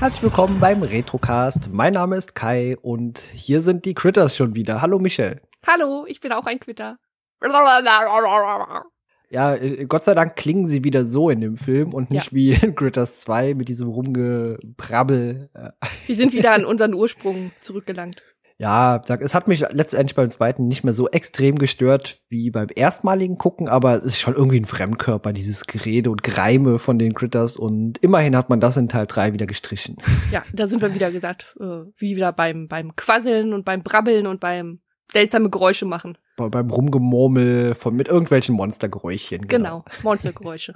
Herzlich willkommen beim Retrocast. Mein Name ist Kai und hier sind die Critters schon wieder. Hallo Michelle. Hallo, ich bin auch ein Quitter. Ja, äh, Gott sei Dank klingen sie wieder so in dem Film und nicht Ja. wie in Critters 2 mit diesem Rumgebrabbel. Äh, Wir sind wieder an unseren Ursprung zurückgelangt. Ja, sag, es hat mich letztendlich beim zweiten nicht mehr so extrem gestört wie beim erstmaligen Gucken, aber es ist schon irgendwie ein Fremdkörper, dieses Gerede und Greime von den Critters und immerhin hat man das in Teil 3 wieder gestrichen. Ja, da sind wir wieder gesagt, äh, wie wieder beim, beim Quasseln und beim Brabbeln und beim seltsame Geräusche machen. Bei- beim Rumgemurmel von mit irgendwelchen Monstergeräuschchen. Genau, Monstergeräusche.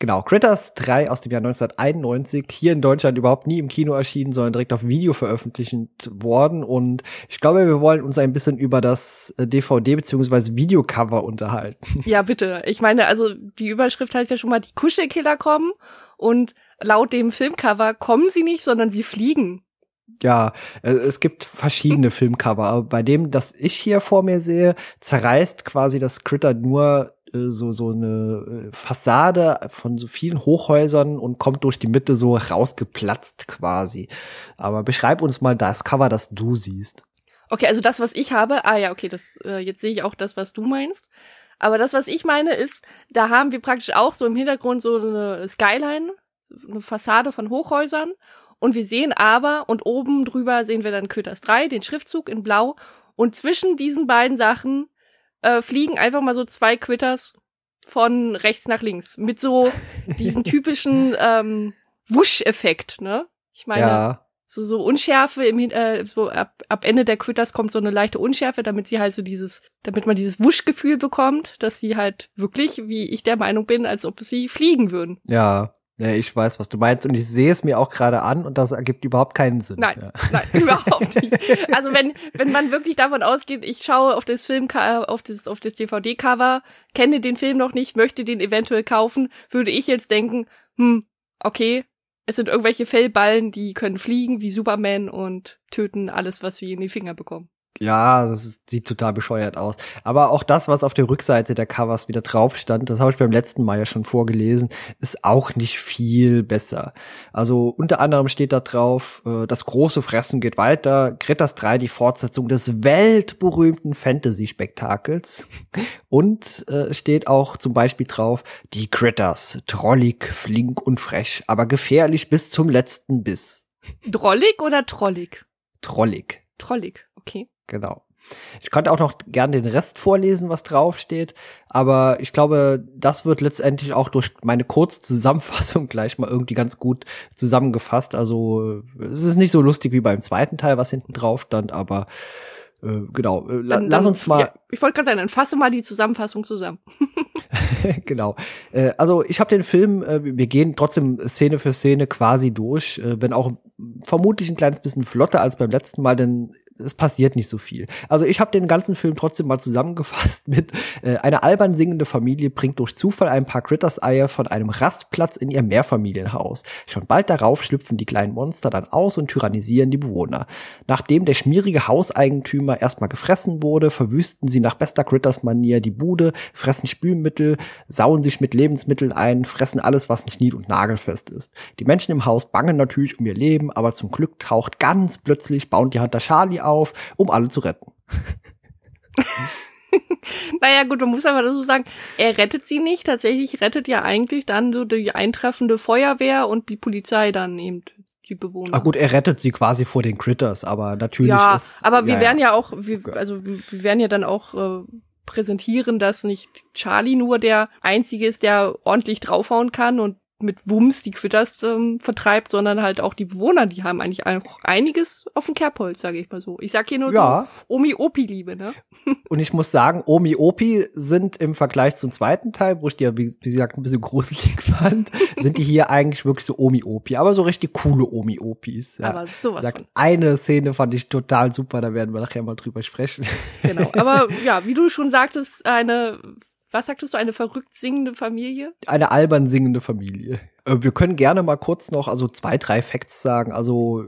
Genau, Critters 3 aus dem Jahr 1991, hier in Deutschland überhaupt nie im Kino erschienen, sondern direkt auf Video veröffentlicht worden. Und ich glaube, wir wollen uns ein bisschen über das äh, DVD bzw. Videocover unterhalten. Ja, bitte. Ich meine, also die Überschrift heißt ja schon mal, die Kuschelkiller kommen und laut dem Filmcover kommen sie nicht, sondern sie fliegen. Ja, äh, es gibt verschiedene Filmcover, aber bei dem, das ich hier vor mir sehe, zerreißt quasi das Critter nur so so eine äh, Fassade von so vielen Hochhäusern und kommt durch die Mitte so rausgeplatzt quasi. Aber beschreib uns mal das Cover, das du siehst. Okay, also das, was ich habe, ah ja, okay, das, äh, jetzt sehe ich auch das, was du meinst. Aber das, was ich meine, ist, da haben wir praktisch auch so im Hintergrund so eine Skyline, eine Fassade von Hochhäusern. Und wir sehen aber, und oben drüber sehen wir dann Köters 3, den Schriftzug in Blau. Und zwischen diesen beiden Sachen äh, fliegen einfach mal so zwei Quitters von rechts nach links. Mit so diesen typischen ähm, Wusch-Effekt, ne? Ich meine, ja. so so Unschärfe im Hin äh, so ab, ab Ende der Quitters kommt so eine leichte Unschärfe, damit sie halt so dieses, damit man dieses Wuschgefühl bekommt, dass sie halt wirklich, wie ich der Meinung bin, als ob sie fliegen würden. Ja. Ja, ich weiß, was du meinst und ich sehe es mir auch gerade an und das ergibt überhaupt keinen Sinn. Nein, Ja. nein, überhaupt nicht. Also wenn wenn man wirklich davon ausgeht, ich schaue auf das Film auf das auf das DVD Cover, kenne den Film noch nicht, möchte den eventuell kaufen, würde ich jetzt denken, hm, okay, es sind irgendwelche Fellballen, die können fliegen wie Superman und töten alles, was sie in die Finger bekommen. Ja, das sieht total bescheuert aus. Aber auch das, was auf der Rückseite der Covers wieder drauf stand, das habe ich beim letzten Mal ja schon vorgelesen, ist auch nicht viel besser. Also unter anderem steht da drauf, äh, das große Fressen geht weiter, Critters 3, die Fortsetzung des weltberühmten Fantasy-Spektakels. Und äh, steht auch zum Beispiel drauf, die Critters, trollig, flink und frech, aber gefährlich bis zum letzten Biss. Drollig oder trollig? Trollig. Trollig, okay. Genau. Ich könnte auch noch gern den Rest vorlesen, was draufsteht, aber ich glaube, das wird letztendlich auch durch meine kurze Zusammenfassung gleich mal irgendwie ganz gut zusammengefasst. Also es ist nicht so lustig wie beim zweiten Teil, was hinten drauf stand, aber äh, genau. Äh, la Dann- lass dann- uns mal Ja, ich wollte gerade sagen, dann fasse mal die Zusammenfassung zusammen. genau. Äh, also ich habe den Film, äh, wir gehen trotzdem Szene für Szene quasi durch, äh, wenn auch vermutlich ein kleines bisschen flotter als beim letzten Mal, denn es passiert nicht so viel. Also ich habe den ganzen Film trotzdem mal zusammengefasst mit äh, eine albern singende Familie bringt durch Zufall ein paar Critters-Eier von einem Rastplatz in ihr Mehrfamilienhaus. Schon bald darauf schlüpfen die kleinen Monster dann aus und tyrannisieren die Bewohner. Nachdem der schmierige Hauseigentümer erstmal gefressen wurde, verwüsten sie nach bester Critters-Manier die Bude, fressen Spülmittel, sauen sich mit Lebensmitteln ein, fressen alles, was nicht nied- und nagelfest ist. Die Menschen im Haus bangen natürlich um ihr Leben, aber zum Glück taucht ganz plötzlich Bounty Hunter Charlie auf, um alle zu retten. Naja, gut, man muss aber dazu sagen, er rettet sie nicht. Tatsächlich rettet ja eigentlich dann so die eintreffende Feuerwehr und die Polizei dann eben die Bewohner. Ach gut, er rettet sie quasi vor den Critters, aber natürlich ja, ist. aber wir ja, werden ja auch, wir, also wir werden ja dann auch äh, präsentieren, dass nicht Charlie nur der Einzige ist, der ordentlich draufhauen kann und mit Wumms die Quitters ähm, vertreibt, sondern halt auch die Bewohner, die haben eigentlich auch einiges auf dem Kerbholz, sage ich mal so. Ich sag hier nur Ja. so Omi-Opi-Liebe, ne? Und ich muss sagen, Omi Opi sind im Vergleich zum zweiten Teil, wo ich die ja, wie, wie gesagt, ein bisschen gruselig fand, sind die hier eigentlich wirklich so Omi Opi, aber so richtig coole Omi Opis. Ja. Aber sowas Sag, von. eine Szene fand ich total super, da werden wir nachher mal drüber sprechen. Genau. Aber ja, wie du schon sagtest, eine, was sagtest du, eine verrückt singende Familie? Eine albern singende Familie. Äh, wir können gerne mal kurz noch, also zwei, drei Facts sagen. Also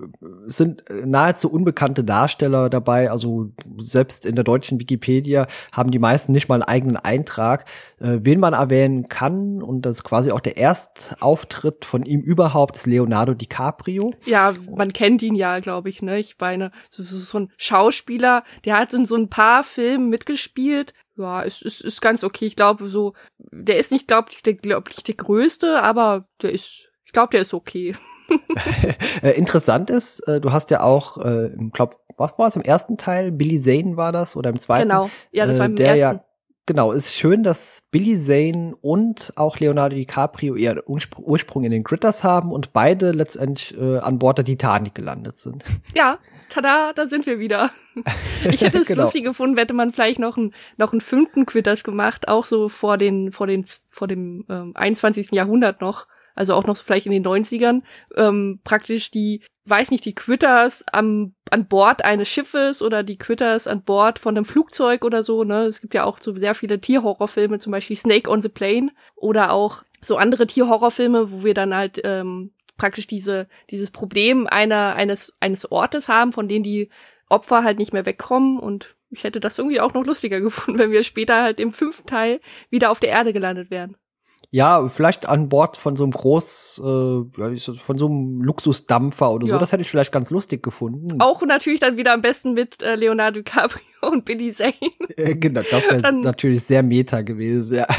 es sind äh, nahezu unbekannte Darsteller dabei. Also selbst in der deutschen Wikipedia haben die meisten nicht mal einen eigenen Eintrag. Äh, wen man erwähnen kann, und das ist quasi auch der Erstauftritt von ihm überhaupt, ist Leonardo DiCaprio. Ja, man kennt ihn ja, glaube ich, ne? Ich meine, so, so, so ein Schauspieler, der hat in so ein paar Filmen mitgespielt ja, ist, ist, ist ganz okay. Ich glaube, so, der ist nicht, glaube ich, der, glaub ich, der größte, aber der ist, ich glaube, der ist okay. äh, interessant ist, äh, du hast ja auch, äh, ich glaube, was war es im ersten Teil? Billy Zane war das oder im zweiten? Genau, ja, das war im äh, der ersten. Ja, genau, ist schön, dass Billy Zane und auch Leonardo DiCaprio ihren Ursprung in den Critters haben und beide letztendlich äh, an Bord der Titanic gelandet sind. Ja, tada, da sind wir wieder. Ich hätte es genau. lustig gefunden, hätte man vielleicht noch einen noch einen fünften Quitters gemacht, auch so vor den vor den vor dem ähm, 21. Jahrhundert noch, also auch noch so vielleicht in den 90ern, ähm, praktisch die weiß nicht, die Quitters am, an Bord eines Schiffes oder die Quitters an Bord von einem Flugzeug oder so, ne? Es gibt ja auch so sehr viele Tierhorrorfilme, zum Beispiel Snake on the Plane oder auch so andere Tierhorrorfilme, wo wir dann halt ähm, praktisch diese, dieses Problem einer, eines, eines Ortes haben, von denen die Opfer halt nicht mehr wegkommen und ich hätte das irgendwie auch noch lustiger gefunden, wenn wir später halt im fünften Teil wieder auf der Erde gelandet wären. Ja, vielleicht an Bord von so einem Groß, äh, von so einem Luxusdampfer oder ja. so. Das hätte ich vielleicht ganz lustig gefunden. Auch natürlich dann wieder am besten mit äh, Leonardo DiCaprio und Billy Zane. Äh, genau, das wäre natürlich sehr meta gewesen, ja.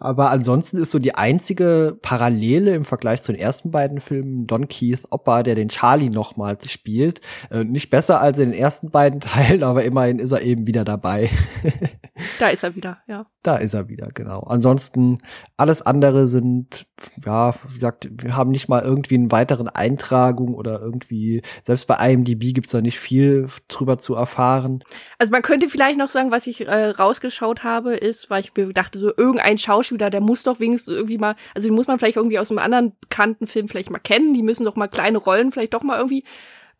Aber ansonsten ist so die einzige Parallele im Vergleich zu den ersten beiden Filmen Don Keith Oppa, der den Charlie nochmals spielt. Äh, nicht besser als in den ersten beiden Teilen, aber immerhin ist er eben wieder dabei. da ist er wieder, ja. Da ist er wieder, genau. Ansonsten alles andere sind, ja, wie gesagt, wir haben nicht mal irgendwie einen weiteren Eintragung oder irgendwie, selbst bei IMDb gibt's da nicht viel drüber zu erfahren. Also man könnte vielleicht noch sagen, was ich äh, rausgeschaut habe, ist, weil ich mir dachte, so irgendein Schauspieler, der muss doch wenigstens irgendwie mal, also den muss man vielleicht irgendwie aus einem anderen bekannten Film vielleicht mal kennen, die müssen doch mal kleine Rollen vielleicht doch mal irgendwie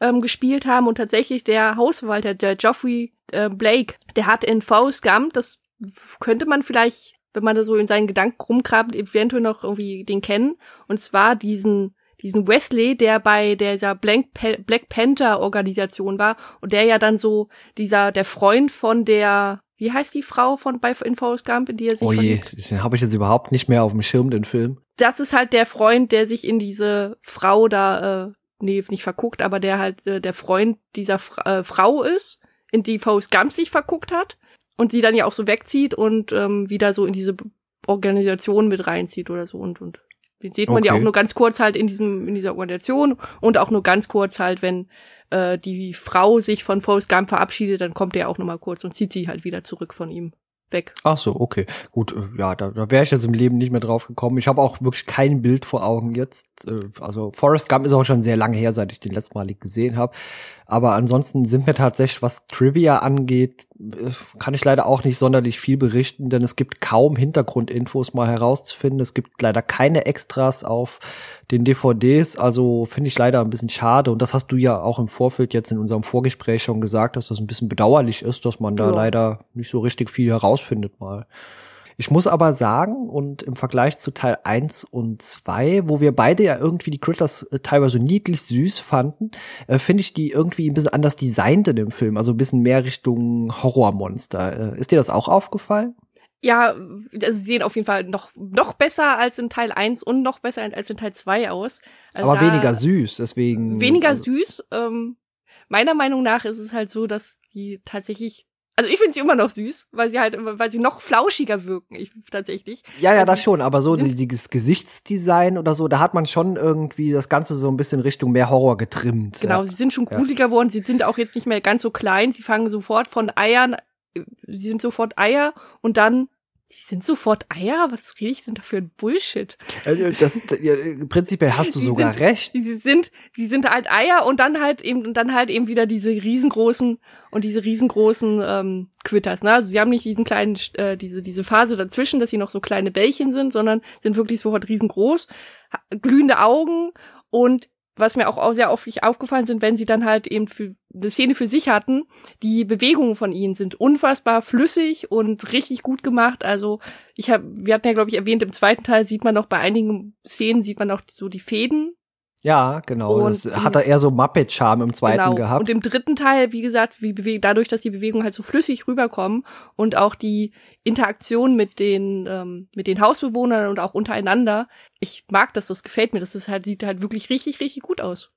ähm, gespielt haben und tatsächlich der Hausverwalter, der Geoffrey äh, Blake, der hat in Forrest Gump, das könnte man vielleicht, wenn man da so in seinen Gedanken rumkrabt, eventuell noch irgendwie den kennen. Und zwar diesen diesen Wesley, der bei dieser Black, Black Panther Organisation war und der ja dann so dieser der Freund von der wie heißt die Frau von bei in Forrest Gump, in die er sich Oh je, den habe ich jetzt überhaupt nicht mehr auf dem Schirm den Film. Das ist halt der Freund, der sich in diese Frau da äh, nee, nicht verguckt, aber der halt äh, der Freund dieser Fra äh, Frau ist, in die Forrest Gump sich verguckt hat und sie dann ja auch so wegzieht und ähm, wieder so in diese Organisation mit reinzieht oder so und und den sieht man okay. ja auch nur ganz kurz halt in diesem in dieser Organisation und auch nur ganz kurz halt, wenn äh, die Frau sich von Forrest Gump verabschiedet, dann kommt er auch noch mal kurz und zieht sie halt wieder zurück von ihm weg. Ach so, okay. Gut, äh, ja, da, da wäre ich jetzt im Leben nicht mehr drauf gekommen. Ich habe auch wirklich kein Bild vor Augen jetzt. Äh, also Forrest Gump ist auch schon sehr lange her, seit ich den letztmalig gesehen habe. Aber ansonsten sind mir tatsächlich, was Trivia angeht, äh, kann ich leider auch nicht sonderlich viel berichten, denn es gibt kaum Hintergrundinfos mal herauszufinden. Es gibt leider keine Extras auf den DVDs, also finde ich leider ein bisschen schade. Und das hast du ja auch im Vorfeld jetzt in unserem Vorgespräch schon gesagt, dass das ein bisschen bedauerlich ist, dass man da ja. leider nicht so richtig viel herausfindet mal. Ich muss aber sagen, und im Vergleich zu Teil 1 und 2, wo wir beide ja irgendwie die Critters äh, teilweise niedlich süß fanden, äh, finde ich die irgendwie ein bisschen anders designt in dem Film, also ein bisschen mehr Richtung Horrormonster. Äh, ist dir das auch aufgefallen? Ja, also sie sehen auf jeden Fall noch, noch besser als in Teil 1 und noch besser als in Teil 2 aus. Also aber weniger süß, deswegen. Weniger also süß. Ähm, meiner Meinung nach ist es halt so, dass die tatsächlich also ich finde sie immer noch süß, weil sie halt, weil sie noch flauschiger wirken, ich tatsächlich. Ja, ja, also, das schon, aber so die, dieses Gesichtsdesign oder so, da hat man schon irgendwie das Ganze so ein bisschen Richtung mehr Horror getrimmt. Genau, ja. sie sind schon gruseliger geworden, sie sind auch jetzt nicht mehr ganz so klein, sie fangen sofort von Eiern, sie sind sofort Eier und dann Sie sind sofort Eier? Was rede ich denn da für ein Bullshit? Äh, das, ja, prinzipiell hast du sie sogar sind, recht. Sie sind, sie sind halt Eier und dann halt eben, und dann halt eben wieder diese riesengroßen und diese riesengroßen ähm, Quitters. Ne? Also sie haben nicht diesen kleinen, äh, diese diese Phase dazwischen, dass sie noch so kleine Bällchen sind, sondern sind wirklich sofort riesengroß, glühende Augen und was mir auch sehr oft aufgefallen sind, wenn sie dann halt eben für eine Szene für sich hatten, die Bewegungen von ihnen sind unfassbar flüssig und richtig gut gemacht. Also ich habe, wir hatten ja glaube ich erwähnt, im zweiten Teil sieht man noch bei einigen Szenen sieht man auch so die Fäden ja, genau. Und das hat er eher so Muppet-Charme im zweiten genau. gehabt. Und im dritten Teil, wie gesagt, wie dadurch, dass die Bewegungen halt so flüssig rüberkommen und auch die Interaktion mit den ähm, mit den Hausbewohnern und auch untereinander, ich mag das, das gefällt mir, das ist halt sieht halt wirklich richtig richtig gut aus.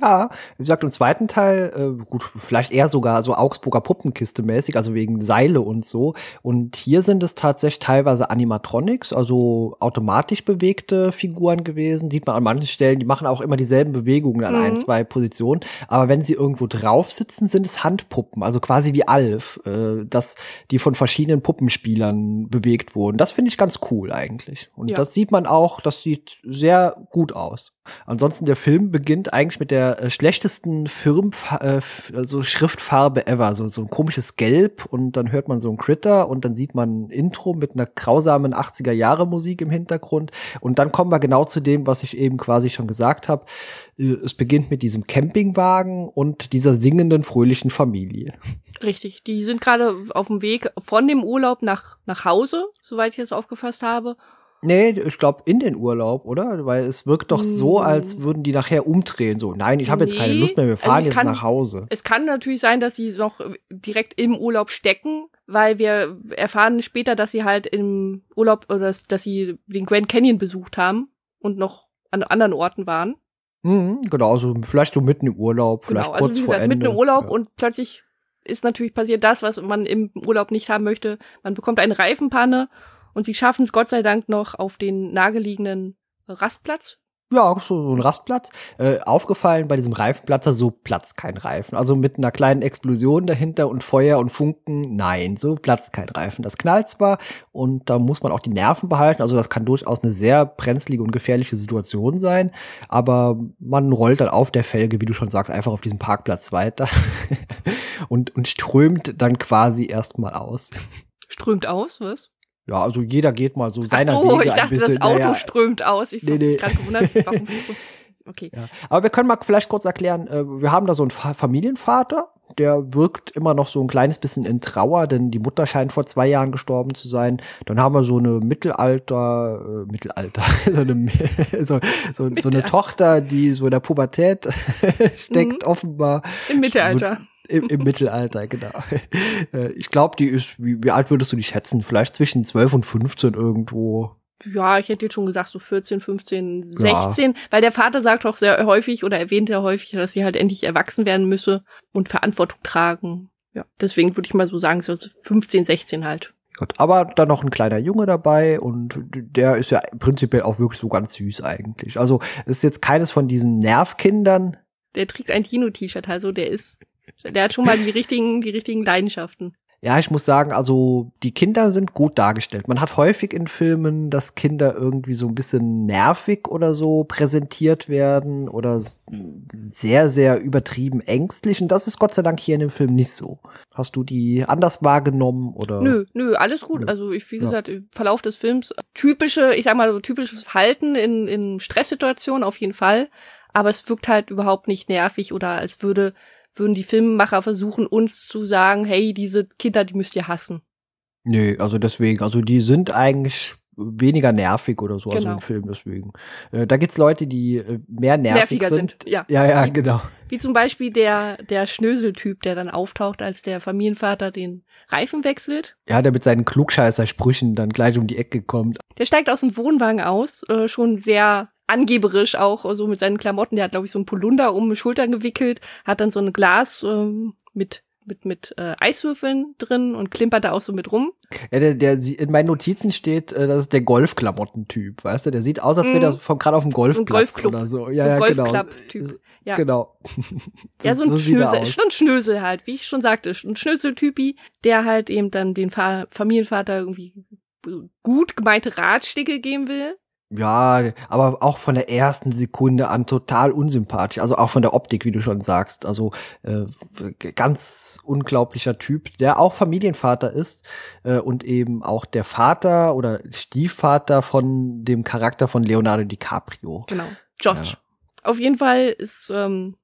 Ja, wie gesagt, im zweiten Teil, äh, gut, vielleicht eher sogar so Augsburger Puppenkiste mäßig, also wegen Seile und so. Und hier sind es tatsächlich teilweise Animatronics, also automatisch bewegte Figuren gewesen. Sieht man an manchen Stellen, die machen auch immer dieselben Bewegungen an mhm. ein, zwei Positionen. Aber wenn sie irgendwo drauf sitzen, sind es Handpuppen, also quasi wie Alf, äh, dass die von verschiedenen Puppenspielern bewegt wurden. Das finde ich ganz cool eigentlich. Und ja. das sieht man auch, das sieht sehr gut aus. Ansonsten der Film beginnt eigentlich mit der äh, schlechtesten Firm äh, so Schriftfarbe ever, so so ein komisches Gelb und dann hört man so ein Critter und dann sieht man ein Intro mit einer grausamen 80er Jahre Musik im Hintergrund und dann kommen wir genau zu dem, was ich eben quasi schon gesagt habe. Äh, es beginnt mit diesem Campingwagen und dieser singenden fröhlichen Familie. Richtig, die sind gerade auf dem Weg von dem Urlaub nach nach Hause, soweit ich es aufgefasst habe Nee, ich glaube in den Urlaub, oder? Weil es wirkt doch so, als hm. würden die nachher umdrehen. So, nein, ich habe jetzt keine Lust mehr, wir fahren also jetzt kann, nach Hause. Es kann natürlich sein, dass sie noch direkt im Urlaub stecken, weil wir erfahren später, dass sie halt im Urlaub oder dass sie den Grand Canyon besucht haben und noch an anderen Orten waren. Mhm, genau, also vielleicht so mitten im Urlaub, vielleicht genau, also kurz wie gesagt, vor Ende. mitten im Urlaub ja. und plötzlich ist natürlich passiert das, was man im Urlaub nicht haben möchte. Man bekommt eine Reifenpanne und sie schaffen es Gott sei Dank noch auf den nahegelegenen Rastplatz. Ja, so, so ein Rastplatz. Äh, aufgefallen bei diesem Reifenplatzer, so platzt kein Reifen. Also mit einer kleinen Explosion dahinter und Feuer und Funken, nein, so platzt kein Reifen. Das knallt zwar und da muss man auch die Nerven behalten. Also das kann durchaus eine sehr brenzlige und gefährliche Situation sein. Aber man rollt dann auf der Felge, wie du schon sagst, einfach auf diesem Parkplatz weiter und, und strömt dann quasi erstmal aus. Strömt aus, was? Ja, also jeder geht mal so seiner Ach so, Wege ich dachte, bisschen. das Auto naja, strömt aus. Ich nee, nee. gerade gewundert, warum. Okay. Ja. Aber wir können mal vielleicht kurz erklären, äh, wir haben da so einen Familienvater, der wirkt immer noch so ein kleines bisschen in Trauer, denn die Mutter scheint vor zwei Jahren gestorben zu sein. Dann haben wir so eine Mittelalter, äh, Mittelalter, so eine, so, so, so eine Tochter, die so in der Pubertät steckt, mhm. offenbar. Im Mittelalter. Im, Im, Mittelalter, genau. Äh, ich glaube, die ist, wie, wie alt würdest du die schätzen? Vielleicht zwischen 12 und 15 irgendwo. Ja, ich hätte jetzt schon gesagt, so 14, 15, 16, ja. weil der Vater sagt auch sehr häufig oder erwähnt ja häufig, dass sie halt endlich erwachsen werden müsse und Verantwortung tragen. Ja, deswegen würde ich mal so sagen, so 15, 16 halt. Gut, aber dann noch ein kleiner Junge dabei und der ist ja prinzipiell auch wirklich so ganz süß eigentlich. Also ist jetzt keines von diesen Nervkindern. Der trägt ein Kino-T-Shirt, also der ist der hat schon mal die richtigen, die richtigen Leidenschaften. Ja, ich muss sagen, also die Kinder sind gut dargestellt. Man hat häufig in Filmen, dass Kinder irgendwie so ein bisschen nervig oder so präsentiert werden oder sehr, sehr übertrieben ängstlich. Und das ist Gott sei Dank hier in dem Film nicht so. Hast du die anders wahrgenommen oder? Nö, nö, alles gut. Nö. Also ich, wie gesagt, im Verlauf des Films typische, ich sag mal so typisches Verhalten in, in Stresssituationen auf jeden Fall. Aber es wirkt halt überhaupt nicht nervig oder als würde würden die Filmemacher versuchen, uns zu sagen, hey, diese Kinder, die müsst ihr hassen. Nee, also deswegen, also die sind eigentlich weniger nervig oder so, genau. also im Film deswegen. Äh, da gibt's Leute, die äh, mehr nervig Nerviger sind. sind. Ja, ja, ja wie, genau. Wie zum Beispiel der, der Schnöseltyp, der dann auftaucht, als der Familienvater den Reifen wechselt. Ja, der mit seinen Klugscheißer-Sprüchen dann gleich um die Ecke kommt. Der steigt aus dem Wohnwagen aus, äh, schon sehr angeberisch auch so mit seinen Klamotten. Der hat, glaube ich, so ein Polunder um die Schultern gewickelt, hat dann so ein Glas ähm, mit mit mit äh, Eiswürfeln drin und klimpert da auch so mit rum. Ja, der, der in meinen Notizen steht, äh, das ist der Golfklamottentyp, weißt du? Der sieht aus, als wäre er von gerade auf dem Golfplatz so oder so. Ja, so ja, genau. Golfclub-Typ. Ja. Genau. ja, so ein so Schnösel, schon ein Schnösel halt, wie ich schon sagte, ein Schnöseltypi, der halt eben dann den Fa Familienvater irgendwie gut gemeinte Ratschläge geben will ja, aber auch von der ersten Sekunde an total unsympathisch. Also auch von der Optik, wie du schon sagst. Also äh, ganz unglaublicher Typ, der auch Familienvater ist äh, und eben auch der Vater oder Stiefvater von dem Charakter von Leonardo DiCaprio. Genau. Josh. Ja. Auf jeden Fall ist ähm,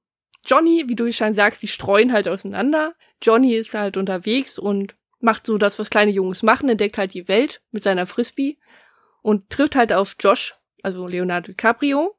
Johnny, wie du schon sagst, die streuen halt auseinander. Johnny ist halt unterwegs und macht so das, was kleine Jungs machen, entdeckt halt die Welt mit seiner Frisbee und trifft halt auf Josh, also Leonardo DiCaprio.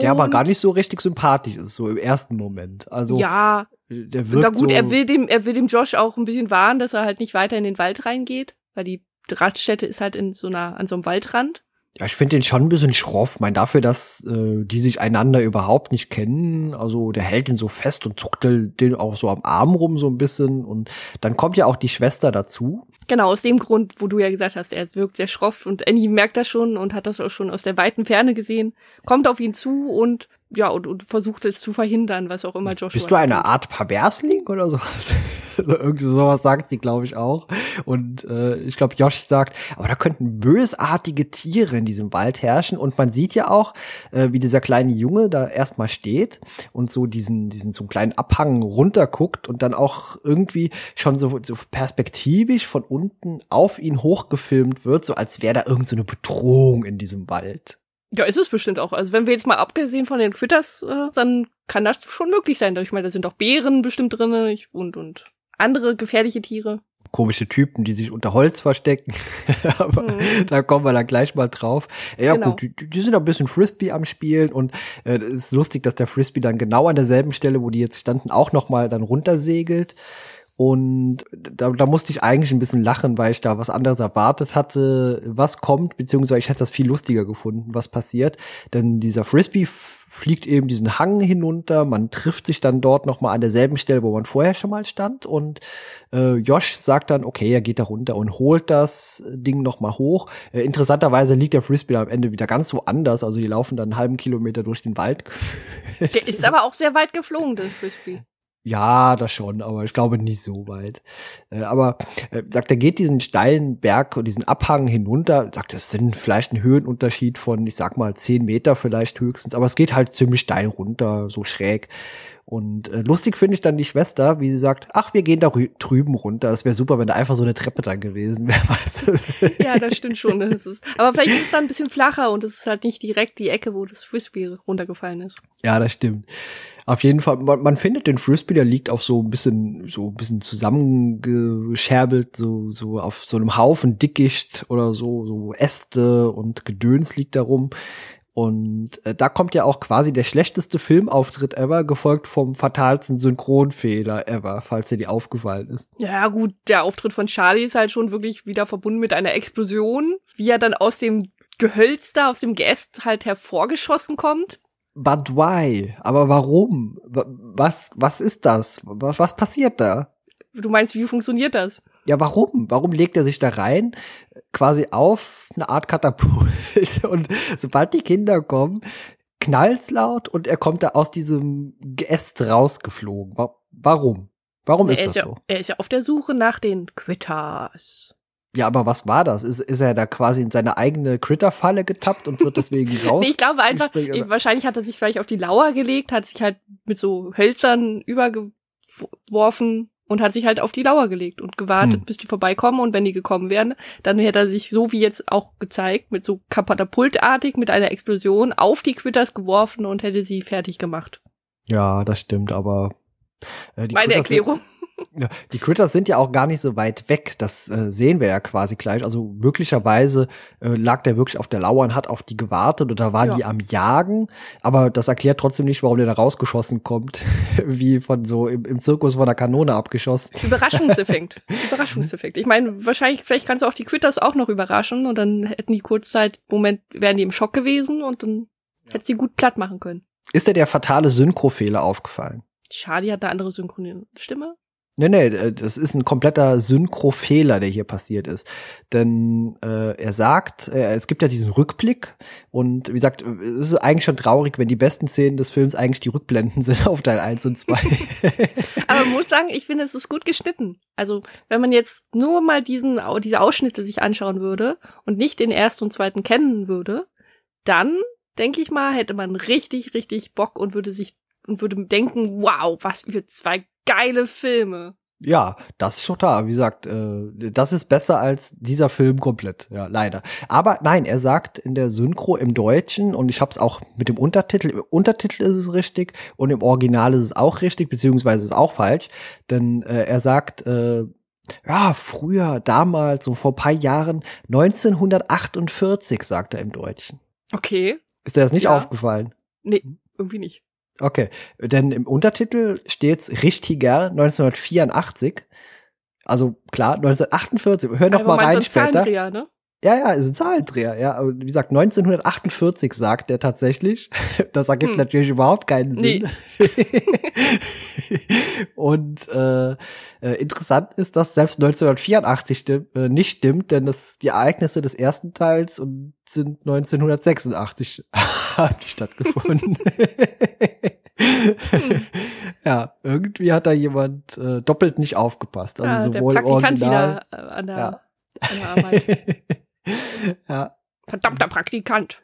Der aber gar nicht so richtig sympathisch ist, so im ersten Moment. Also ja, der wirkt na gut, so, er will dem, er will dem Josh auch ein bisschen warnen, dass er halt nicht weiter in den Wald reingeht, weil die Radstätte ist halt in so einer, an so einem Waldrand. Ja, ich finde den schon ein bisschen schroff. Ich meine, dafür, dass äh, die sich einander überhaupt nicht kennen, also der hält ihn so fest und zuckt den auch so am Arm rum so ein bisschen. Und dann kommt ja auch die Schwester dazu. Genau, aus dem Grund, wo du ja gesagt hast, er wirkt sehr schroff und Annie merkt das schon und hat das auch schon aus der weiten Ferne gesehen, kommt auf ihn zu und ja, und, und versucht es zu verhindern, was auch immer Joshua. Bist du eine Art Perversling oder so? also irgendwie sowas sagt sie, glaube ich, auch. Und äh, ich glaube, Josh sagt, aber da könnten bösartige Tiere in diesem Wald herrschen. Und man sieht ja auch, äh, wie dieser kleine Junge da erstmal steht und so diesen, diesen so einen kleinen Abhang runterguckt und dann auch irgendwie schon so, so perspektivisch von unten auf ihn hochgefilmt wird, so als wäre da irgendeine so eine Bedrohung in diesem Wald. Ja, ist es bestimmt auch. Also wenn wir jetzt mal abgesehen von den Critters, äh, dann kann das schon möglich sein. Ich meine, da sind auch Bären bestimmt drinne und und andere gefährliche Tiere. Komische Typen, die sich unter Holz verstecken. Aber mhm. da kommen wir dann gleich mal drauf. Ja genau. gut, die, die, sind ein bisschen Frisbee am Spielen und äh, es ist lustig, dass der Frisbee dann genau an derselben Stelle, wo die jetzt standen, auch noch mal dann runtersegelt. Und da, da musste ich eigentlich ein bisschen lachen, weil ich da was anderes erwartet hatte, was kommt, beziehungsweise ich hätte das viel lustiger gefunden, was passiert. Denn dieser Frisbee fliegt eben diesen Hang hinunter, man trifft sich dann dort nochmal an derselben Stelle, wo man vorher schon mal stand. Und äh, Josh sagt dann, okay, er geht da runter und holt das Ding nochmal hoch. Äh, interessanterweise liegt der Frisbee am Ende wieder ganz woanders, also die laufen dann einen halben Kilometer durch den Wald. Der ist aber auch sehr weit geflogen, der Frisbee. Ja, das schon, aber ich glaube nicht so weit. Äh, aber äh, sagt, er geht diesen steilen Berg und diesen Abhang hinunter, sagt, das sind vielleicht ein Höhenunterschied von, ich sag mal, zehn Meter vielleicht höchstens, aber es geht halt ziemlich steil runter, so schräg. Und äh, lustig finde ich dann die Schwester, wie sie sagt, ach, wir gehen da drüben runter. Das wäre super, wenn da einfach so eine Treppe da gewesen wäre. ja, das stimmt schon. Das ist, aber vielleicht ist es dann ein bisschen flacher und es ist halt nicht direkt die Ecke, wo das Frisbee runtergefallen ist. Ja, das stimmt. Auf jeden Fall, man, man findet den Frisbee, der liegt auf so ein bisschen, so ein bisschen zusammengescherbelt, so, so auf so einem Haufen Dickicht oder so, so Äste und Gedöns liegt da rum. Und äh, da kommt ja auch quasi der schlechteste Filmauftritt ever, gefolgt vom fatalsten Synchronfehler ever, falls dir die aufgefallen ist. Ja, gut, der Auftritt von Charlie ist halt schon wirklich wieder verbunden mit einer Explosion, wie er dann aus dem Gehölz da, aus dem Geäst halt hervorgeschossen kommt. But why? Aber warum? Was, was ist das? Was, was passiert da? Du meinst, wie funktioniert das? Ja, warum? Warum legt er sich da rein? Quasi auf eine Art Katapult. Und sobald die Kinder kommen, knallt's laut und er kommt da aus diesem Geäst rausgeflogen. Warum? Warum ist, ist das ja, so? Er ist ja auf der Suche nach den Quitters. Ja, aber was war das? Ist, ist er da quasi in seine eigene Critter-Falle getappt und wird deswegen raus? nee, ich glaube einfach, ich, wahrscheinlich hat er sich vielleicht auf die Lauer gelegt, hat sich halt mit so Hölzern übergeworfen und hat sich halt auf die Lauer gelegt und gewartet, hm. bis die vorbeikommen und wenn die gekommen wären, dann hätte er sich so wie jetzt auch gezeigt, mit so katapultartig mit einer Explosion auf die Quitters geworfen und hätte sie fertig gemacht. Ja, das stimmt, aber äh, Meine Quitters Erklärung. Ja, die Critters sind ja auch gar nicht so weit weg. Das äh, sehen wir ja quasi gleich. Also möglicherweise äh, lag der wirklich auf der Lauer und hat auf die gewartet oder war ja. die am Jagen. Aber das erklärt trotzdem nicht, warum der da rausgeschossen kommt, wie von so im, im Zirkus von der Kanone abgeschossen. Überraschungseffekt. Überraschungseffekt. Ich meine, wahrscheinlich, vielleicht kannst du auch die Critters auch noch überraschen und dann hätten die kurzzeit, Moment, wären die im Schock gewesen und dann ja. hättest die gut platt machen können. Ist dir der fatale Synchrofehler aufgefallen? Charlie hat eine andere Synchronstimme. Nee, nee, äh, das ist ein kompletter Synchrofehler, der hier passiert ist. Denn äh, er sagt, äh, es gibt ja diesen Rückblick und wie gesagt, es ist eigentlich schon traurig, wenn die besten Szenen des Films eigentlich die Rückblenden sind auf Teil 1 und 2. Aber man muss sagen, ich finde, es ist gut geschnitten. Also, wenn man jetzt nur mal diesen, diese Ausschnitte sich anschauen würde und nicht den ersten und zweiten kennen würde, dann, denke ich mal, hätte man richtig, richtig Bock und würde sich und würde denken, wow, was für zwei geile Filme. Ja, das ist total. Wie gesagt, äh, das ist besser als dieser Film komplett. Ja, leider. Aber nein, er sagt in der Synchro im Deutschen und ich habe es auch mit dem Untertitel. Im Untertitel ist es richtig und im Original ist es auch richtig, beziehungsweise ist es auch falsch. Denn äh, er sagt, äh, ja, früher, damals, so vor ein paar Jahren, 1948, sagt er im Deutschen. Okay. Ist dir das nicht Ja. aufgefallen? Nee, irgendwie nicht. Okay, denn im Untertitel steht's richtiger 1984. Also klar, 1948. Hör noch Aber mal rein später. Zahlendreher, ne? Ja, ja, ist ein Zahlendreher. Ja, aber wie gesagt, 1948 sagt er tatsächlich. Das ergibt Hm. natürlich überhaupt keinen Sinn. Und äh, äh, interessant ist, dass selbst 1984 stimm, äh, nicht stimmt, denn das, die Ereignisse des ersten Teils und sind 1986 haben die stattgefunden. ja, irgendwie hat da jemand äh, doppelt nicht aufgepasst. Also Ah, der sowohl im Praktikant Original. wieder an der, Ja. an der Arbeit. Ja, Verdammter Praktikant.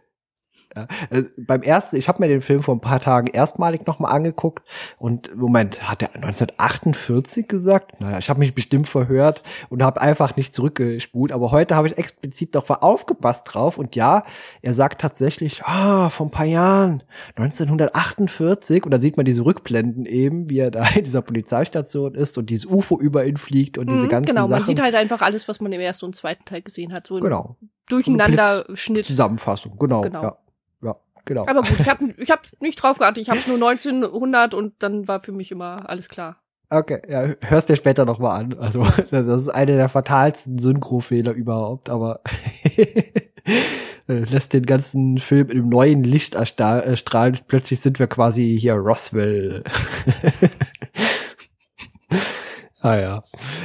Ja. Also, beim ersten, ich habe mir den Film vor ein paar Tagen erstmalig nochmal angeguckt und Moment, hat er 1948 gesagt? Naja, ich habe mich bestimmt verhört und habe einfach nicht zurückgespult, aber heute habe ich explizit noch mal aufgepasst drauf und ja, er sagt tatsächlich, ah, vor ein paar Jahren, 1948 und dann sieht man diese Rückblenden eben, wie er da in dieser Polizeistation ist und dieses UFO über ihn fliegt und diese Mhm, ganzen genau, man Sachen. sieht halt einfach alles, was man im ersten und zweiten Teil gesehen hat. So ein genau, Durcheinander-Schnitt. Zusammenfassung, genau, Genau. ja. Genau. Aber gut, ich habe ich hab nicht drauf geachtet. Ich habe nur 1900 und dann war für mich immer alles klar. Okay, ja, hörst dir später noch mal an. Also, das ist einer der fatalsten Synchro-Fehler überhaupt, aber lässt den ganzen Film in einem neuen Licht erstra- äh. Plötzlich sind wir quasi hier Roswell. ah ja.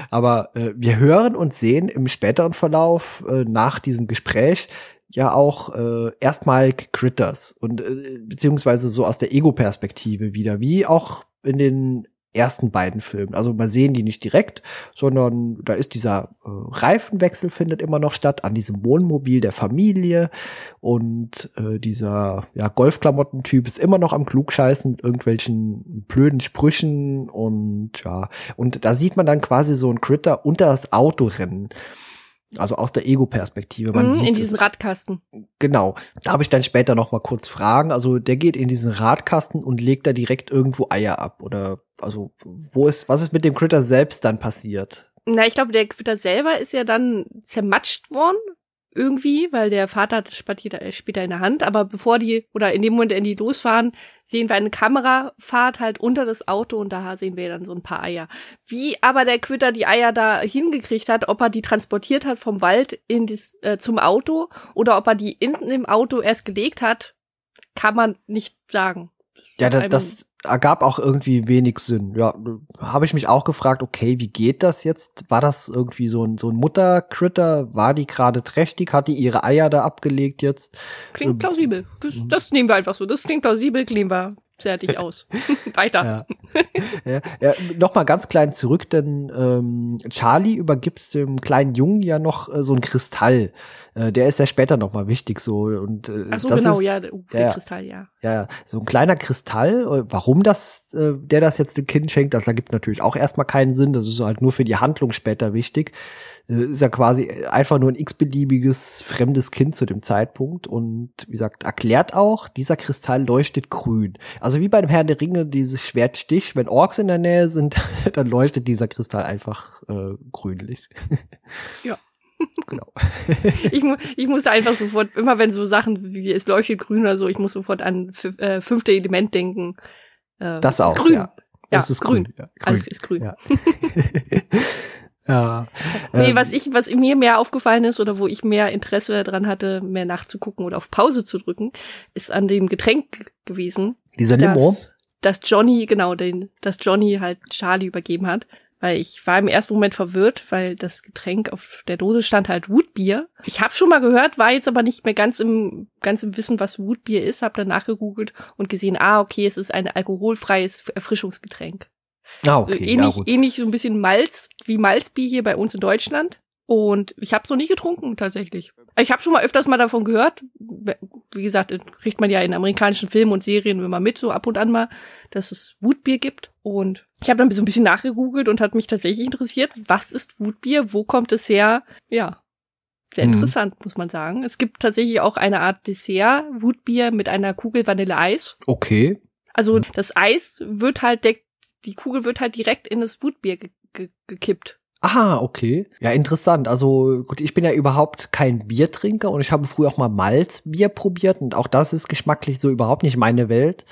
Aber äh, wir hören und sehen im späteren Verlauf äh, nach diesem Gespräch ja auch äh, erstmalig Critters und äh, beziehungsweise so aus der Ego-Perspektive wieder, wie auch in den ersten beiden Filmen. Also man sehen die nicht direkt, sondern da ist dieser äh, Reifenwechsel findet immer noch statt an diesem Wohnmobil der Familie und äh, dieser ja, Golfklamottentyp ist immer noch am Klugscheißen mit irgendwelchen blöden Sprüchen und ja, und da sieht man dann quasi so ein Critter unter das Auto rennen. Also aus der Ego-Perspektive. Man Mhm, sieht in es- diesen Radkasten. Genau. Da habe ich dann später noch mal kurz Fragen. Also der geht in diesen Radkasten und legt da direkt irgendwo Eier ab. Oder also wo ist, was ist mit dem Critter selbst dann passiert? Na, ich glaube, der Quitter selber ist ja dann zermatscht worden. Irgendwie, weil der Vater hat das später, später in der Hand. Aber bevor die, oder in dem Moment, in die losfahren, sehen wir eine Kamerafahrt halt unter das Auto und da sehen wir dann so ein paar Eier. Wie aber der Quitter die Eier da hingekriegt hat, ob er die transportiert hat vom Wald in das, äh, zum Auto oder ob er die hinten im Auto erst gelegt hat, kann man nicht sagen. Ja, da, das ergab auch irgendwie wenig Sinn. Ja, habe ich mich auch gefragt, okay, wie geht das jetzt? War das irgendwie so ein, so ein Muttercritter? War die gerade trächtig? Hat die ihre Eier da abgelegt jetzt? Klingt Ähm, plausibel. Das, das nehmen wir einfach so. Das klingt plausibel, kleben wir fertig aus. Weiter. Ja. ja, ja, noch mal ganz klein zurück, denn ähm, Charlie übergibt dem kleinen Jungen ja noch äh, so einen Kristall. Äh, der ist ja später noch mal wichtig so und äh, Ach so, das genau, ist, ja, der, uh, der ja. Kristall, ja. ja so ein kleiner Kristall. Äh, Warum das äh, der das jetzt dem Kind schenkt, das ergibt natürlich auch erstmal keinen Sinn. Das ist halt nur für die Handlung später wichtig. Ist ja quasi einfach nur ein x-beliebiges fremdes Kind zu dem Zeitpunkt und wie gesagt erklärt auch, dieser Kristall leuchtet grün. Also wie bei dem Herrn der Ringe dieses Schwertstich, wenn Orks in der Nähe sind, dann leuchtet dieser Kristall einfach äh, grünlich. Ja. genau. Ich, mu ich musste einfach sofort, immer wenn so Sachen wie es leuchtet grün oder so, ich muss sofort an äh, fünfte Element denken. Äh, Das ist auch. Grün. Ja, Ja, das ist grün. grün. Ja, grün. Alles ist grün. Ja. ja. Nee, Ähm, was ich, was mir mehr aufgefallen ist oder wo ich mehr Interesse daran hatte, mehr nachzugucken oder auf Pause zu drücken, ist an dem Getränk gewesen. Dieser Limo. dass, dass Johnny, genau, den, dass Johnny halt Charlie übergeben hat. Weil ich war im ersten Moment verwirrt, weil das Getränk auf der Dose stand halt Wutbier. Ich habe schon mal gehört, war jetzt aber nicht mehr ganz im, ganz im Wissen, was Wutbier ist, habe dann nachgegoogelt und gesehen, ah, okay, es ist ein alkoholfreies Erfrischungsgetränk. Ah, okay. Äh, ähnlich, ja, ähnlich so ein bisschen Malz, wie Malzbier hier bei uns in Deutschland. Und ich habe es noch nie getrunken, tatsächlich. Ich habe schon mal öfters mal davon gehört. Wie gesagt, kriegt man ja in amerikanischen Filmen und Serien immer mit, so ab und an mal, dass es Wutbier gibt. Und ich habe dann so ein bisschen nachgegoogelt und hat mich tatsächlich interessiert, was ist Wutbier, wo kommt es her? Ja, sehr mhm. interessant, mhm. muss man sagen. Es gibt tatsächlich auch eine Art Dessert, Wutbier mit einer Kugel Vanilleeis. Okay. Also das Eis wird halt, die Kugel wird halt direkt in das Wutbier ge ge gekippt. Ah, okay. Ja, interessant. Also gut, ich bin ja überhaupt kein Biertrinker und ich habe früher auch mal Malzbier probiert und auch das ist geschmacklich so überhaupt nicht meine Welt.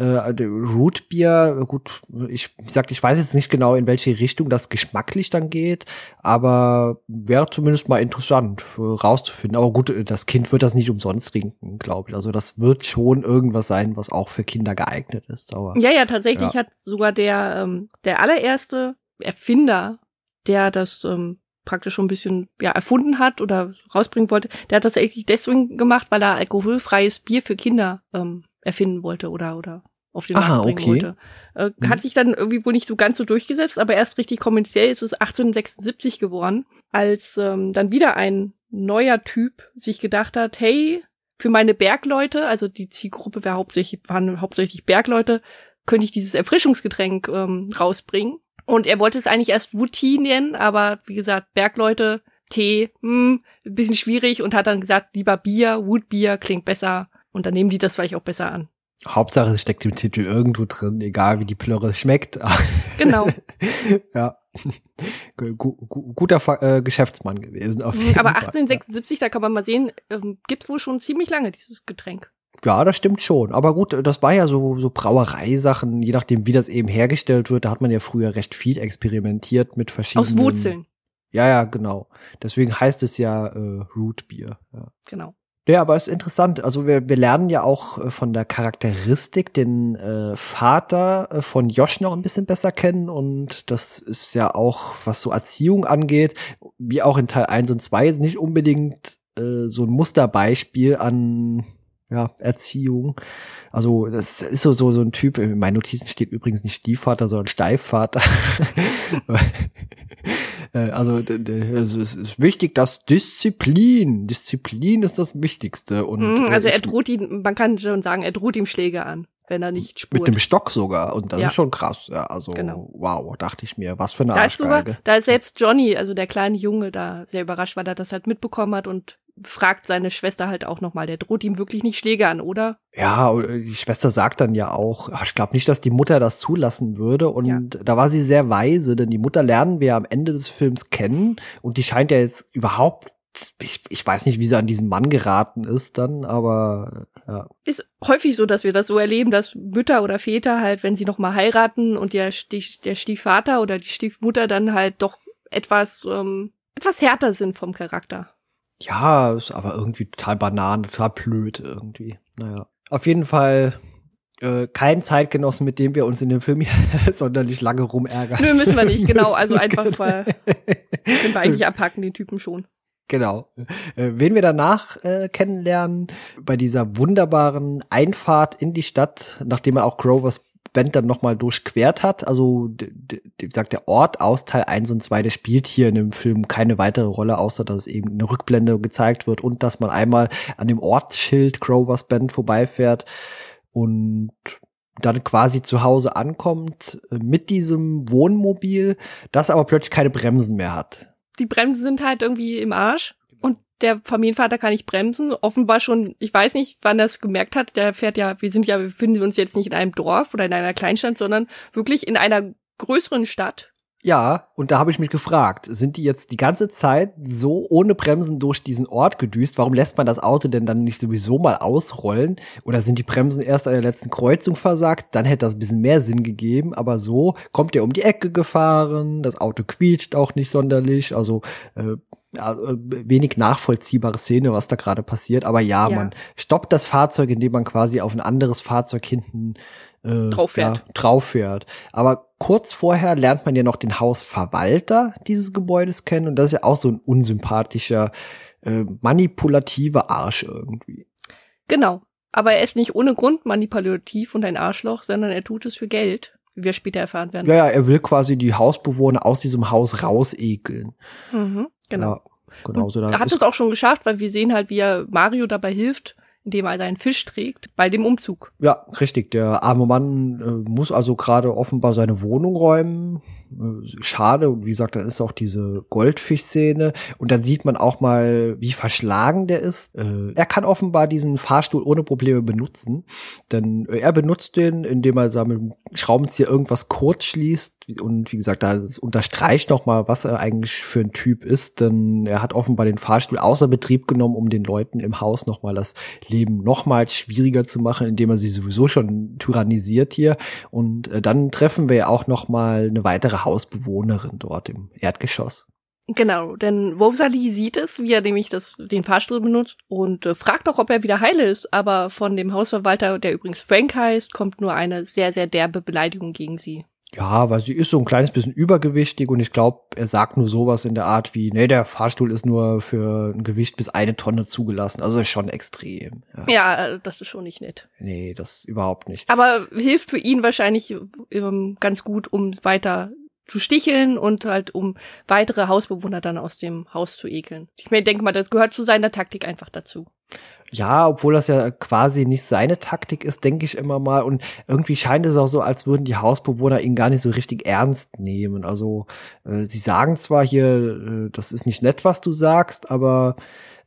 Äh, Rootbier, gut, ich wie gesagt, ich weiß jetzt nicht genau, in welche Richtung das geschmacklich dann geht, aber wäre zumindest mal interessant für, rauszufinden. Aber gut, das Kind wird das nicht umsonst trinken, glaube ich. Also das wird schon irgendwas sein, was auch für Kinder geeignet ist. Aber, ja, ja, tatsächlich ja. hat sogar der, ähm, der allererste Erfinder der das ähm, praktisch schon ein bisschen ja erfunden hat oder rausbringen wollte, der hat das eigentlich deswegen gemacht, weil er alkoholfreies Bier für Kinder ähm, erfinden wollte oder oder auf den Markt bringen okay. wollte. Äh, mhm. Hat sich dann irgendwie wohl nicht so ganz so durchgesetzt, aber erst richtig kommerziell ist es 1876 geworden, als ähm, dann wieder ein neuer Typ sich gedacht hat, hey, für meine Bergleute, also die Zielgruppe wäre hauptsächlich, waren hauptsächlich Bergleute, könnte ich dieses Erfrischungsgetränk ähm, rausbringen. Und er wollte es eigentlich erst Wuti nennen, aber wie gesagt, Bergleute, Tee, hm, ein bisschen schwierig und hat dann gesagt, lieber Bier, Woodbier klingt besser. Und dann nehmen die das vielleicht auch besser an. Hauptsache, es steckt im Titel irgendwo drin, egal wie die Plörre schmeckt. Genau. ja. Guter äh, Geschäftsmann gewesen. Auf mhm, jeden Aber 1876, Fall. da kann man mal sehen, ähm, gibt's wohl schon ziemlich lange dieses Getränk. Ja, das stimmt schon. Aber gut, das war ja so, so Brauereisachen, je nachdem, wie das eben hergestellt wird. Da hat man ja früher recht viel experimentiert mit verschiedenen. Aus Wurzeln. Ja, ja, genau. Deswegen heißt es ja äh, Rootbier. Ja. Genau. Ja, aber es ist interessant. Also wir, wir lernen ja auch äh, von der Charakteristik den äh, Vater äh, von Josh noch ein bisschen besser kennen und das ist ja auch, was so Erziehung angeht, wie auch in Teil 1 und 2, ist nicht unbedingt äh, so ein Musterbeispiel an ja, Erziehung. Also das ist so, so, so ein Typ, in meinen Notizen steht übrigens nicht Stiefvater, sondern Steifvater. Äh, also es ist wichtig, dass Disziplin, Disziplin ist das Wichtigste. Und, mhm, also er droht ihm, man kann schon sagen, er droht ihm Schläge an, wenn er nicht spurt. Mit dem Stock sogar und das ja. ist schon krass. Ja, also genau. wow, dachte ich mir, was für eine da Ist sogar, da ist selbst Johnny, also der kleine Junge, da sehr überrascht, weil er das halt mitbekommen hat und fragt seine Schwester halt auch nochmal, der droht ihm wirklich nicht Schläge an, oder? Ja, die Schwester sagt dann ja auch, ich glaube nicht, dass die Mutter das zulassen würde. Und ja. da war sie sehr weise, denn die Mutter lernen wir am Ende des Films kennen und die scheint ja jetzt überhaupt ich, ich weiß nicht, wie sie an diesen Mann geraten ist dann, aber ja. Ist häufig so, dass wir das so erleben, dass Mütter oder Väter halt, wenn sie noch mal heiraten und der, der Stiefvater oder die Stiefmutter dann halt doch etwas ähm, etwas härter sind vom Charakter. Ja, ist aber irgendwie total banan, total blöd irgendwie. Naja. Auf jeden Fall äh, kein Zeitgenossen, mit dem wir uns in dem Film sonderlich lange rumärgern. Nö, müssen wir nicht, genau. Also einfach mal können wir eigentlich abhacken, den Typen schon. Genau. Äh, wen wir danach äh, kennenlernen, bei dieser wunderbaren Einfahrt in die Stadt, nachdem man auch Grovers Band dann nochmal durchquert hat. Also, wie gesagt, der Ort aus Teil 1 und 2, der spielt hier in dem Film keine weitere Rolle, außer dass es eben eine Rückblende gezeigt wird und dass man einmal an dem Ortsschild Grovers Band vorbeifährt und dann quasi zu Hause ankommt äh, mit diesem Wohnmobil, das aber plötzlich keine Bremsen mehr hat. Die Bremsen sind halt irgendwie im Arsch der Familienvater kann nicht bremsen. Offenbar schon, ich weiß nicht, wann er es gemerkt hat. Der fährt ja, wir sind ja, wir befinden uns jetzt nicht in einem Dorf oder in einer Kleinstadt, sondern wirklich in einer größeren Stadt. Ja, und da habe ich mich gefragt, sind die jetzt die ganze Zeit so ohne Bremsen durch diesen Ort gedüst? Warum lässt man das Auto denn dann nicht sowieso mal ausrollen? Oder sind die Bremsen erst an der letzten Kreuzung versagt? Dann hätte das ein bisschen mehr Sinn gegeben. Aber so kommt er um die Ecke gefahren, das Auto quietscht auch nicht sonderlich. Also äh, also, wenig nachvollziehbare Szene, was da gerade passiert. Aber ja, ja, man stoppt das Fahrzeug, indem man quasi auf ein anderes Fahrzeug hinten äh, drauf fährt. Ja, drauf fährt. Aber kurz vorher lernt man ja noch den Hausverwalter dieses Gebäudes kennen und das ist ja auch so ein unsympathischer, äh, manipulativer Arsch irgendwie. Genau. Aber er ist nicht ohne Grund manipulativ und ein Arschloch, sondern er tut es für Geld, wie wir später erfahren werden. Ja, ja, er will quasi die Hausbewohner aus diesem Haus rausekeln. Mhm. Genau. Ja, genau so er hat es auch schon geschafft, weil wir sehen halt, wie er Mario dabei hilft, indem er seinen Fisch trägt bei dem Umzug. Ja, richtig. Der arme Mann äh, muss also gerade offenbar seine Wohnung räumen. Äh, schade. Und wie gesagt, dann ist auch diese Goldfischszene. Und dann sieht man auch mal, wie verschlagen der ist. Äh, er kann offenbar diesen Fahrstuhl ohne Probleme benutzen. Denn äh, er benutzt den, indem er mit dem Schraubenzieher irgendwas kurz schließt. Und wie gesagt, da unterstreicht noch mal, was er eigentlich für ein Typ ist. Denn er hat offenbar den Fahrstuhl außer Betrieb genommen, um den Leuten im Haus noch mal das Leben noch mal schwieriger zu machen, indem er sie sowieso schon tyrannisiert hier. Und äh, dann treffen wir ja auch noch mal eine weitere Hausbewohnerin dort im Erdgeschoss. Genau, denn Wovsali sieht es, wie er nämlich das, den Fahrstuhl benutzt und äh, fragt auch, ob er wieder heile ist, aber von dem Hausverwalter, der übrigens Frank heißt, kommt nur eine sehr, sehr derbe Beleidigung gegen sie. Ja, weil sie ist so ein kleines bisschen übergewichtig und ich glaube, er sagt nur sowas in der Art wie, nee, der Fahrstuhl ist nur für ein Gewicht bis eine Tonne zugelassen. Also schon extrem. Ja, ja das ist schon nicht nett. Nee, das überhaupt nicht. Aber hilft für ihn wahrscheinlich ähm, ganz gut, um weiter zu sticheln und halt um weitere Hausbewohner dann aus dem Haus zu ekeln. Ich mir denke mal, das gehört zu seiner Taktik einfach dazu. Ja, obwohl das ja quasi nicht seine Taktik ist, denke ich immer mal. Und irgendwie scheint es auch so, als würden die Hausbewohner ihn gar nicht so richtig ernst nehmen. Also äh, sie sagen zwar hier, äh, das ist nicht nett, was du sagst, aber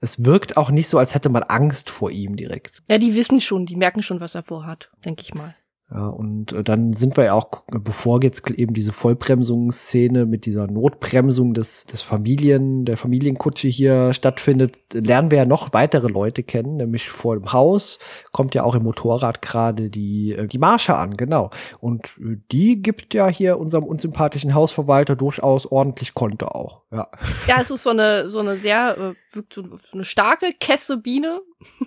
es wirkt auch nicht so, als hätte man Angst vor ihm direkt. Ja, die wissen schon, die merken schon, was er vorhat, denke ich mal. Ja, und äh, dann sind wir ja auch, bevor jetzt eben diese Vollbremsungsszene mit dieser Notbremsung des, des Familien, der Familienkutsche hier stattfindet, lernen wir ja noch weitere Leute kennen, nämlich vor dem Haus kommt ja auch im Motorrad gerade die, äh, die Marsche an, genau. Und äh, die gibt ja hier unserem unsympathischen Hausverwalter durchaus ordentlich Konto auch, ja. Ja, es ist so eine, so eine sehr, so eine starke Kessebiene.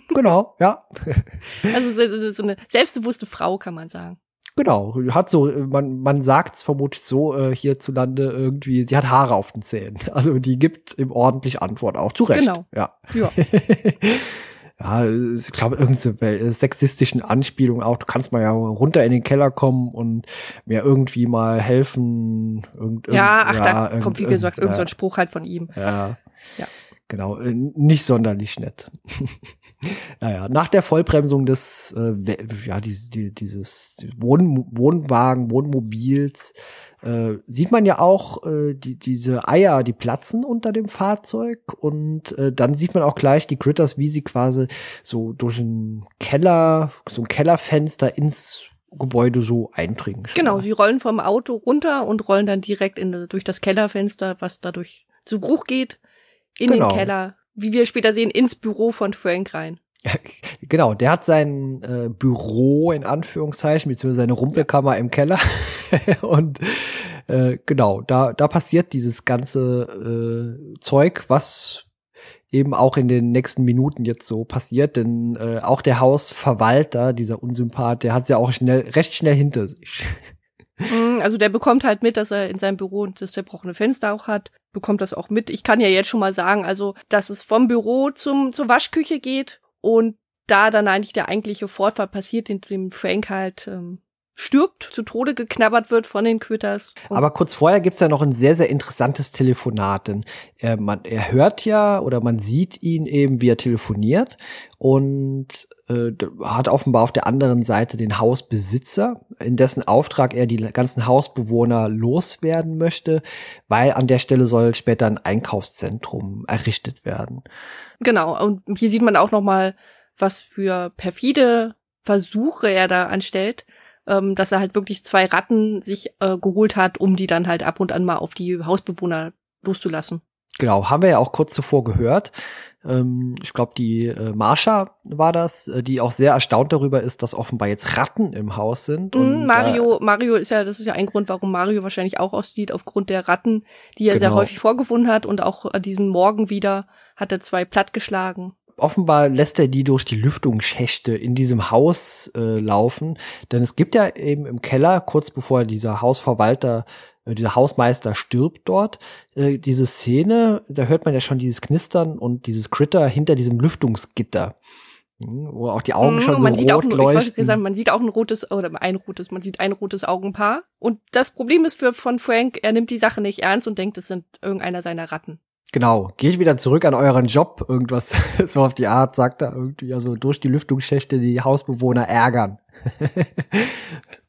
Genau, ja. Also so eine selbstbewusste Frau, kann man sagen. Genau, hat so, man, man sagt es vermutlich so äh, hierzulande irgendwie, sie hat Haare auf den Zähnen. Also die gibt ihm ordentlich Antwort auch. Zu Recht. Genau. Ja. Ja. ja, ich glaube, irgendeine sexistischen Anspielung auch. Du kannst mal ja runter in den Keller kommen und mir irgendwie mal helfen. Irgend, ja, ach, ja, da kommt, wie gesagt, irgendein so Spruch halt von ihm. Ja. Ja. Genau, äh, nicht sonderlich nett. naja, nach der Vollbremsung des, äh, ja, dieses, dieses Wohn Wohnwagen, Wohnmobils, äh, sieht man ja auch äh, die, diese Eier, die platzen unter dem Fahrzeug und äh, dann sieht man auch gleich die Critters, wie sie quasi so durch einen Keller, so ein Kellerfenster ins Gebäude so eindringen. Genau, sie rollen vom Auto runter und rollen dann direkt in, durch das Kellerfenster, was dadurch zu Bruch geht in genau. den Keller, wie wir später sehen, ins Büro von Frank rein. Genau, der hat sein äh, Büro in Anführungszeichen, beziehungsweise seine Rumpelkammer im Keller. und äh, genau, da, da passiert dieses ganze äh, Zeug, was eben auch in den nächsten Minuten jetzt so passiert, denn äh, auch der Hausverwalter, dieser Unsympath, der hat ja auch schnell, recht schnell hinter sich. Mhm, also der bekommt halt mit, dass er in seinem Büro das zerbrochene Fenster auch hat, bekommt das auch mit. Ich kann ja jetzt schon mal sagen, also, dass es vom Büro zum, zur Waschküche geht und da dann eigentlich der eigentliche Vorfall passiert, in dem Frank halt ähm, stirbt, zu Tode geknabbert wird von den Quitters. Aber kurz vorher gibt's ja noch ein sehr, sehr interessantes Telefonat, denn er, man, er hört ja oder man sieht ihn eben, wie er telefoniert und äh, hat offenbar auf der anderen Seite den Hausbesitzer, in dessen Auftrag er die ganzen Hausbewohner loswerden möchte, weil an der Stelle soll später ein Einkaufszentrum errichtet werden. Genau, und hier sieht man auch noch mal, was für perfide Versuche er da anstellt ähm, dass er halt wirklich zwei Ratten sich äh, geholt hat, um die dann halt ab und an mal auf die Hausbewohner loszulassen. Genau, haben wir ja auch kurz zuvor gehört. Ähm, ich glaube, die äh, Marsha war das, äh, die auch sehr erstaunt darüber ist, dass offenbar jetzt Ratten im Haus sind. Mm, und, Mario, äh, Mario ist ja, das ist ja ein Grund, warum Mario wahrscheinlich auch aussieht, aufgrund der Ratten, die er genau. sehr häufig vorgefunden hat und auch an diesem Morgen wieder hat er zwei plattgeschlagen offenbar lässt er die durch die Lüftungsschächte in diesem Haus äh, laufen. Denn es gibt ja eben im Keller, kurz bevor dieser Hausverwalter, dieser Hausmeister stirbt dort, äh, diese Szene, da hört man ja schon dieses Knistern und dieses Critter hinter diesem Lüftungsgitter. Hm, wo auch die Augen mm, schon man so sieht rot auch, leuchten. Sagen, man sieht auch ein rotes, oder ein rotes, man sieht ein rotes Augenpaar. Und das Problem ist für von Frank, er nimmt die Sache nicht ernst und denkt, es sind irgendeiner seiner Ratten. Genau, gehe ich wieder zurück an euren Job, irgendwas so auf die Art, sagt er irgendwie, also durch die Lüftungsschächte die Hausbewohner ärgern.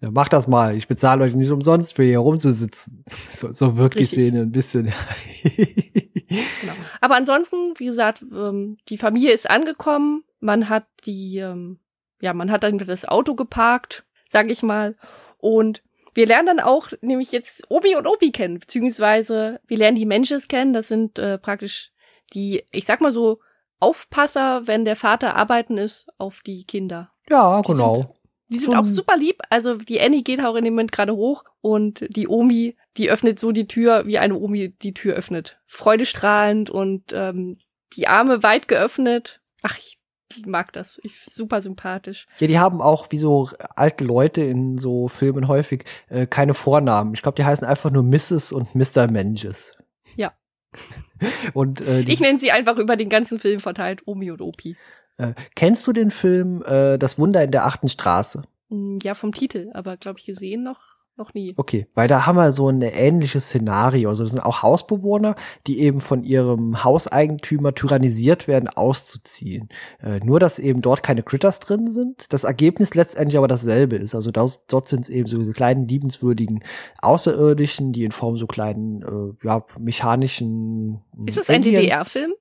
ja, macht das mal, ich bezahle euch nicht umsonst für hier rumzusitzen. So, so die Szene ein bisschen. genau. Aber ansonsten, wie gesagt, ähm, die Familie ist angekommen, man hat die, ähm, ja, man hat dann das Auto geparkt, sag ich mal, und wir lernen dann auch nämlich jetzt Obi und Obi kennen, beziehungsweise wir lernen die Menschen kennen. Das sind äh, praktisch die, ich sag mal so, Aufpasser, wenn der Vater arbeiten ist, auf die Kinder. Ja, die genau. Sind, die sind auch super lieb. Also die Annie geht auch in dem Moment gerade hoch und die Omi, die öffnet so die Tür, wie eine Omi die Tür öffnet. Freudestrahlend und ähm, die Arme weit geöffnet. Ach, ich mag das. Ich super sympathisch. Ja, die haben auch wie so alte Leute in so Filmen häufig äh, keine Vornamen. Ich glaube, die heißen einfach nur Mrs. und Mr. Menges. Ja. und äh, ich nenne sie einfach über den ganzen Film verteilt Omi und Opi. Äh, kennst du den Film äh, Das Wunder in der achten Straße? Hm, ja, vom Titel, aber glaube ich gesehen noch noch nie. Okay, weil da haben wir so ein ähnliches Szenario. Also das sind auch Hausbewohner, die eben von ihrem Hauseigentümer tyrannisiert werden, auszuziehen. Äh, nur, dass eben dort keine Critters drin sind. Das Ergebnis letztendlich aber dasselbe ist. Also das, dort sind es eben so diese kleinen, liebenswürdigen Außerirdischen, die in Form so kleinen, äh, ja, mechanischen. Ist das ein DDR-Film?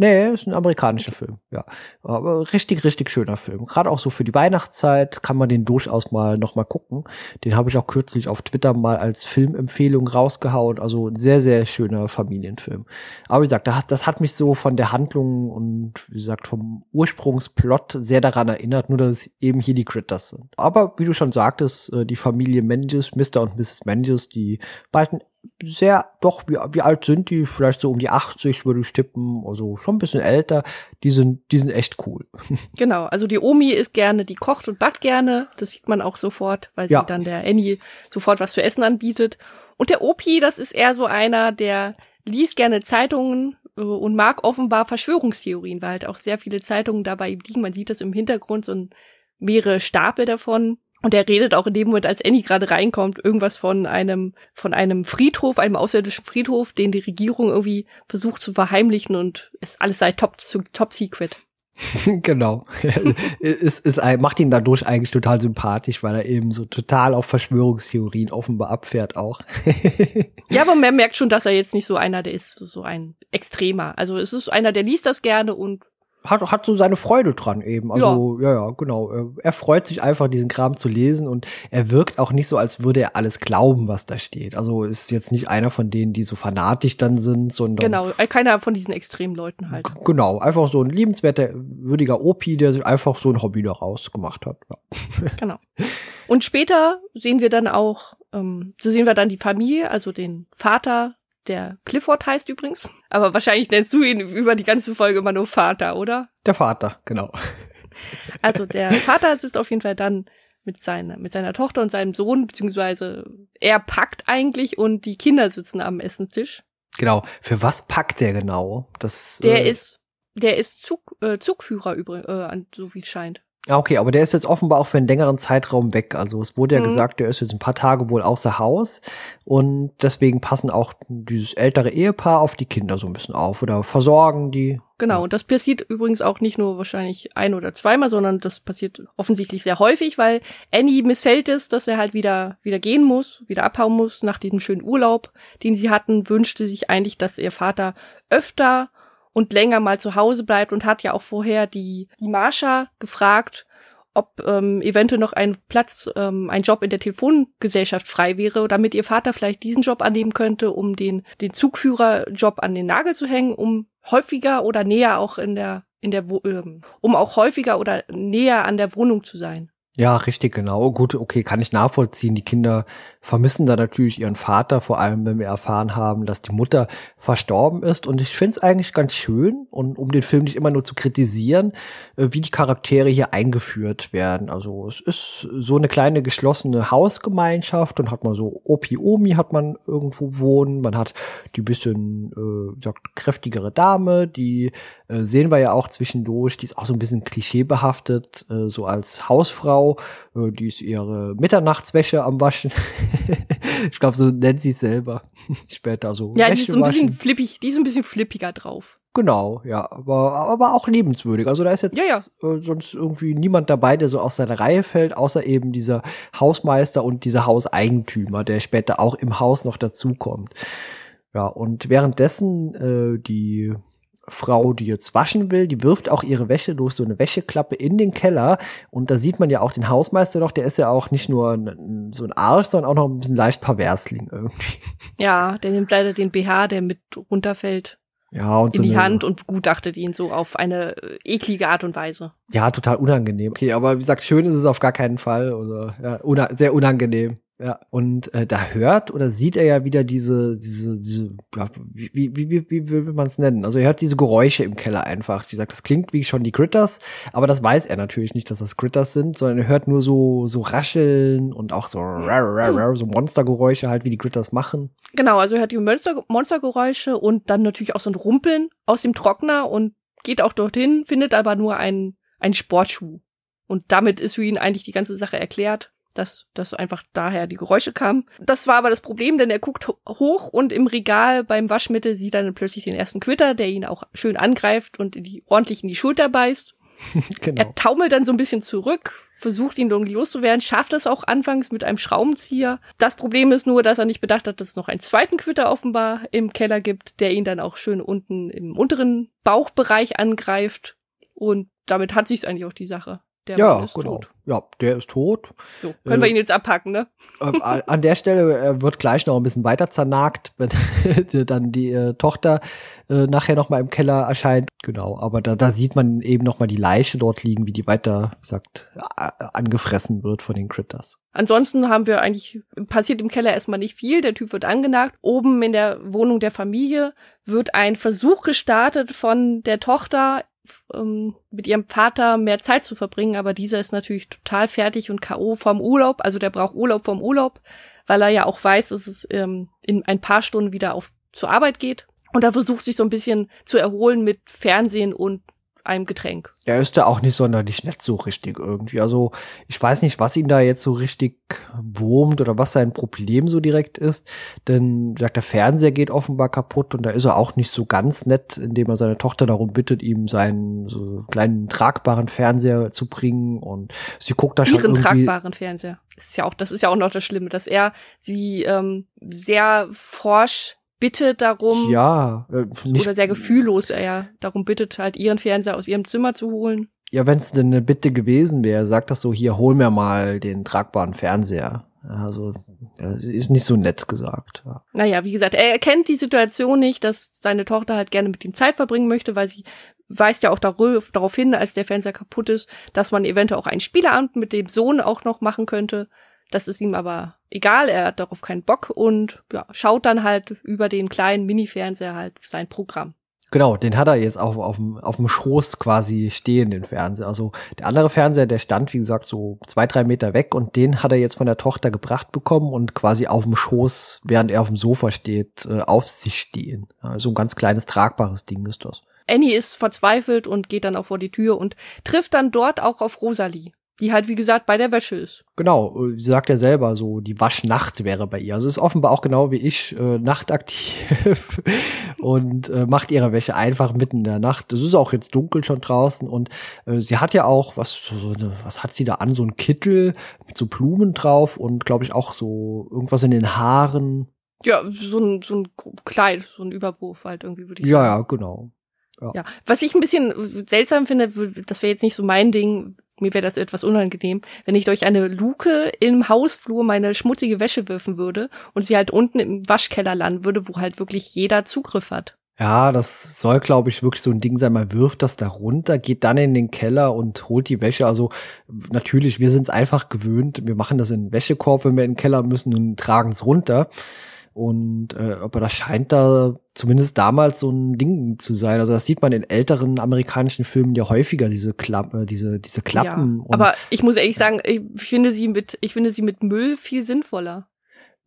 Nee, ist ein amerikanischer Film, ja. Aber richtig, richtig schöner Film. Gerade auch so für die Weihnachtszeit kann man den durchaus mal noch mal gucken. Den habe ich auch kürzlich auf Twitter mal als Filmempfehlung rausgehauen. Also ein sehr, sehr schöner Familienfilm. Aber wie gesagt, das hat mich so von der Handlung und wie gesagt vom Ursprungsplot sehr daran erinnert, nur dass es eben hier die Critters sind. Aber wie du schon sagtest, äh, die Familie Menges, Mr. und Mrs. Menges, die beiden sehr, doch, wie, wie alt sind die? Vielleicht so um die 80 würde ich tippen, also schon ein bisschen älter. Die sind, die sind echt cool. Genau, also die Omi ist gerne, die kocht und backt gerne. Das sieht man auch sofort, weil sie ja. dann der Annie sofort was zu essen anbietet. Und der Opi, das ist eher so einer, der liest gerne Zeitungen äh, und mag offenbar Verschwörungstheorien, weil halt auch sehr viele Zeitungen dabei liegen. Man sieht das im Hintergrund, so ein mehrere Stapel davon. Und er redet auch in dem Moment, als Annie gerade reinkommt, irgendwas von einem, von einem Friedhof, einem außerirdischen Friedhof, den die Regierung irgendwie versucht zu verheimlichen und es alles sei top, top secret. genau. es, es macht ihn dadurch eigentlich total sympathisch, weil er eben so total auf Verschwörungstheorien offenbar abfährt auch. ja, aber man merkt schon, dass er jetzt nicht so einer, der ist so ein Extremer. Also es ist einer, der liest das gerne und hat, hat so seine Freude dran eben. Also, ja, ja, ja genau. Er freut sich einfach, diesen Kram zu lesen und er wirkt auch nicht so, als würde er alles glauben, was da steht. Also ist jetzt nicht einer von denen, die so fanatisch dann sind, sondern. Genau, äh, keiner von diesen extremen Leuten halt. Genau, einfach so ein liebenswerter, würdiger Opi, der sich einfach so ein Hobby daraus gemacht hat. Ja. Genau. Und später sehen wir dann auch, ähm, so sehen wir dann die Familie, also den Vater, der Clifford heißt übrigens. Aber wahrscheinlich nennst du ihn über die ganze Folge immer nur Vater, oder? Der Vater, genau. Also der Vater sitzt auf jeden Fall dann mit seiner, mit seiner Tochter und seinem Sohn, beziehungsweise er packt eigentlich und die Kinder sitzen am Essenstisch. Genau. Für was packt der genau? Das, der äh, ist, der ist Zug, äh, Zugführer übrigens, äh, so wie es scheint. Ja, okay, aber der ist jetzt offenbar auch für einen längeren Zeitraum weg. Also es wurde ja mhm. gesagt, der ist jetzt ein paar Tage wohl außer Haus und deswegen passen auch dieses ältere Ehepaar auf die Kinder so ein bisschen auf oder versorgen die. Genau, und das passiert übrigens auch nicht nur wahrscheinlich ein oder zweimal, sondern das passiert offensichtlich sehr häufig, weil Annie missfällt es, dass er halt wieder, wieder gehen muss, wieder abhauen muss nach diesem schönen Urlaub, den sie hatten, wünschte sich eigentlich, dass ihr Vater öfter und länger mal zu Hause bleibt und hat ja auch vorher die, die Marsha gefragt, ob ähm, eventuell noch ein Platz, ähm, ein Job in der Telefongesellschaft frei wäre, damit ihr Vater vielleicht diesen Job annehmen könnte, um den, den Zugführerjob an den Nagel zu hängen, um häufiger oder näher auch in der, in der, ähm, um auch häufiger oder näher an der Wohnung zu sein. Ja, richtig, genau. Gut, okay, kann ich nachvollziehen. Die Kinder vermissen da natürlich ihren Vater, vor allem wenn wir erfahren haben, dass die Mutter verstorben ist. Und ich finde es eigentlich ganz schön, und um den Film nicht immer nur zu kritisieren, äh, wie die Charaktere hier eingeführt werden. Also es ist so eine kleine geschlossene Hausgemeinschaft und hat man so Opi Omi hat man irgendwo wohnen. Man hat die bisschen äh, sagt, kräftigere Dame, die äh, sehen wir ja auch zwischendurch, die ist auch so ein bisschen klischeebehaftet, äh, so als Hausfrau Frau, äh, die ist ihre Mitternachtswäsche am Waschen. ich glaube, so nennt sie es selber. Später so. Ja, Wäsche die ist so ein bisschen waschen. flippig, die ist ein bisschen flippiger drauf. Genau, ja, aber, aber auch liebenswürdig. Also da ist jetzt Ja, ja. Äh, sonst irgendwie niemand dabei, der so aus seiner Reihe fällt, außer eben dieser Hausmeister und dieser Hauseigentümer, der später auch im Haus noch dazukommt. Ja, und währenddessen äh, die Frau, die jetzt waschen will, die wirft auch ihre Wäsche durch so eine Wäscheklappe in den Keller. Und da sieht man ja auch den Hausmeister noch, der ist ja auch nicht nur ein, so ein Arsch, sondern auch noch ein bisschen leicht perversling irgendwie. Ja, der nimmt leider den BH, der mit runterfällt, Ja, und in so die eine, Hand und begutachtet ihn so auf eine äh, eklige Art und Weise. Ja, total unangenehm. Okay, aber wie gesagt, schön ist es auf gar keinen Fall. Oder ja, una sehr unangenehm. Ja, und äh, da hört oder sieht er ja wieder diese, diese, diese, wie, wie, wie, wie will man es nennen? Also er hört diese Geräusche im Keller einfach. Wie gesagt, das klingt wie schon die Critters, aber das weiß er natürlich nicht, dass das Critters sind, sondern er hört nur so, so Rascheln und auch so, rar, rar, rar, so Monstergeräusche halt, wie die Critters machen. Genau, also er hört die Monster Monstergeräusche und dann natürlich auch so ein Rumpeln aus dem Trockner und geht auch dorthin, findet aber nur einen, einen Sportschuh. Und damit ist für ihn eigentlich die ganze Sache erklärt, dass, dass einfach daher die Geräusche kamen. Das war aber das Problem, denn er guckt ho- hoch und im Regal beim Waschmittel sieht er dann plötzlich den ersten Quitter, der ihn auch schön angreift und in die, ordentlich in die Schulter beißt. genau. Er taumelt dann so ein bisschen zurück, versucht ihn irgendwie loszuwerden, schafft es auch anfangs mit einem Schraubenzieher. Das Problem ist nur, dass er nicht bedacht hat, dass es noch einen zweiten Quitter offenbar im Keller gibt, der ihn dann auch schön unten im unteren Bauchbereich angreift. Und damit hat sich's eigentlich auch die Sache. Der Ja, Mann ist genau. tot. Ja, der ist tot. So, können wir Äh, ihn jetzt abpacken, ne? ähm, an der Stelle äh, wird gleich noch ein bisschen weiter zernagt, wenn dann die äh, Tochter äh, nachher noch mal im Keller erscheint. Genau, aber da, da sieht man eben noch mal die Leiche dort liegen, wie die weiter, a- angefressen wird von den Critters. Ansonsten haben wir eigentlich, passiert im Keller erstmal nicht viel. Der Typ wird angenagt. Oben in der Wohnung der Familie wird ein Versuch gestartet von der Tochter, ähm, mit ihrem Vater mehr Zeit zu verbringen. Aber dieser ist natürlich total fertig und K.O. vom Urlaub. Also der braucht Urlaub vom Urlaub, weil er ja auch weiß, dass es ähm, in ein paar Stunden wieder auf zur Arbeit geht. Und er versucht sich so ein bisschen zu erholen mit Fernsehen und einem Getränk. Er ist da auch nicht sonderlich nett so richtig irgendwie. Also ich weiß nicht, was ihn da jetzt so richtig wurmt oder was sein Problem so direkt ist. Denn wie gesagt, der Fernseher geht offenbar kaputt und da ist er auch nicht so ganz nett, indem er seine Tochter darum bittet, ihm seinen so kleinen tragbaren Fernseher zu bringen. Und sie guckt da schon ihren irgendwie. tragbaren Fernseher. Das ist ja auch, das ist ja auch noch das Schlimme, dass er sie ähm, sehr forsch bittet darum Ja, äh, nicht, oder sehr gefühllos er darum bittet, halt ihren Fernseher aus ihrem Zimmer zu holen. ja, wenn es denn eine Bitte gewesen wäre, sagt das so, hier, hol mir mal den tragbaren Fernseher. Also, ja, ist nicht so nett gesagt. Ja. Naja, wie gesagt, er erkennt die Situation nicht, dass seine Tochter halt gerne mit ihm Zeit verbringen möchte, weil sie weist ja auch darauf hin, als der Fernseher kaputt ist, dass man eventuell auch einen Spieleabend mit dem Sohn auch noch machen könnte. Das ist ihm aber egal, er hat darauf keinen Bock und ja, schaut dann halt über den kleinen Mini-Fernseher halt sein Programm. Genau, den hat er jetzt auf, auf, dem, auf dem Schoß quasi stehen, den Fernseher. Also der andere Fernseher, der stand, wie gesagt, so zwei, drei Meter weg und den hat er jetzt von der Tochter gebracht bekommen und quasi auf dem Schoß, während er auf dem Sofa steht, äh, auf sich stehen. Also ein ganz kleines, tragbares Ding ist das. Annie ist verzweifelt und geht dann auch vor die Tür und trifft dann dort auch auf Rosalie, die halt, wie gesagt, bei der Wäsche ist. Genau, äh, sie sagt ja selber so, die Waschnacht wäre bei ihr. Also ist offenbar auch genau wie ich äh, nachtaktiv und äh, macht ihre Wäsche einfach mitten in der Nacht. Es ist auch jetzt dunkel schon draußen und äh, sie hat ja auch, was, so, eine, was hat sie da an? So ein Kittel mit so Blumen drauf und glaube ich auch so irgendwas in den Haaren. Ja, so ein, so ein Kleid, so ein Überwurf halt irgendwie, würde ich Ja, sagen. ja, genau. Ja, was ich ein bisschen seltsam finde, das wäre jetzt nicht so mein Ding, mir wäre das etwas unangenehm, wenn ich durch eine Luke im Hausflur meine schmutzige Wäsche werfen würde und sie halt unten im Waschkeller landen würde, wo halt wirklich jeder Zugriff hat. Ja, das soll, glaube ich, wirklich so ein Ding sein. Man wirft das da runter, geht dann in den Keller und holt die Wäsche. Also natürlich, wir sind es einfach gewöhnt. Wir machen das in den Wäschekorb, wenn wir in den Keller müssen und tragen es runter. Und äh, aber das scheint da zumindest damals so ein Ding zu sein. Also das sieht man in älteren amerikanischen Filmen ja häufiger, diese Klappe, diese, diese Klappen. Ja, aber ich muss ehrlich sagen, ich finde sie mit, ich finde sie mit Müll viel sinnvoller.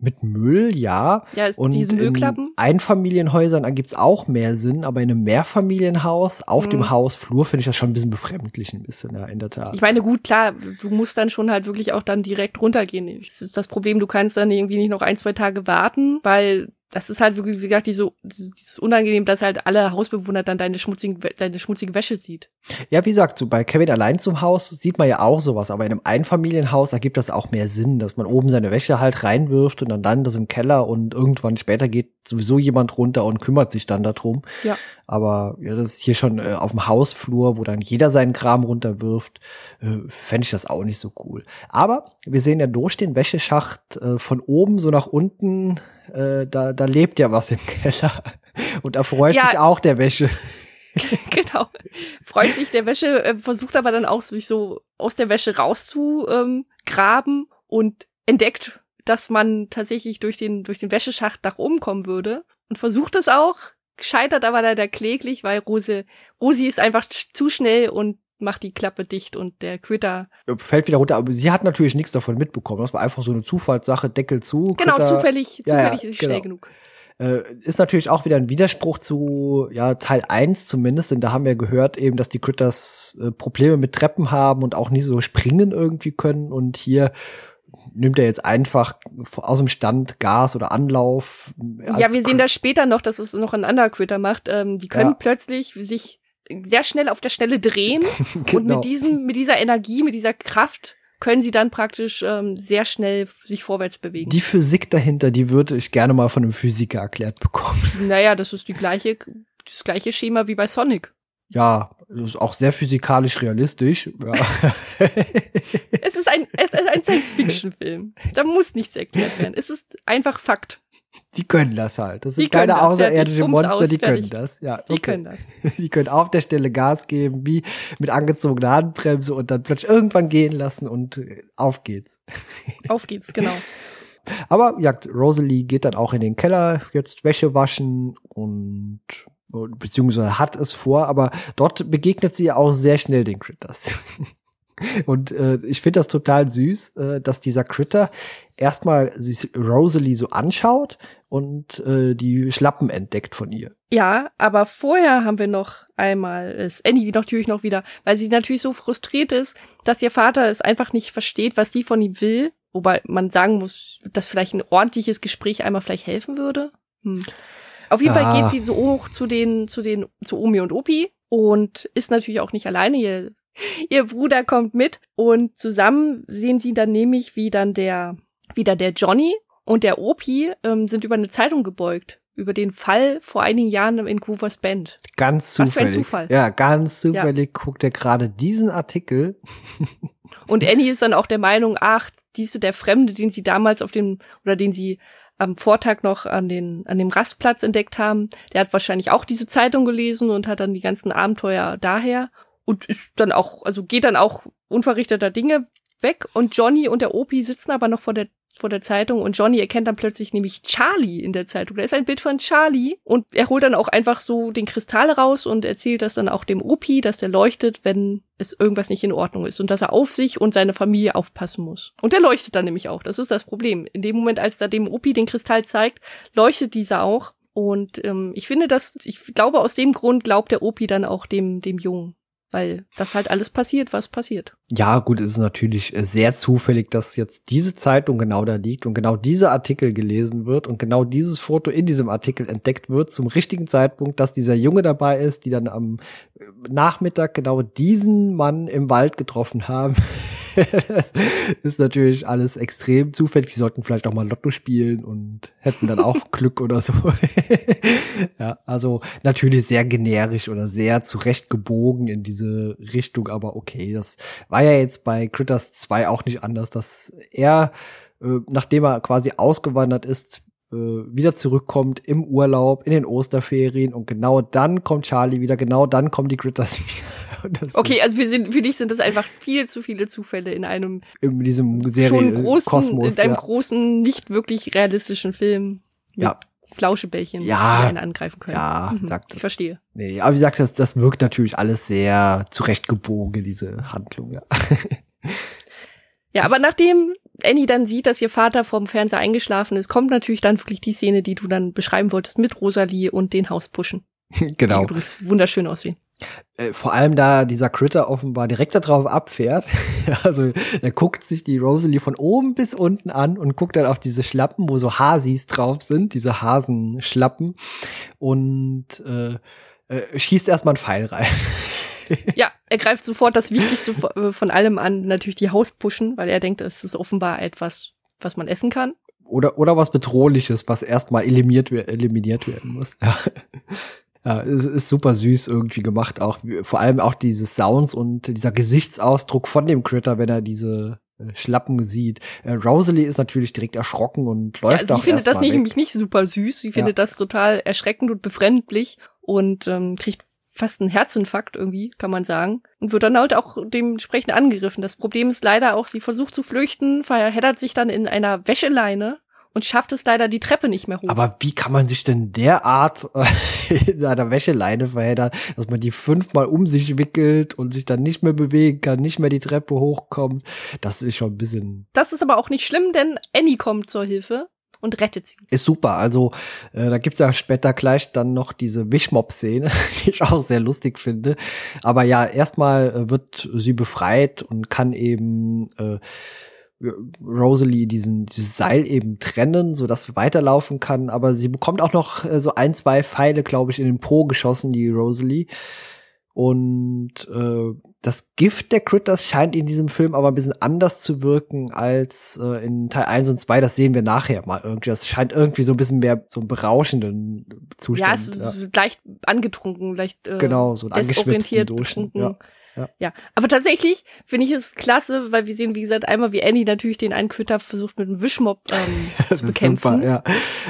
Mit Müll, ja. Ja, und diese Müllklappen. In Einfamilienhäusern gibt's auch mehr Sinn, aber in einem Mehrfamilienhaus auf Mhm. dem Hausflur finde ich das schon ein bisschen befremdlich, ein bisschen, ja, in der Tat. Ich meine, gut, klar, du musst dann schon halt wirklich auch dann direkt runtergehen. Das ist das Problem, du kannst dann irgendwie nicht noch ein, zwei Tage warten, weil das ist halt wirklich, wie gesagt, die so, dieses unangenehm, dass halt alle Hausbewohner dann deine schmutzigen, deine schmutzige Wäsche sieht. Ja, wie gesagt, so bei Kevin allein zum Haus sieht man ja auch sowas, aber in einem Einfamilienhaus ergibt das auch mehr Sinn, dass man oben seine Wäsche halt reinwirft und dann landet das im Keller und irgendwann später geht sowieso jemand runter und kümmert sich dann darum. Ja. Aber ja, das ist hier schon äh, auf dem Hausflur, wo dann jeder seinen Kram runterwirft, äh, fände ich das auch nicht so cool. Aber wir sehen ja durch den Wäscheschacht äh, von oben so nach unten, äh, da, da lebt ja was im Keller. Und da freut Ja. sich auch der Wäsche. genau. Freut sich der Wäsche, äh, versucht aber dann auch sich so aus der Wäsche rauszugraben ähm, graben und entdeckt, dass man tatsächlich durch den, durch den Wäscheschacht nach oben kommen würde und versucht es auch, scheitert aber leider kläglich, weil Rose, Rosi ist einfach zu schnell und macht die Klappe dicht und der Köter, fällt wieder runter, aber sie hat natürlich nichts davon mitbekommen. Das war einfach so eine Zufallssache, Deckel zu. genau, Kritter, zufällig, Ja, ja, zufällig ist sie schnell genau. genug. Äh, ist natürlich auch wieder ein Widerspruch zu ja, Teil 1 zumindest, denn da haben wir gehört eben, dass die Critters äh, Probleme mit Treppen haben und auch nie so springen irgendwie können und hier nimmt er jetzt einfach aus dem Stand Gas oder Anlauf. Ja, wir sehen das später noch, dass es noch ein anderer Critter macht. Ähm, die können Ja. plötzlich sich sehr schnell auf der Stelle drehen Und genau. mit diesem, mit dieser Energie, mit dieser Kraft können sie dann praktisch ähm, sehr schnell sich vorwärts bewegen. Die Physik dahinter, die würde ich gerne mal von einem Physiker erklärt bekommen. naja, das ist die gleiche, das gleiche Schema wie bei Sonic. Ja, das ist auch sehr physikalisch realistisch. Ja. Es ist ein, es ist ein Science-Fiction-Film. Da muss nichts erklärt werden. Es ist einfach Fakt. Die können das halt. Das Die sind keine können das, außerirdische fertig, Bums Monster, die können das. Ja, Die okay. können das. Die können auf der Stelle Gas geben, wie mit angezogener Handbremse und dann plötzlich irgendwann gehen lassen und äh, auf geht's. Auf geht's, genau. Aber ja, Rosalie geht dann auch in den Keller, jetzt Wäsche waschen und beziehungsweise hat es vor, aber dort begegnet sie auch sehr schnell den Critters. Und äh, ich finde das total süß, äh, dass dieser Critter erstmal sich Rosalie so anschaut und äh, die Schlappen entdeckt von ihr. Ja, aber vorher haben wir noch einmal ist Annie natürlich noch wieder, weil sie natürlich so frustriert ist, dass ihr Vater es einfach nicht versteht, was sie von ihm will. Wobei man sagen muss, dass vielleicht ein ordentliches Gespräch einmal vielleicht helfen würde. Hm. Auf jeden Ja. Fall geht sie so hoch zu den, zu den, zu Omi und Opi und ist natürlich auch nicht alleine. Ihr, ihr Bruder kommt mit und zusammen sehen sie dann nämlich, wie dann der, wieder der Johnny und der Opi ähm, sind über eine Zeitung gebeugt. Über den Fall vor einigen Jahren in Coopers Band. Ganz Was für ein zufällig. Zufall. Ja, ganz zufällig guckt er gerade diesen Artikel. Und Annie ist dann auch der Meinung, ach, diese der Fremde, den sie damals auf dem, oder den sie am Vortag noch an den, an dem Rastplatz entdeckt haben, der hat wahrscheinlich auch diese Zeitung gelesen und hat dann die ganzen Abenteuer daher und ist dann auch, also geht dann auch unverrichteter Dinge weg und Johnny und der Opi sitzen aber noch vor der vor der Zeitung und Johnny erkennt dann plötzlich nämlich Charlie in der Zeitung. Da ist ein Bild von Charlie und er holt dann auch einfach so den Kristall raus und erzählt das dann auch dem Opi, dass der leuchtet, wenn es irgendwas nicht in Ordnung ist und dass er auf sich und seine Familie aufpassen muss. Und der leuchtet dann nämlich auch. Das ist das Problem. In dem Moment, als da dem Opi den Kristall zeigt, leuchtet dieser auch. Und ähm, ich finde, dass ich glaube, aus dem Grund glaubt der Opi dann auch dem dem Jungen, weil das halt alles passiert, was passiert. Ja, gut, es ist natürlich äh, sehr zufällig, dass jetzt diese Zeitung genau da liegt und genau dieser Artikel gelesen wird und genau dieses Foto in diesem Artikel entdeckt wird zum richtigen Zeitpunkt, dass dieser Junge dabei ist, die dann am äh, Nachmittag genau diesen Mann im Wald getroffen haben. das ist natürlich alles extrem zufällig. Die sollten vielleicht auch mal Lotto spielen und hätten dann auch Glück oder so. ja, also natürlich sehr generisch oder sehr zurechtgebogen in diese Richtung, aber okay, das war ja jetzt bei Critters 2 auch nicht anders, dass er, äh, nachdem er quasi ausgewandert ist, wieder zurückkommt im Urlaub, in den Osterferien und genau dann kommt Charlie wieder, genau dann kommen die Critters wieder. Okay, also für, für dich sind das einfach viel zu viele Zufälle in einem in diesem schon Serie großen, Kosmos. in einem ja. großen, nicht wirklich realistischen Film Ja. Flauschebällchen, Ja. die einen angreifen können. Ja, Mhm, sagt ich das. verstehe. Nee, aber wie gesagt, das, das wirkt natürlich alles sehr zurechtgebogen, diese Handlung, ja. Ja, aber nachdem Annie dann sieht, dass ihr Vater vom Fernseher eingeschlafen ist, kommt natürlich dann wirklich die Szene, die du dann beschreiben wolltest, mit Rosalie und den Hauspushen. genau. Die übrigens wunderschön aussehen. Äh, vor allem da dieser Critter offenbar direkt darauf abfährt. also er guckt sich die Rosalie von oben bis unten an und guckt dann auf diese Schlappen, wo so Hasis drauf sind, diese Hasenschlappen und äh, äh, schießt erstmal einen Pfeil rein. ja, er greift sofort das Wichtigste äh, von allem an, natürlich die Hauspushen, weil er denkt, es ist offenbar etwas, was man essen kann. Oder, oder was Bedrohliches, was erstmal eliminiert, eliminiert werden muss. Ja. Ja, es ist super süß irgendwie gemacht, auch vor allem auch diese Sounds und dieser Gesichtsausdruck von dem Critter, wenn er diese äh, Schlappen sieht. Äh, Rosalie ist natürlich direkt erschrocken und läuft ja, sie findet das nicht, nämlich nicht super süß. Sie findet ja. das total erschreckend und befremdlich und ähm, kriegt fast einen Herzinfarkt irgendwie, kann man sagen. Und wird dann halt auch dementsprechend angegriffen. Das Problem ist leider auch, sie versucht zu flüchten, verheddert sich dann in einer Wäscheleine und schafft es leider die Treppe nicht mehr hoch. Aber wie kann man sich denn derart äh, in einer Wäscheleine verheddern, dass man die fünfmal um sich wickelt und sich dann nicht mehr bewegen kann, nicht mehr die Treppe hochkommt? Das ist schon ein bisschen. Das ist aber auch nicht schlimm, denn Annie kommt zur Hilfe und rettet sie. Ist super. Also äh, da gibt's ja später gleich dann noch diese Wischmob-Szene, die ich auch sehr lustig finde. Aber ja, erstmal äh, wird sie befreit und kann eben äh, Rosalie diesen dieses Seil eben trennen, so dass weiterlaufen kann. Aber sie bekommt auch noch äh, so ein, zwei Pfeile, glaube ich, in den Po geschossen, die Rosalie. Und äh, das Gift der Critters scheint in diesem Film aber ein bisschen anders zu wirken als äh, in Teil 1 und 2. Das sehen wir nachher mal irgendwie. Das scheint irgendwie so ein bisschen mehr so einen berauschenden Zustand. Ja, es ist ja. leicht angetrunken, leicht äh, genau, so ein desorientiert betrunken. Ja. Ja. ja, aber tatsächlich finde ich es klasse, weil wir sehen, wie gesagt, einmal wie Annie natürlich den einen Quitter versucht mit einem Wischmob ähm, zu bekämpfen. Super, ja.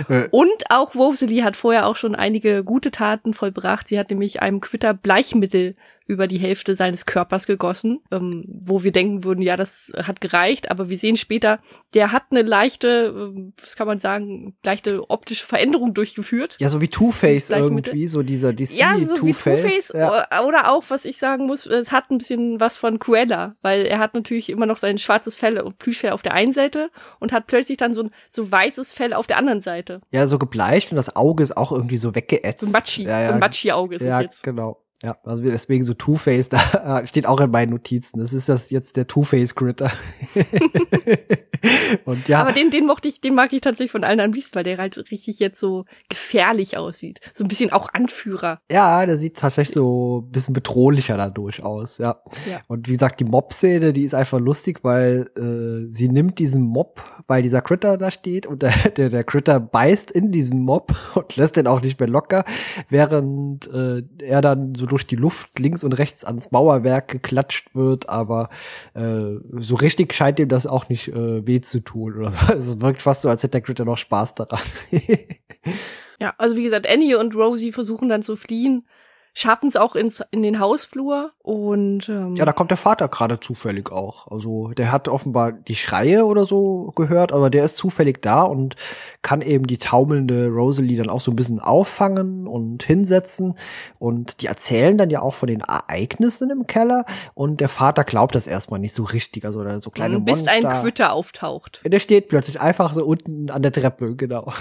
Äh. Und auch Rosalie hat vorher auch schon einige gute Taten vollbracht. Sie hat nämlich einem Quitter Bleichmittel über die Hälfte seines Körpers gegossen, ähm, wo wir denken würden, ja, das hat gereicht, aber wir sehen später, der hat eine leichte, äh, was kann man sagen, leichte optische Veränderung durchgeführt. Ja, so wie Two-Face irgendwie, so dieser DC Ja, so Two wie Two-Face ja. oder auch, was ich sagen muss, es hat ein bisschen was von Cruella, weil er hat natürlich immer noch sein schwarzes Fell, Plüschfell auf der einen Seite und hat plötzlich dann so ein so weißes Fell auf der anderen Seite. Ja, so gebleicht und das Auge ist auch irgendwie so weggeätzt. So ein Matschi, ja, ja. so ein Matschi-Auge ist ja, es jetzt. genau. Ja, also deswegen so Two-Face, da steht auch in meinen Notizen. Das ist das jetzt der Two-Face-Critter. und ja. Aber den, den mochte ich, den mag ich tatsächlich von allen am liebsten, weil der halt richtig jetzt so gefährlich aussieht. So ein bisschen auch Anführer. Ja, der sieht tatsächlich so ein bisschen bedrohlicher dadurch aus, ja. ja. Und wie gesagt, die Mob-Szene, die ist einfach lustig, weil äh, sie nimmt diesen Mob, weil dieser Critter da steht und der, der, der Critter beißt in diesen Mob und lässt den auch nicht mehr locker, während äh, er dann so durch die Luft links und rechts ans Mauerwerk geklatscht wird, aber äh, so richtig scheint ihm das auch nicht äh, weh zu tun oder so. Es wirkt fast so, als hätte der Critter noch Spaß daran. ja, also wie gesagt, Annie und Rosie versuchen dann zu fliehen schaffen es auch ins, in den Hausflur und ähm, ja, da kommt der Vater gerade zufällig auch. Also der hat offenbar die Schreie oder so gehört, aber der ist zufällig da und kann eben die taumelnde Rosalie dann auch so ein bisschen auffangen und hinsetzen und die erzählen dann ja auch von den Ereignissen im Keller und der Vater glaubt das erstmal nicht so richtig, also da so kleine Bis Monster. ein Quitter auftaucht. Der steht plötzlich einfach so unten an der Treppe, genau.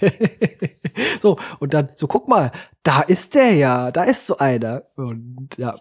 so und dann so guck mal, da ist der ja, da ist so einer. Und ja,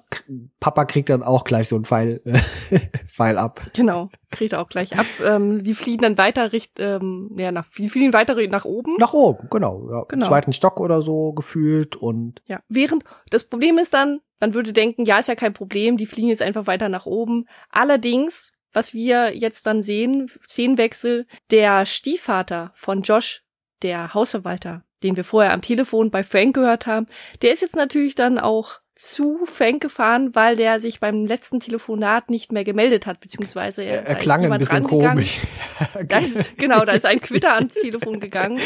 Papa kriegt dann auch gleich so einen Pfeil, äh, Pfeil ab. Genau, kriegt er auch gleich ab. Ähm, die fliehen dann weiter richt, ähm, ja, nach, die fliehen weiter nach oben. Nach oben, genau, ja. Genau. Im zweiten Stock oder so gefühlt und. Ja, während, das Problem ist dann, man würde denken, ja, ist ja kein Problem, die fliegen jetzt einfach weiter nach oben. Allerdings, was wir jetzt dann sehen, Szenenwechsel, der Stiefvater von Josh, der Hausverwalter, den wir vorher am Telefon bei Frank gehört haben, der ist jetzt natürlich dann auch zu Frank gefahren, weil der sich beim letzten Telefonat nicht mehr gemeldet hat, beziehungsweise er, er klang ein bisschen komisch. da ist, genau, da ist ein Quitter ans Telefon gegangen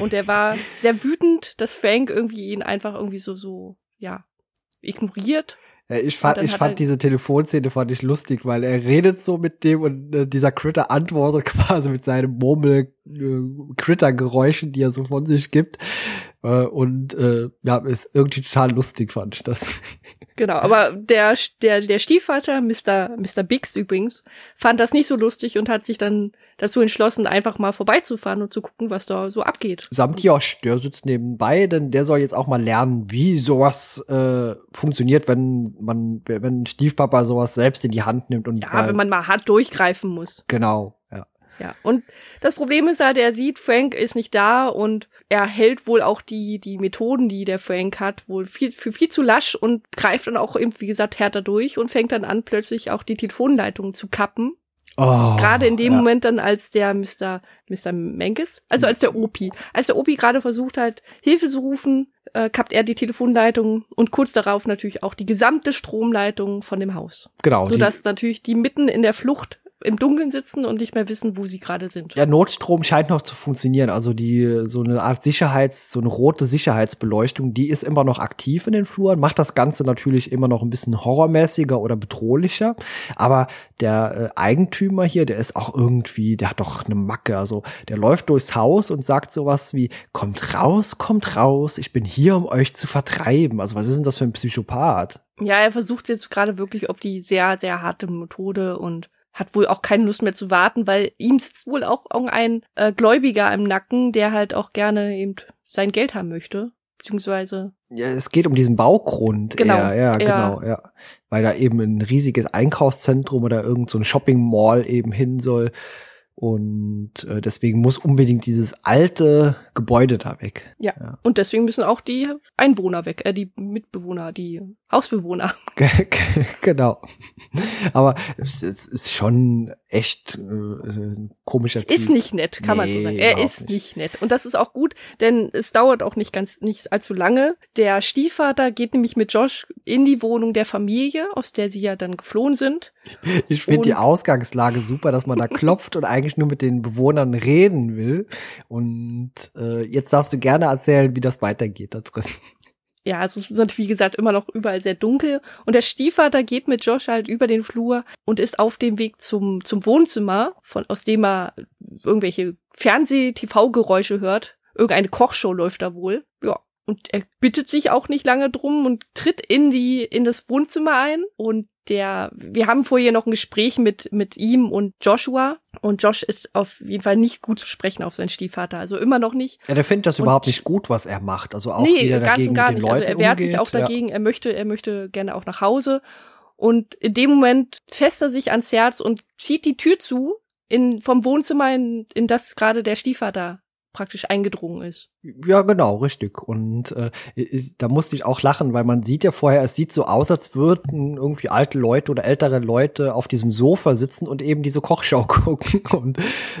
und er war sehr wütend, dass Frank irgendwie ihn einfach irgendwie so, so, ja, ignoriert. Ich fand, ich fand diese Telefonszene fand ich lustig, weil er redet so mit dem und äh, dieser Critter antwortet quasi mit seinem Murmel äh, Critter-Geräuschen, die er so von sich gibt. Äh, und äh, ja, ist irgendwie total lustig, fand ich das. Genau, aber der, der, der Stiefvater, Mr. Mr. Biggs übrigens, fand das nicht so lustig und hat sich dann dazu entschlossen, einfach mal vorbeizufahren und zu gucken, was da so abgeht. Samt Josh, der sitzt nebenbei, denn der soll jetzt auch mal lernen, wie sowas äh, funktioniert, wenn man, wenn Stiefpapa sowas selbst in die Hand nimmt und Ja, wenn man mal hart durchgreifen muss. genau, ja. Und das Problem ist halt, er sieht, Frank ist nicht da und er hält wohl auch die, die Methoden, die der Frank hat, wohl viel, für viel zu lasch und greift dann auch eben, wie gesagt, härter durch und fängt dann an, plötzlich auch die Telefonleitungen zu kappen. Oh, Gerade in dem ja. Moment dann, als der Mr. Mr. Menkes, also als der Opi, als der Opi gerade versucht hat, Hilfe zu rufen, äh, kappt er die Telefonleitung und kurz darauf natürlich auch die gesamte Stromleitung von dem Haus. Genau. die- Sodass natürlich die mitten in der Flucht im Dunkeln sitzen und nicht mehr wissen, wo sie gerade sind. Ja, Notstrom scheint noch zu funktionieren. Also die so eine Art Sicherheits, so eine rote Sicherheitsbeleuchtung, die ist immer noch aktiv in den Fluren, macht das Ganze natürlich immer noch ein bisschen horrormäßiger oder bedrohlicher. Aber der äh, Eigentümer hier, der ist auch irgendwie, der hat doch eine Macke. Also der läuft durchs Haus und sagt sowas wie: Kommt raus, kommt raus, ich bin hier, um euch zu vertreiben. Also was ist denn das für ein Psychopath? Ja, er versucht jetzt gerade wirklich auf die sehr, sehr harte Methode und hat wohl auch keine Lust mehr zu warten, weil ihm sitzt wohl auch ein äh, Gläubiger im Nacken, der halt auch gerne eben sein Geld haben möchte. Beziehungsweise, Ja, es geht um diesen Baugrund. Genau, eher, ja, ja. genau, ja. Weil da eben ein riesiges Einkaufszentrum oder irgend so ein Shopping Mall eben hin soll. Und äh, deswegen muss unbedingt dieses alte Gebäude da weg. ja. Ja. Und deswegen müssen auch die Einwohner weg, äh, die Mitbewohner, die Hausbewohner. genau. Aber es, ist schon echt äh, ein komischer Ist Typ. nicht nett, kann man so Nee, sagen. Er ist nicht nett. Und das ist auch gut, denn es dauert auch nicht ganz, nicht allzu lange. Der Stiefvater geht nämlich mit Josh in die Wohnung der Familie, aus der sie ja dann geflohen sind. Ich finde die Ausgangslage super, dass man da klopft und eigentlich nur mit den Bewohnern reden will. Und äh, jetzt darfst du gerne erzählen, wie das weitergeht da drin. Ja, also es ist wie gesagt, immer noch überall sehr dunkel. Und der Stiefvater geht mit Josh halt über den Flur und ist auf dem Weg zum, zum Wohnzimmer, von, aus dem er irgendwelche Fernseh-TV-Geräusche hört. Irgendeine Kochshow läuft da wohl. Ja. Und er bittet sich auch nicht lange drum und tritt in die, in das Wohnzimmer ein. Und der, wir haben vorher noch ein Gespräch mit, mit ihm und Joshua. Und Josh ist auf jeden Fall nicht gut zu sprechen auf seinen Stiefvater. Also immer noch nicht. Ja, der findet das Und- überhaupt nicht gut, was er macht. Also auch nee, wie er ganz dagegen und gar nicht. Also Leuten er wehrt umgeht. sich auch dagegen. Er möchte, er möchte gerne auch nach Hause. Und in dem Moment fässt er sich ans Herz und zieht die Tür zu in, vom Wohnzimmer, in, in das gerade der Stiefvater praktisch eingedrungen ist. Ja. genau, richtig. Und äh, da musste ich auch lachen, weil man sieht ja vorher, es sieht so aus, als würden irgendwie alte Leute oder ältere Leute auf diesem Sofa sitzen und eben diese Kochschau gucken. Und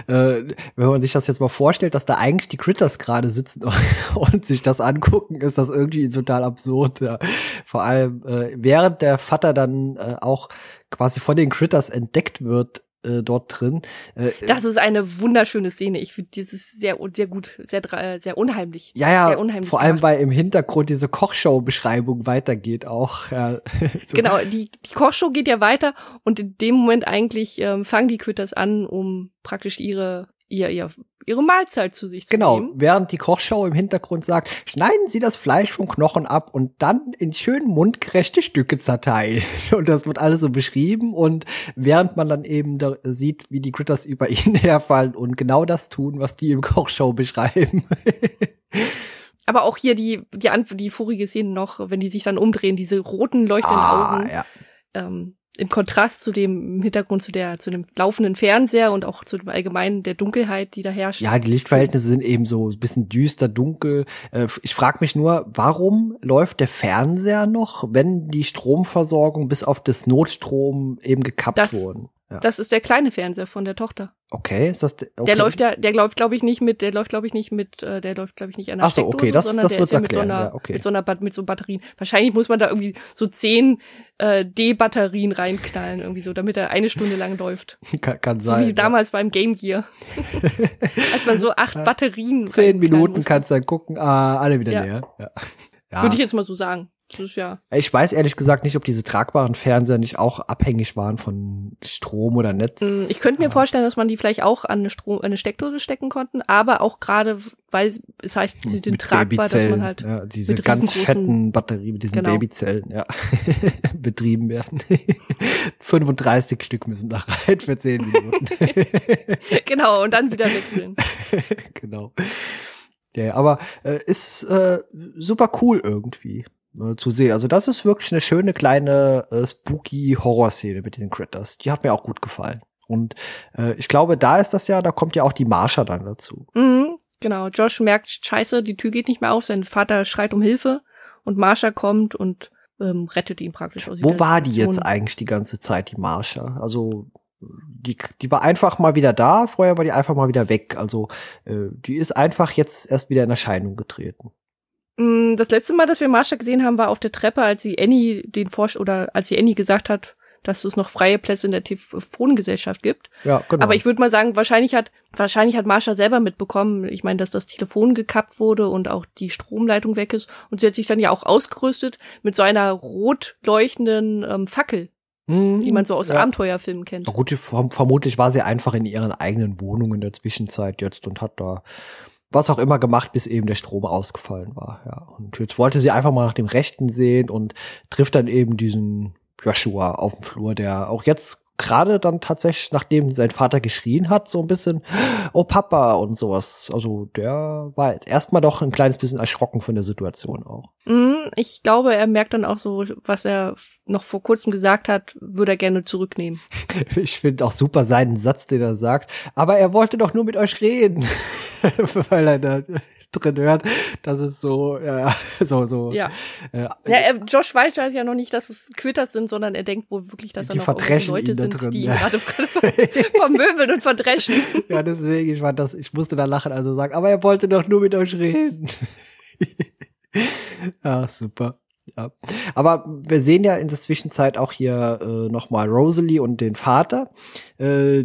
äh, wenn man sich das jetzt mal vorstellt, dass da eigentlich die Critters gerade sitzen und sich das angucken, ist das irgendwie total absurd. Ja. Vor allem, äh, während der Vater dann äh, auch quasi von den Critters entdeckt wird, äh, dort drin. Äh, Das ist eine wunderschöne Szene. Ich finde dieses sehr, sehr gut, sehr, äh, sehr unheimlich. Ja, ja, sehr unheimlich vor allem, gemacht. weil im Hintergrund diese Kochshow-Beschreibung weitergeht auch. Ja. So. Genau, die, die Kochshow geht ja weiter und in dem Moment eigentlich ähm, fangen die Critters an, um praktisch ihre, ihr, ihr, ihre Mahlzeit zu sich zu Genau, nehmen. während die Kochshow im Hintergrund sagt, schneiden Sie das Fleisch vom Knochen ab und dann in schön mundgerechte Stücke zerteilen. Und das wird alles so beschrieben und während man dann eben da sieht, wie die Critters über ihn herfallen und genau das tun, was die im Kochshow beschreiben. Aber auch hier die, die, die vorige Szene noch, wenn die sich dann umdrehen, diese roten leuchtenden Augen, Ah, ja. ähm, im Kontrast zu dem Hintergrund zu der, zu dem laufenden Fernseher und auch zu dem allgemeinen der Dunkelheit, die da herrscht. Ja, die Lichtverhältnisse sind eben so ein bisschen düster, dunkel. Äh, Ich frage mich nur, warum läuft der Fernseher noch, wenn die Stromversorgung bis auf das Notstrom eben gekappt Das- wurden? Ja. Das ist der kleine Fernseher von der Tochter. Okay, ist das de- okay. Der läuft ja, der läuft, glaube ich, nicht mit, der läuft, glaube ich, nicht mit, äh, der läuft, glaube ich, nicht an der Ach so, Steckdose, okay, das- sondern das der wird's ist ja mit so einer, ja, okay. mit so einer, Bat- mit so Batterien. Wahrscheinlich muss man da irgendwie so zehn äh, D-Batterien reinknallen, irgendwie so, damit er eine Stunde lang läuft. kann, kann So sein. wie ja. damals beim Game Gear. Als man so acht Batterien Zehn Minuten kannst du dann gucken, ah, alle wieder leer. Ja. Würde ich jetzt mal so sagen. Ja. Ich weiß ehrlich gesagt nicht, ob diese tragbaren Fernseher nicht auch abhängig waren von Strom oder Netz. Mm, Ich könnte mir vorstellen, dass man die vielleicht auch an eine, Strom, eine Steckdose stecken konnten, aber auch gerade, weil es heißt, sie sind tragbar, dass man halt ja, diese mit ganz fetten Batterien mit diesen Genau. Babyzellen, ja, betrieben werden. 35 Stück müssen da rein für 10 Minuten. genau und dann wieder wechseln. genau. Ja, aber äh, ist äh, super cool irgendwie äh, zu sehen. Also das ist wirklich eine schöne kleine äh, spooky Horrorszene mit den Critters. Die hat mir auch gut gefallen. Und äh, ich glaube, da ist das ja, da kommt ja auch die Marsha dann dazu. Mhm, genau. Josh merkt, scheiße, die Tür geht nicht mehr auf, sein Vater schreit um Hilfe und Marsha kommt und ähm, rettet ihn praktisch aus Wo war die jetzt eigentlich die ganze Zeit, die Marsha? Also die, die war einfach mal wieder da, vorher war die einfach mal wieder weg. Also äh, die ist einfach jetzt erst wieder in Erscheinung getreten. Mm, Das letzte Mal, dass wir Marsha gesehen haben, war auf der Treppe, als sie Annie den Forsch oder als sie Annie gesagt hat, dass es noch freie Plätze in der Telefongesellschaft gibt. Ja, genau. Aber ich würde mal sagen, wahrscheinlich hat wahrscheinlich hat Marsha selber mitbekommen. Ich meine, dass das Telefon gekappt wurde und auch die Stromleitung weg ist. Und sie hat sich dann ja auch ausgerüstet mit so einer rot leuchtenden ähm, Fackel, Mhm, die man so aus ja. Abenteuerfilmen kennt. Na gut, verm vermutlich war sie einfach in ihren eigenen Wohnungen in der Zwischenzeit jetzt und hat da was auch immer gemacht, bis eben der Strom ausgefallen war. Ja. Und jetzt wollte sie einfach mal nach dem Rechten sehen und trifft dann eben diesen Joshua auf dem Flur, der auch jetzt gerade dann tatsächlich, nachdem sein Vater geschrien hat, so ein bisschen, oh Papa und sowas. Also der war jetzt erstmal doch ein kleines bisschen erschrocken von der Situation auch. Mm, Ich glaube, er merkt dann auch so, was er noch vor kurzem gesagt hat, würde er gerne zurücknehmen. Ich finde auch super seinen Satz, den er sagt. Aber er wollte doch nur mit euch reden. Weil er da drin hört, dass es so, ja, so, so. Ja. Äh, Ja, er, Josh weiß halt ja noch nicht, dass es Quitters sind, sondern er denkt wohl wirklich, dass Die da noch Leute ihn sind, drin, die ihn ja. gerade vermöbeln und verdreschen. ja, deswegen, ich fand das, ich musste da lachen, also sagen, aber er wollte doch nur mit euch reden. ja, super. Ja. Aber wir sehen ja in der Zwischenzeit auch hier äh, nochmal Rosalie und den Vater. Äh,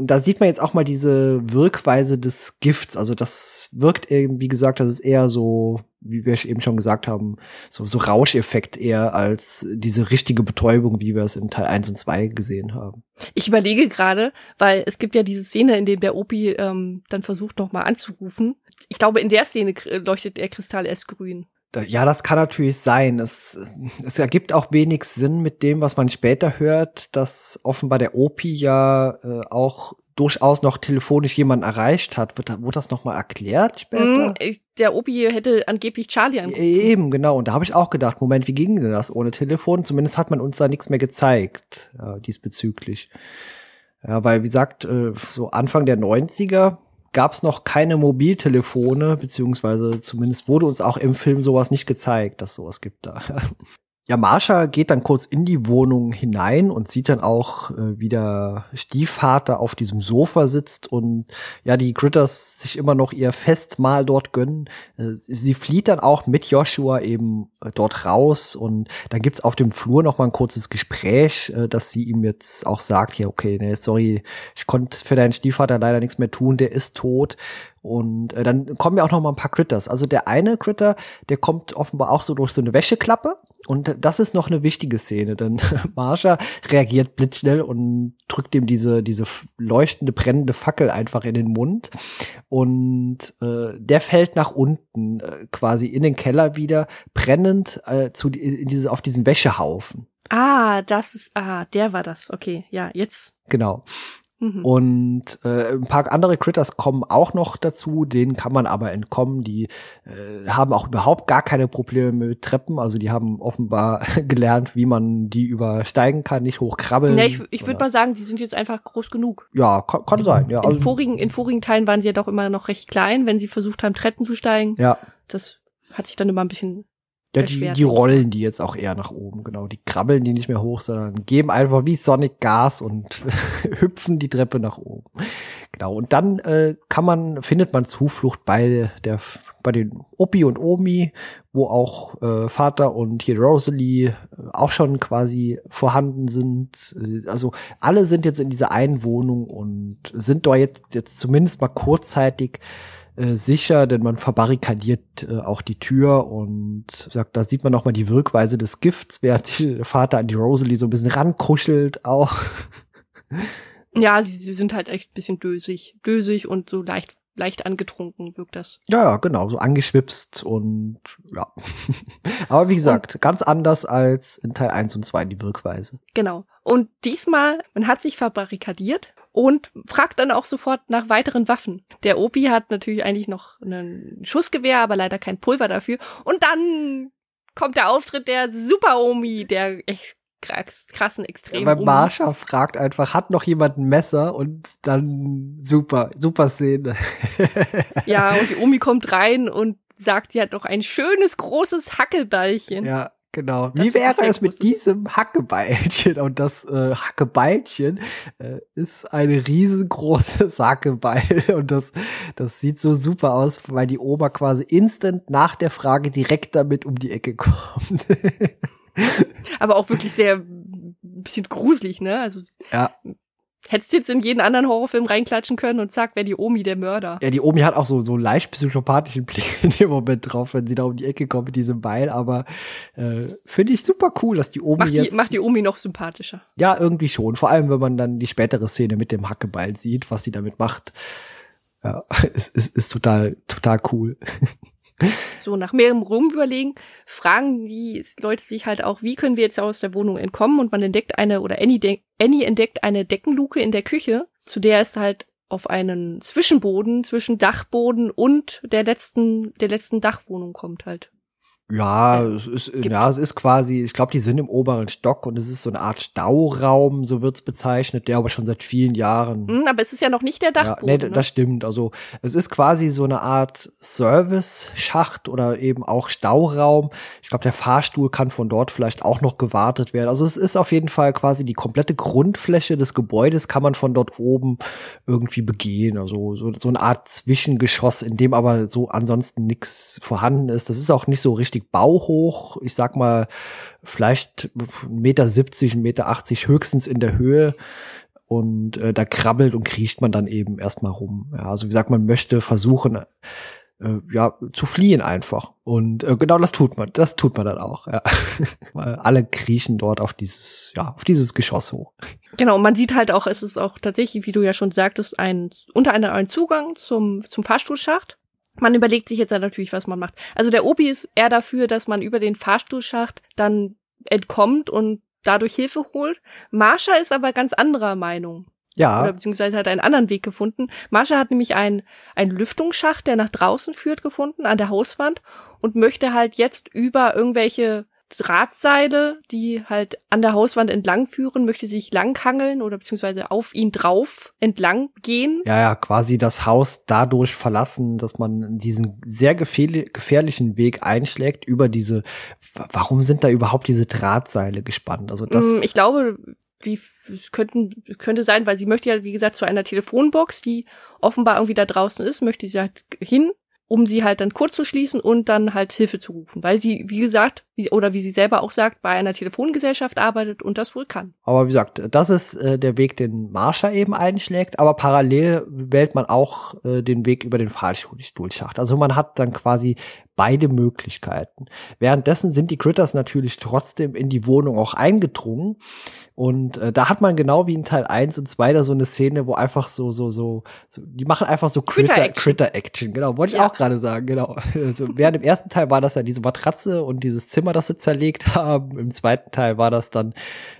da sieht man jetzt auch mal diese Wirkweise des Gifts. Also das wirkt eben, wie gesagt, das ist eher so, wie wir eben schon gesagt haben, so, so Rauscheffekt eher als diese richtige Betäubung, wie wir es in Teil 1 und 2 gesehen haben. Ich überlege gerade, weil es gibt ja diese Szene, in dem der Opi ähm, dann versucht, nochmal anzurufen. Ich glaube, in der Szene k- leuchtet der Kristall erst grün. Ja, das kann natürlich sein. Es, es ergibt auch wenig Sinn mit dem, was man später hört, dass offenbar der Opi ja äh, auch durchaus noch telefonisch jemanden erreicht hat. Wird, da- wurde das nochmal erklärt später? Mm, ich- Der Opi hätte angeblich Charlie angerufen. Eben, genau. Und da habe ich auch gedacht, Moment, wie ging denn das ohne Telefon? Zumindest hat man uns da nichts mehr gezeigt äh, diesbezüglich. Ja, weil, wie gesagt, äh, so Anfang der 90er gab es noch keine Mobiltelefone, beziehungsweise zumindest wurde uns auch im Film sowas nicht gezeigt, dass sowas gibt da. Ja, Marsha geht dann kurz in die Wohnung hinein und sieht dann auch, äh, wie der Stiefvater auf diesem Sofa sitzt und ja, die Critters sich immer noch ihr Festmahl dort gönnen. Äh, sie flieht dann auch mit Joshua eben äh, dort raus und dann gibt's auf dem Flur noch mal ein kurzes Gespräch, äh, dass sie ihm jetzt auch sagt, ja, okay, nee, sorry, ich konnte für deinen Stiefvater leider nichts mehr tun, der ist tot. Und äh, dann kommen ja auch noch mal ein paar Critters. Also der eine Critter, der kommt offenbar auch so durch so eine Wäscheklappe. Und das ist noch eine wichtige Szene, denn Marsha reagiert blitzschnell und drückt ihm diese, diese leuchtende, brennende Fackel einfach in den Mund. Und äh, der fällt nach unten, äh, quasi in den Keller wieder, brennend äh, zu, in diese, auf diesen Wäschehaufen. Ah, das ist, ah, der war das. Okay, ja, jetzt. Genau. Mhm. Und äh, ein paar andere Critters kommen auch noch dazu, denen kann man aber entkommen. Die äh, haben auch überhaupt gar keine Probleme mit Treppen. Also die haben offenbar gelernt, wie man die übersteigen kann, nicht hochkrabbeln. Ja, ich ich würde mal sagen, die sind jetzt einfach groß genug. Ja, kann, kann sein. Ja, In also, vorigen, in vorigen Teilen waren sie ja doch immer noch recht klein, wenn sie versucht haben, Treppen zu steigen. ja. Das hat sich dann immer ein bisschen Ja, die, die rollen die jetzt auch eher nach oben, genau. Die krabbeln die nicht mehr hoch, sondern geben einfach wie Sonic Gas und hüpfen die Treppe nach oben. Genau. Und dann äh, kann man, findet man Zuflucht bei der, bei den Opi und Omi, wo auch äh, Vater und hier Rosalie äh, auch schon quasi vorhanden sind. Äh, Also alle sind jetzt in dieser einen Wohnung und sind dort jetzt, jetzt zumindest mal kurzzeitig äh, sicher, denn man verbarrikadiert äh, auch die Tür und sagt, da sieht man noch mal die Wirkweise des Gifts, während der Vater an die Rosalie so ein bisschen rankuschelt auch. Ja, sie, sie sind halt echt ein bisschen dösig, dösig und so leicht leicht angetrunken wirkt das. Ja, ja, genau, so angeschwipst und ja. Aber wie gesagt, und, ganz anders als in Teil 1 und 2 die Wirkweise. Genau. Und diesmal, man hat sich verbarrikadiert und fragt dann auch sofort nach weiteren Waffen. Der Opi hat natürlich eigentlich noch ein Schussgewehr, aber leider kein Pulver dafür. Und dann kommt der Auftritt der Super Omi, der echt krass, krassen Extrem. Weil Marsha fragt einfach, hat noch jemand ein Messer? Und dann super, super Szene. ja, und die Omi kommt rein und sagt, sie hat doch ein schönes, großes Hackelbeilchen. Ja, genau. Das Wie wäre es mit diesem Hackebeilchen? Und das äh, Hackebeilchen äh, ist ein riesengroßes Hackebeil. Und das, das sieht so super aus, weil die Oma quasi instant nach der Frage direkt damit um die Ecke kommt. Aber auch wirklich sehr ein bisschen gruselig, ne? Also ja. Hättest du jetzt in jeden anderen Horrorfilm reinklatschen können und zack, wäre die Omi der Mörder. Ja, die Omi hat auch so, so leicht psychopathischen Blick in dem Moment drauf, wenn sie da um die Ecke kommt mit diesem Beil. Aber äh, finde ich super cool, dass die Omi macht jetzt. Die, macht die Omi noch sympathischer. Ja, irgendwie schon. Vor allem, wenn man dann die spätere Szene mit dem Hackebeil sieht, was sie damit macht. Ja, ist, ist, ist total, total cool. So, nach mehrem Rumüberlegen fragen die Leute sich halt auch, wie können wir jetzt aus der Wohnung entkommen? Und man entdeckt eine, oder Annie, Annie entdeckt eine Deckenluke in der Küche, zu der es halt auf einen Zwischenboden zwischen Dachboden und der letzten, der letzten Dachwohnung kommt halt. Ja, es ist, ja, es ist quasi, ich glaube, die sind im oberen Stock und es ist so eine Art Stauraum, so wird's bezeichnet, der aber schon seit vielen Jahren. Mm, aber es ist ja noch nicht der Dachboden. Ja, nee, ne? das stimmt. Also es ist quasi so eine Art Service-Schacht oder eben auch Stauraum. Ich glaube, der Fahrstuhl kann von dort vielleicht auch noch gewartet werden. Also es ist auf jeden Fall quasi die komplette Grundfläche des Gebäudes kann man von dort oben irgendwie begehen. Also so, so eine Art Zwischengeschoss, in dem aber so ansonsten nichts vorhanden ist. Das ist auch nicht so richtig richtig bauhoch. Ich sag mal, vielleicht Meter 70, Meter 80 höchstens in der Höhe. Und äh, da krabbelt und kriecht man dann eben erstmal rum. Ja, also wie gesagt, man möchte versuchen, äh, ja, zu fliehen einfach. Und äh, genau das tut man. Das tut man dann auch. Ja. Alle kriechen dort auf dieses, ja, auf dieses Geschoss hoch. Genau, und man sieht halt auch, es ist auch tatsächlich, wie du ja schon sagtest, ein unter anderem ein Zugang zum, zum Fahrstuhlschacht man überlegt sich jetzt natürlich, was man macht. Also der Obi ist eher dafür, dass man über den Fahrstuhlschacht dann entkommt und dadurch Hilfe holt. Marsha ist aber ganz anderer Meinung. Ja. Oder beziehungsweise hat einen anderen Weg gefunden. Marsha hat nämlich einen, einen Lüftungsschacht, der nach draußen führt, gefunden, an der Hauswand und möchte halt jetzt über irgendwelche Drahtseile, die halt an der Hauswand entlang führen, möchte sich langhangeln oder beziehungsweise auf ihn drauf entlang gehen. Ja, ja, quasi das Haus dadurch verlassen, dass man diesen sehr gefährlichen Weg einschlägt über diese, warum sind da überhaupt diese Drahtseile gespannt? Also das. Mm, ich glaube, wie es könnten könnte sein, weil sie möchte ja wie gesagt zu einer Telefonbox, die offenbar irgendwie da draußen ist, möchte sie halt hin um sie halt dann kurz zu schließen und dann halt Hilfe zu rufen, weil sie, wie gesagt, wie, oder wie sie selber auch sagt, bei einer Telefongesellschaft arbeitet und das wohl kann. Aber wie gesagt, das ist äh, der Weg, den Marsha eben einschlägt, aber parallel wählt man auch äh, den Weg über den Fahrstuhlschacht. Also man hat dann quasi beide Möglichkeiten. Währenddessen sind die Critters natürlich trotzdem in die Wohnung auch eingedrungen. Und äh, da hat man genau wie in Teil 1 und 2 da so eine Szene, wo einfach so, so, so, so die machen einfach so Critter-Action. Critter Action, genau, wollte ich ja. auch gerade sagen, genau. Also, während im ersten Teil war das ja diese Matratze und dieses Zimmer, das sie zerlegt haben. Im zweiten Teil war das dann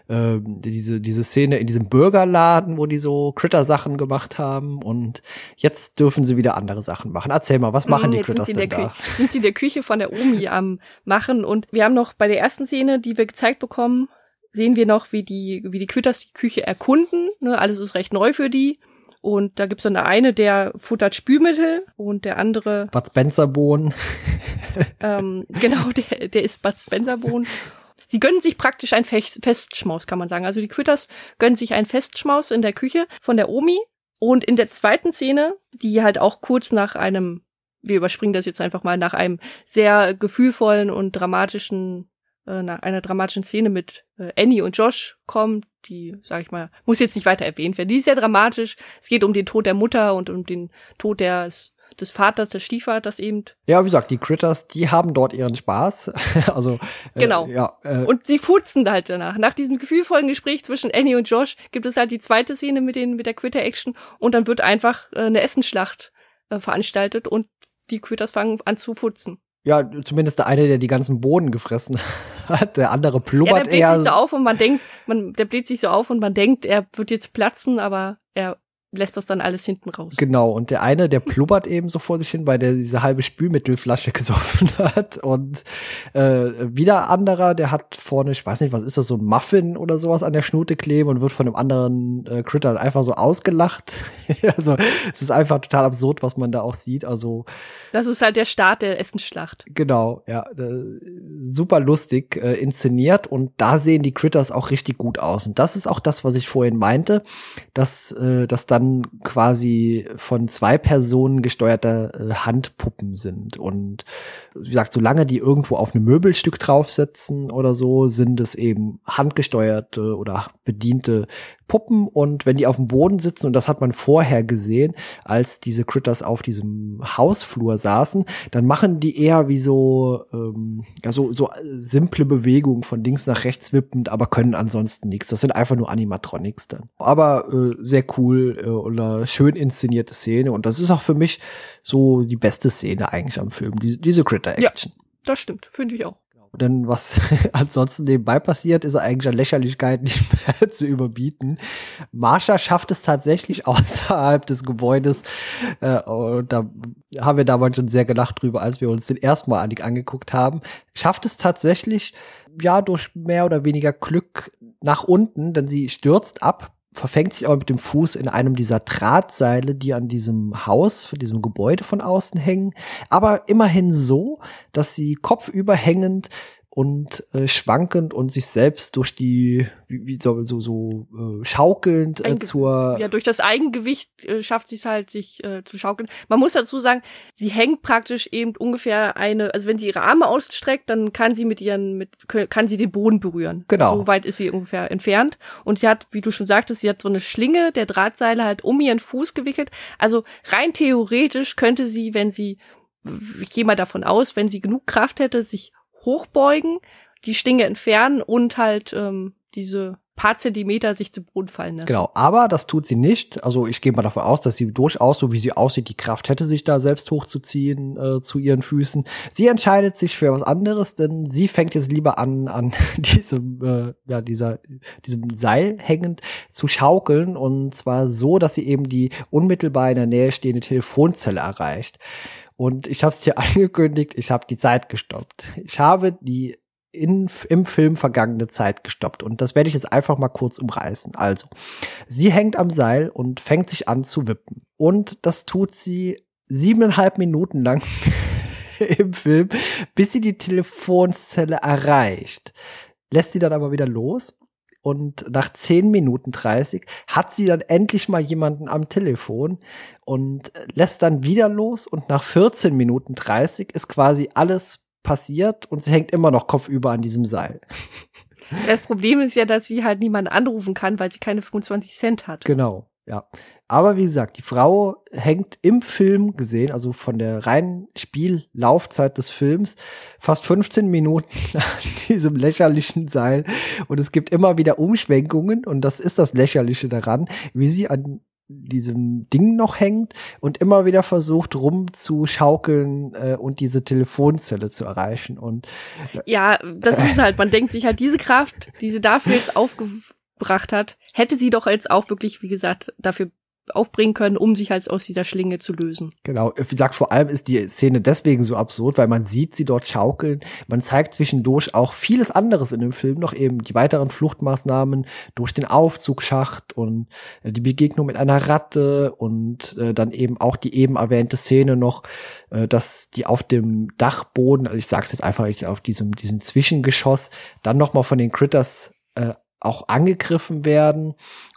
ähm, diese, diese Szene in diesem Burgerladen, wo die so Critter-Sachen gemacht haben. Und jetzt dürfen sie wieder andere Sachen machen. Erzähl mal, was machen mm, die Critters denn da? Sind sie in der Küche von der Omi am machen. Und wir haben noch bei der ersten Szene, die wir gezeigt bekommen, sehen wir noch, wie die, wie die Critters die Küche erkunden. Ne, alles ist recht neu für die. Und da gibt's dann der eine, der futtert Spülmittel und der andere. Bud Spencer Bohnen. ähm, genau, der, der ist Bud Spencer Bohnen. Sie gönnen sich praktisch ein Festschmaus, kann man sagen. Also die Quitters gönnen sich ein Festschmaus in der Küche von der Omi. Und in der zweiten Szene, die halt auch kurz nach einem, wir überspringen das jetzt einfach mal, nach einem sehr gefühlvollen und dramatischen, äh, nach einer dramatischen Szene mit äh, Annie und Josh kommt, die, sag ich mal, muss jetzt nicht weiter erwähnt werden. Die ist sehr dramatisch. Es geht um den Tod der Mutter und um den Tod des des Vaters, des Stiefvaters eben. Ja, wie gesagt, die Critters, die haben dort ihren Spaß. also äh, genau. Ja, äh, und sie futzen halt danach. Nach diesem gefühlvollen Gespräch zwischen Annie und Josh gibt es halt die zweite Szene mit den mit der Critter-Action und dann wird einfach äh, eine Essensschlacht äh, veranstaltet und die Critters fangen an zu futzen. Ja, zumindest der eine, der die ganzen Boden gefressen hat, der andere plubbert ja, der bläht eher. sich so auf und man denkt, man, der bläht sich so auf und man denkt, er wird jetzt platzen, aber er lässt das dann alles hinten raus. Genau, und der eine, der plubbert eben so vor sich hin, weil der diese halbe Spülmittelflasche gesoffen hat. Und äh, wieder anderer, der hat vorne, ich weiß nicht, was ist das, so ein Muffin oder sowas an der Schnute kleben und wird von einem anderen äh, Critter einfach so ausgelacht. also es ist einfach total absurd, was man da auch sieht. Also Das ist halt der Start der Essensschlacht. Genau, ja. Äh, super lustig äh, inszeniert und da sehen die Critters auch richtig gut aus. Und das ist auch das, was ich vorhin meinte, dass, äh, dass dann dann quasi von zwei Personen gesteuerte äh, Handpuppen sind. Und wie gesagt, solange die irgendwo auf einem Möbelstück draufsetzen oder so, sind es eben handgesteuerte oder bediente Puppen und wenn die auf dem Boden sitzen, und das hat man vorher gesehen, als diese Critters auf diesem Hausflur saßen, dann machen die eher wie so, ähm, ja, so, so simple Bewegungen von links nach rechts wippend, aber können ansonsten nichts. Das sind einfach nur Animatronics dann. Aber äh, sehr cool äh, oder schön inszenierte Szene und das ist auch für mich so die beste Szene eigentlich am Film, die, diese Critter-Action. Ja, das stimmt, finde ich auch. Denn was ansonsten nebenbei passiert, ist eigentlich an Lächerlichkeit nicht mehr zu überbieten. Marsha schafft es tatsächlich außerhalb des Gebäudes. Äh, und da haben wir damals schon sehr gelacht drüber, als wir uns den ersten Mal angeguckt haben. Schafft es tatsächlich, ja, durch mehr oder weniger Glück nach unten, denn sie stürzt ab, verfängt sich aber mit dem Fuß in einem dieser Drahtseile, die an diesem Haus, von diesem Gebäude von außen hängen, aber immerhin so, dass sie kopfüber hängend und äh, schwankend und sich selbst durch die wie, wie so so, so äh, schaukelnd äh, zur ja durch das Eigengewicht äh, schafft sie es halt sich äh, zu schaukeln. Man muss dazu sagen, sie hängt praktisch eben ungefähr eine, also wenn sie ihre Arme ausstreckt, dann kann sie mit ihren mit kann sie den Boden berühren. Genau. So weit ist sie ungefähr entfernt und sie hat, wie du schon sagtest, sie hat so eine Schlinge der Drahtseile halt um ihren Fuß gewickelt. Also rein theoretisch könnte sie, wenn sie ich gehe mal davon aus, wenn sie genug Kraft hätte, sich hochbeugen, die Stinge entfernen und halt ähm, diese paar Zentimeter sich zu Boden fallen lassen. Genau, aber das tut sie nicht. Also ich gehe mal davon aus, dass sie durchaus, so wie sie aussieht, die Kraft hätte, sich da selbst hochzuziehen äh, zu ihren Füßen. Sie entscheidet sich für was anderes, denn sie fängt jetzt lieber an, an diesem, äh, ja, dieser, diesem Seil hängend zu schaukeln und zwar so, dass sie eben die unmittelbar in der Nähe stehende Telefonzelle erreicht. Und ich habe es dir angekündigt, ich habe die Zeit gestoppt. Ich habe die in, im Film vergangene Zeit gestoppt. Und das werde ich jetzt einfach mal kurz umreißen. Also, sie hängt am Seil und fängt sich an zu wippen. Und das tut sie siebeneinhalb Minuten lang im Film, bis sie die Telefonzelle erreicht. Lässt sie dann aber wieder los und nach 10 Minuten 30 hat sie dann endlich mal jemanden am Telefon und lässt dann wieder los und nach 14 Minuten 30 ist quasi alles passiert und sie hängt immer noch kopfüber an diesem Seil. Das Problem ist ja, dass sie halt niemanden anrufen kann, weil sie keine 25 Cent hat. Genau. Ja. Aber wie gesagt, die Frau hängt im Film gesehen, also von der reinen Spiellaufzeit des Films, fast 15 Minuten an diesem lächerlichen Seil. Und es gibt immer wieder Umschwenkungen. Und das ist das Lächerliche daran, wie sie an diesem Ding noch hängt und immer wieder versucht rumzuschaukeln äh, und diese Telefonzelle zu erreichen und ja, das ist halt, man denkt sich halt diese Kraft, die sie dafür jetzt aufge gebracht hat, hätte sie doch jetzt auch wirklich, wie gesagt, dafür aufbringen können, um sich halt aus dieser Schlinge zu lösen. Genau, wie gesagt, vor allem ist die Szene deswegen so absurd, weil man sieht sie dort schaukeln. Man zeigt zwischendurch auch vieles anderes in dem Film noch eben die weiteren Fluchtmaßnahmen durch den Aufzugsschacht und äh, die Begegnung mit einer Ratte und äh, dann eben auch die eben erwähnte Szene noch, äh, dass die auf dem Dachboden, also ich sag's jetzt einfach auf diesem diesem Zwischengeschoss, dann noch mal von den Critters auch angegriffen werden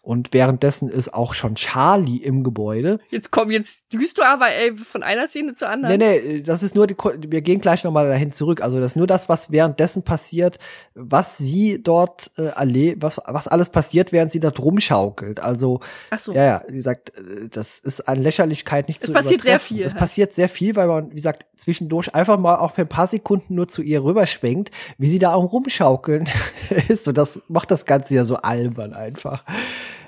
Und währenddessen ist auch schon Charlie im Gebäude. Jetzt komm, jetzt düst du aber ey, von einer Szene zur anderen. Nee, nee, das ist nur die, wir gehen gleich nochmal dahin zurück. Also das ist nur das, was währenddessen passiert, was sie dort äh, erlebt, was, was alles passiert, während sie dort rumschaukelt. Also, Ach so. ja, ja, wie gesagt, äh, das ist an Lächerlichkeit nicht Es zu passiert sehr viel. Es passiert sehr viel, weil man, wie gesagt, zwischendurch einfach mal auch für ein paar Sekunden nur zu ihr rüberschwenkt, wie sie da am Rumschaukeln ist. Und das macht das Ganze ja so albern einfach.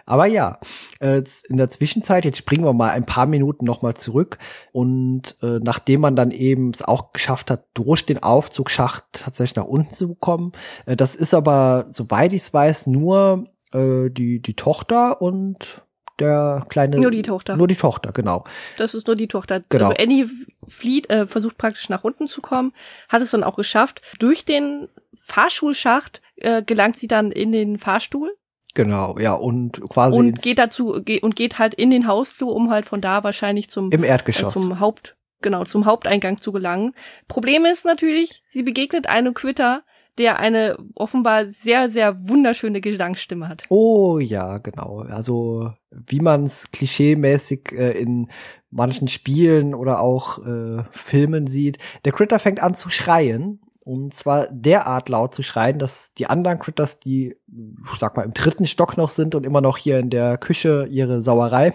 Aber ja, äh, in der Zwischenzeit, jetzt springen wir mal ein paar Minuten noch mal zurück und äh, nachdem man dann eben es auch geschafft hat, durch den Aufzugsschacht tatsächlich nach unten zu kommen, äh, das ist aber, soweit ich es weiß, nur äh, die, die Tochter und der kleine. Nur die Tochter. Nur die Tochter, genau. Das ist nur die Tochter. Genau. Also Annie flieht, äh, versucht praktisch nach unten zu kommen, hat es dann auch geschafft. Durch den Fahrschulschacht äh, gelangt sie dann in den Fahrstuhl Genau, ja, und quasi und geht dazu ge und geht halt in den Hausflur, um halt von da wahrscheinlich zum im äh, Erdgeschoss. zum Haupt genau zum Haupteingang zu gelangen. Problem ist natürlich, sie begegnet einem Quitter, der eine offenbar sehr sehr wunderschöne Gesangsstimme hat. Oh ja, genau. Also wie man es klischeemäßig äh, in manchen Spielen oder auch äh, Filmen sieht, der Critter fängt an zu schreien. Und zwar derart laut zu schreien, dass die anderen Critters, die, ich sag mal, im dritten Stock noch sind und immer noch hier in der Küche ihre Sauerei,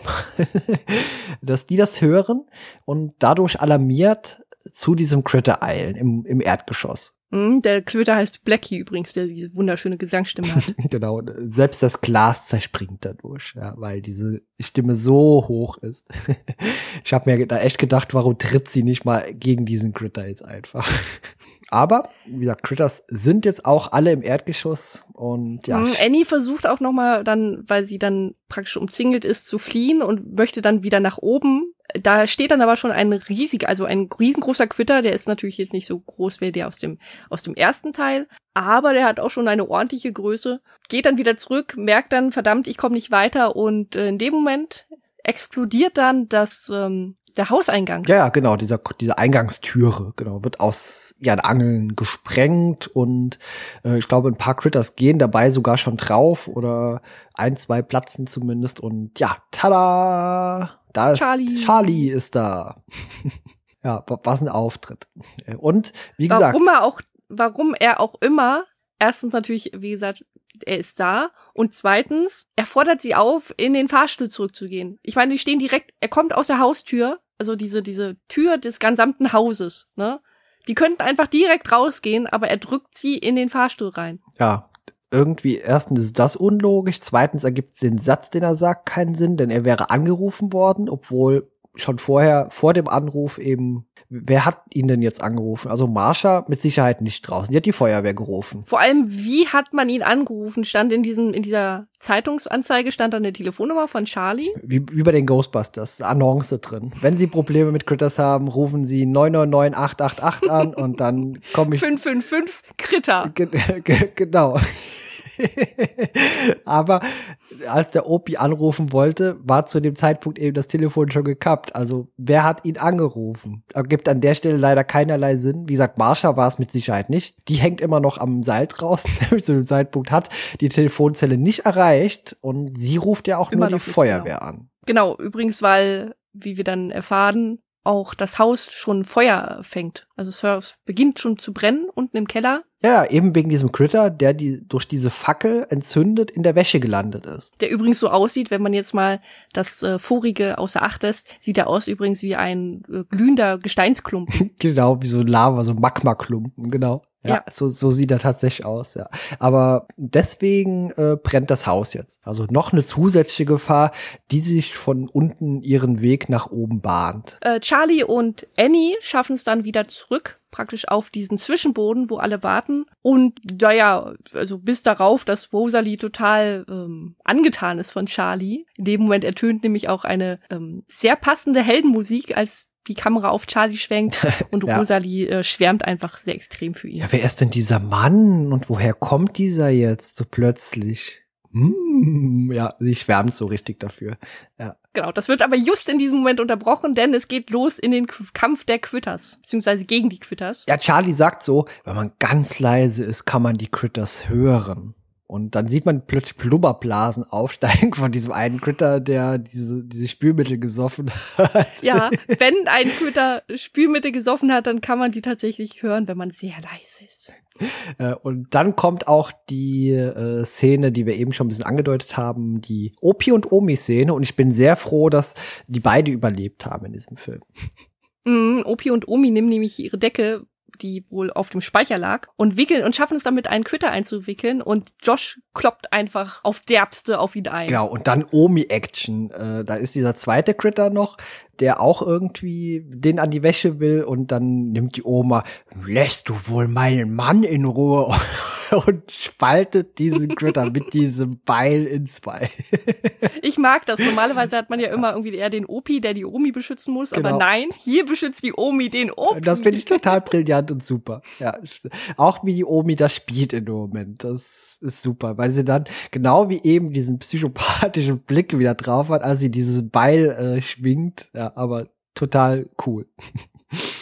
dass die das hören und dadurch alarmiert zu diesem Critter eilen im, im Erdgeschoss. Hm, der Quitter heißt Blackie übrigens, der diese wunderschöne Gesangsstimme hat. genau, selbst das Glas zerspringt dadurch, ja, weil diese Stimme so hoch ist. ich habe mir da echt gedacht, warum tritt sie nicht mal gegen diesen Critter jetzt einfach? Aber, wie gesagt, Critters sind jetzt auch alle im Erdgeschoss und ja. Hm, Annie versucht auch noch mal dann, weil sie dann praktisch umzingelt ist, zu fliehen und möchte dann wieder nach oben. Da steht dann aber schon ein riesig, also ein riesengroßer Quitter, der ist natürlich jetzt nicht so groß wie der aus dem, aus dem ersten Teil, aber der hat auch schon eine ordentliche Größe, geht dann wieder zurück, merkt dann, verdammt, ich komme nicht weiter und äh, in dem Moment explodiert dann das, ähm, der Hauseingang. Ja, genau, dieser, diese Eingangstüre, genau, wird aus ihren Angeln gesprengt und äh, ich glaube, ein paar Critters gehen dabei sogar schon drauf oder ein, zwei platzen zumindest und ja, tada! Da ist Charlie. Charlie ist da. ja, wa- was ein Auftritt. Äh, Und wie gesagt, Warum er auch, warum er auch immer, erstens natürlich, wie gesagt, er ist da und zweitens, er fordert sie auf, in den Fahrstuhl zurückzugehen. Ich meine, die stehen direkt, er kommt aus der Haustür, also diese, diese Tür des gesamten Hauses, ne? Die könnten einfach direkt rausgehen, aber er drückt sie in den Fahrstuhl rein. ja, irgendwie erstens ist das unlogisch, zweitens ergibt den Satz, den er sagt, keinen Sinn, denn er wäre angerufen worden, obwohl schon vorher, vor dem Anruf eben, wer hat ihn denn jetzt angerufen? Also Marsha mit Sicherheit nicht draußen, die hat die Feuerwehr gerufen. Vor allem, wie hat man ihn angerufen? Stand in diesem, in dieser Zeitungsanzeige stand da eine Telefonnummer von Charlie. Wie, wie bei den Ghostbusters, Annonce drin. Wenn Sie Probleme mit Critters haben, rufen Sie 999 888 an und dann komme ich 555 Kritter. Ge ge genau. Aber als der Opi anrufen wollte, war zu dem Zeitpunkt eben das Telefon schon gekappt. Also wer hat ihn angerufen? Ergibt an der Stelle leider keinerlei Sinn. Wie gesagt, Marsha war es mit Sicherheit nicht. Die hängt immer noch am Seil draußen, zu dem Zeitpunkt hat die Telefonzelle nicht erreicht und sie ruft ja auch Immer nur die nicht, Feuerwehr an. Genau, übrigens, weil, wie wir dann erfahren, auch das Haus schon Feuer fängt. Also es beginnt schon zu brennen unten im Keller. Ja, eben wegen diesem Critter, der die durch diese Fackel entzündet in der Wäsche gelandet ist. Der übrigens so aussieht, wenn man jetzt mal das äh, vorige außer Acht lässt, sieht er aus übrigens wie ein äh, glühender Gesteinsklumpen. Genau, wie so Lava, so Magmaklumpen, genau. Ja, Ja. So, so sieht er tatsächlich aus, ja. Aber deswegen äh, brennt das Haus jetzt. Also noch eine zusätzliche Gefahr, die sich von unten ihren Weg nach oben bahnt. äh, Charlie und Annie schaffen es dann wieder zurück, praktisch auf diesen Zwischenboden, wo alle warten. Und naja, also bis darauf, dass Rosalie total ähm, angetan ist von Charlie. In dem Moment ertönt nämlich auch eine ähm, sehr passende Heldenmusik, als die Kamera auf Charlie schwenkt und Ja. Rosalie äh, schwärmt einfach sehr extrem für ihn. Ja, wer ist denn dieser Mann und woher kommt dieser jetzt so plötzlich? Hm, ja, sie schwärmt so richtig dafür. Ja. Genau, das wird aber just in diesem Moment unterbrochen, denn es geht los in den Kampf der Quitters, beziehungsweise gegen die Quitters. ja, Charlie sagt so, wenn man ganz leise ist, kann man die Critters hören. Und dann sieht man plötzlich Blubberblasen aufsteigen von diesem einen Critter, der diese, diese Spülmittel gesoffen hat. Ja, wenn ein Critter Spülmittel gesoffen hat, dann kann man sie tatsächlich hören, wenn man sehr leise ist. Äh, und dann kommt auch die äh, Szene, die wir eben schon ein bisschen angedeutet haben, die Opi und Omi-Szene. Und ich bin sehr froh, dass die beide überlebt haben in diesem Film. Mm, Opi und Omi nehmen nämlich ihre Decke die wohl auf dem Speicher lag, und wickeln und schaffen es damit, einen Quitter einzuwickeln und Josh kloppt einfach auf derbste auf ihn ein. Genau, und dann Omi-Action. Äh, da ist dieser zweite Critter noch, der auch irgendwie den an die Wäsche will und dann nimmt die Oma, lässt du wohl meinen Mann in Ruhe und spaltet diesen Critter mit diesem Beil in zwei. ich mag das. Normalerweise hat man ja immer irgendwie eher den Opi, der die Omi beschützen muss, genau. aber nein, hier beschützt die Omi den Opi. Das finde ich total brillant und super. Ja, auch wie die Omi das spielt in dem Moment. Das ist super, weil sie dann genau wie eben diesen psychopathischen Blick wieder drauf hat, als sie dieses Beil äh, schwingt. Ja, aber total cool.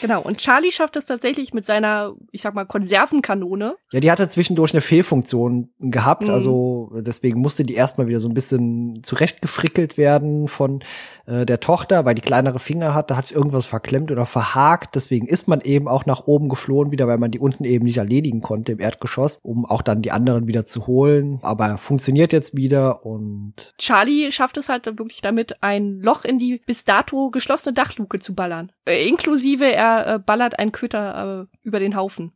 Genau, und Charlie schafft es tatsächlich mit seiner, ich sag mal, Konservenkanone. Ja, die hatte zwischendurch eine Fehlfunktion gehabt, mhm. also deswegen musste die erstmal wieder so ein bisschen zurechtgefrickelt werden von äh, der Tochter, weil die kleinere Finger hat, da hat sich irgendwas verklemmt oder verhakt. Deswegen ist man eben auch nach oben geflohen wieder, weil man die unten eben nicht erledigen konnte im Erdgeschoss, um auch dann die anderen wieder zu holen. Aber funktioniert jetzt wieder und Charlie schafft es halt wirklich damit, ein Loch in die bis dato geschlossene Dachluke zu ballern. Äh, inklusive er äh, ballert einen Köter äh, über den Haufen.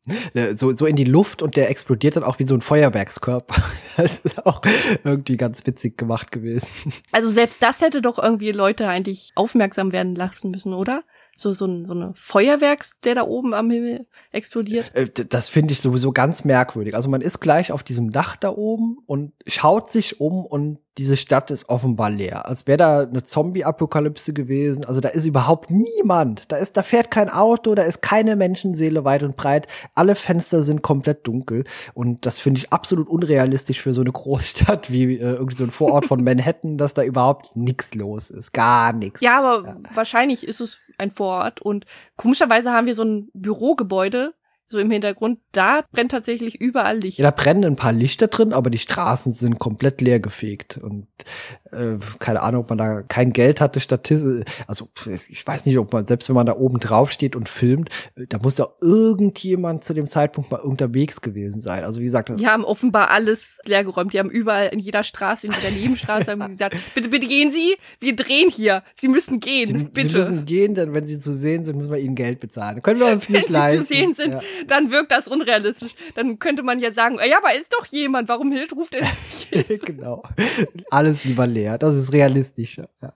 So, so in die Luft und der explodiert dann auch wie so ein Feuerwerkskörper. Das ist auch irgendwie ganz witzig gemacht gewesen. Also selbst das hätte doch irgendwie Leute eigentlich aufmerksam werden lassen müssen, oder? so, so, ein, so eine Feuerwerks, der da oben am Himmel explodiert. Äh, das finde ich sowieso ganz merkwürdig. Also man ist gleich auf diesem Dach da oben und schaut sich um und diese Stadt ist offenbar leer. Als wäre da eine Zombie-Apokalypse gewesen. Also da ist überhaupt niemand. Da ist, da fährt kein Auto, da ist keine Menschenseele weit und breit. Alle Fenster sind komplett dunkel. Und das finde ich absolut unrealistisch für so eine Großstadt wie äh, irgendwie so ein Vorort von Manhattan, dass da überhaupt nichts los ist. Gar nichts. Ja, aber ja. wahrscheinlich ist es ein Vorort. Und komischerweise haben wir so ein Bürogebäude, so im Hintergrund, da brennt tatsächlich überall Licht. Ja, da brennen ein paar Lichter drin, aber die Straßen sind komplett leer gefegt. Und äh, keine Ahnung, ob man da kein Geld hatte, statistisch. Also ich weiß nicht, ob man, selbst wenn man da oben drauf steht und filmt, da muss ja irgendjemand zu dem Zeitpunkt mal unterwegs gewesen sein. Also wie gesagt, die haben offenbar alles leergeräumt. Die haben überall in jeder Straße, in jeder Nebenstraße haben gesagt, bitte, bitte gehen Sie, wir drehen hier. Sie müssen gehen, sie, bitte. Sie müssen gehen, denn wenn Sie zu sehen sind, müssen wir Ihnen Geld bezahlen. Können wir uns nicht wenn leisten. Wenn Sie zu sehen sind, ja. Dann wirkt das unrealistisch. Dann könnte man ja sagen, ja, aber ist doch jemand, warum Hild ruft er nicht? genau. Alles lieber leer. Das ist realistischer. Ja.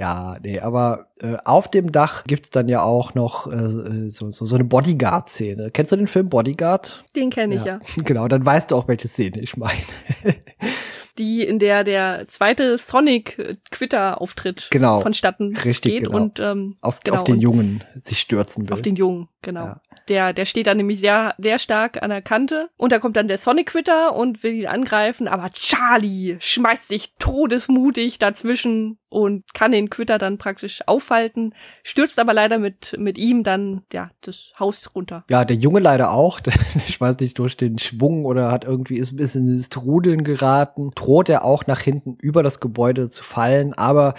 Ja, nee, aber äh, auf dem Dach gibt's dann ja auch noch äh, so, so, so eine Bodyguard-Szene. Kennst du den Film Bodyguard? Den kenne ich ja. ja. Genau, dann weißt du auch, welche Szene ich meine. die in der der zweite Sonic Quitter Auftritt genau, vonstatten richtig, geht genau. und ähm, auf, genau, auf den Jungen sich stürzen will. Auf den Jungen, genau. Ja. Der der steht dann nämlich sehr sehr stark an der Kante und da kommt dann der Sonic Quitter und will ihn angreifen, aber Charlie schmeißt sich todesmutig dazwischen und kann den Quitter dann praktisch aufhalten, stürzt aber leider mit mit ihm dann ja das Haus runter. Ja, der Junge leider auch, ich weiß nicht durch den Schwung oder hat irgendwie ist ein bisschen ins Trudeln geraten droht er auch nach hinten über das Gebäude zu fallen, aber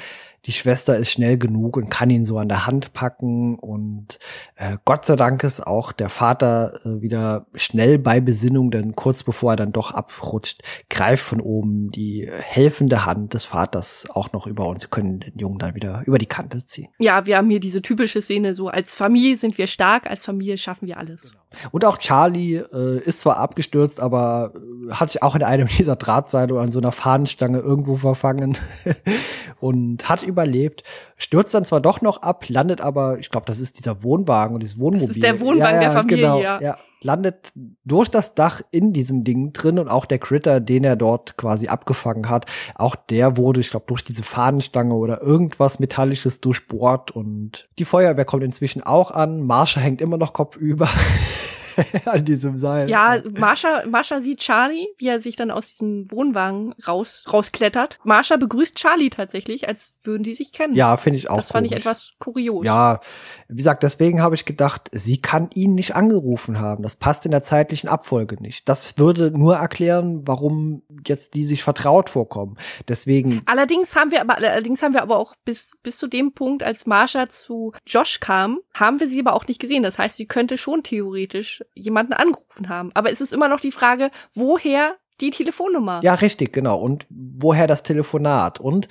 die Schwester ist schnell genug und kann ihn so an der Hand packen und äh, Gott sei Dank ist auch der Vater äh, wieder schnell bei Besinnung, denn kurz bevor er dann doch abrutscht, greift von oben die helfende Hand des Vaters auch noch über und sie können den Jungen dann wieder über die Kante ziehen. Ja, wir haben hier diese typische Szene so, als Familie sind wir stark, als Familie schaffen wir alles. Genau. Und auch Charlie äh, ist zwar abgestürzt, aber äh, hat sich auch in einem dieser Drahtseile oder an so einer Fahnenstange irgendwo verfangen und hat überlebt. Stürzt dann zwar doch noch ab, landet aber, ich glaube, das ist dieser Wohnwagen und dieses Wohnmobil. Das ist der Wohnwagen ja, ja, der Familie, genau, ja. ja. Landet durch das Dach in diesem Ding drin und auch der Critter, den er dort quasi abgefangen hat, auch der wurde, ich glaube, durch diese Fahnenstange oder irgendwas Metallisches durchbohrt und die Feuerwehr kommt inzwischen auch an. Marsha hängt immer noch kopfüber. an diesem Seil. Ja, Marsha, Marsha sieht Charlie, wie er sich dann aus diesem Wohnwagen raus, rausklettert. Marsha begrüßt Charlie tatsächlich, als würden die sich kennen. Ja, finde ich auch. Das fand komisch. ich etwas kurios. Ja, wie gesagt, deswegen habe ich gedacht, sie kann ihn nicht angerufen haben. Das passt in der zeitlichen Abfolge nicht. Das würde nur erklären, warum jetzt die sich vertraut vorkommen. Deswegen. Allerdings haben wir aber, allerdings haben wir aber auch bis, bis zu dem Punkt, als Marsha zu Josh kam, haben wir sie aber auch nicht gesehen. Das heißt, sie könnte schon theoretisch jemanden angerufen haben. Aber es ist immer noch die Frage, woher die Telefonnummer? Ja, richtig, genau. Und woher das Telefonat? Und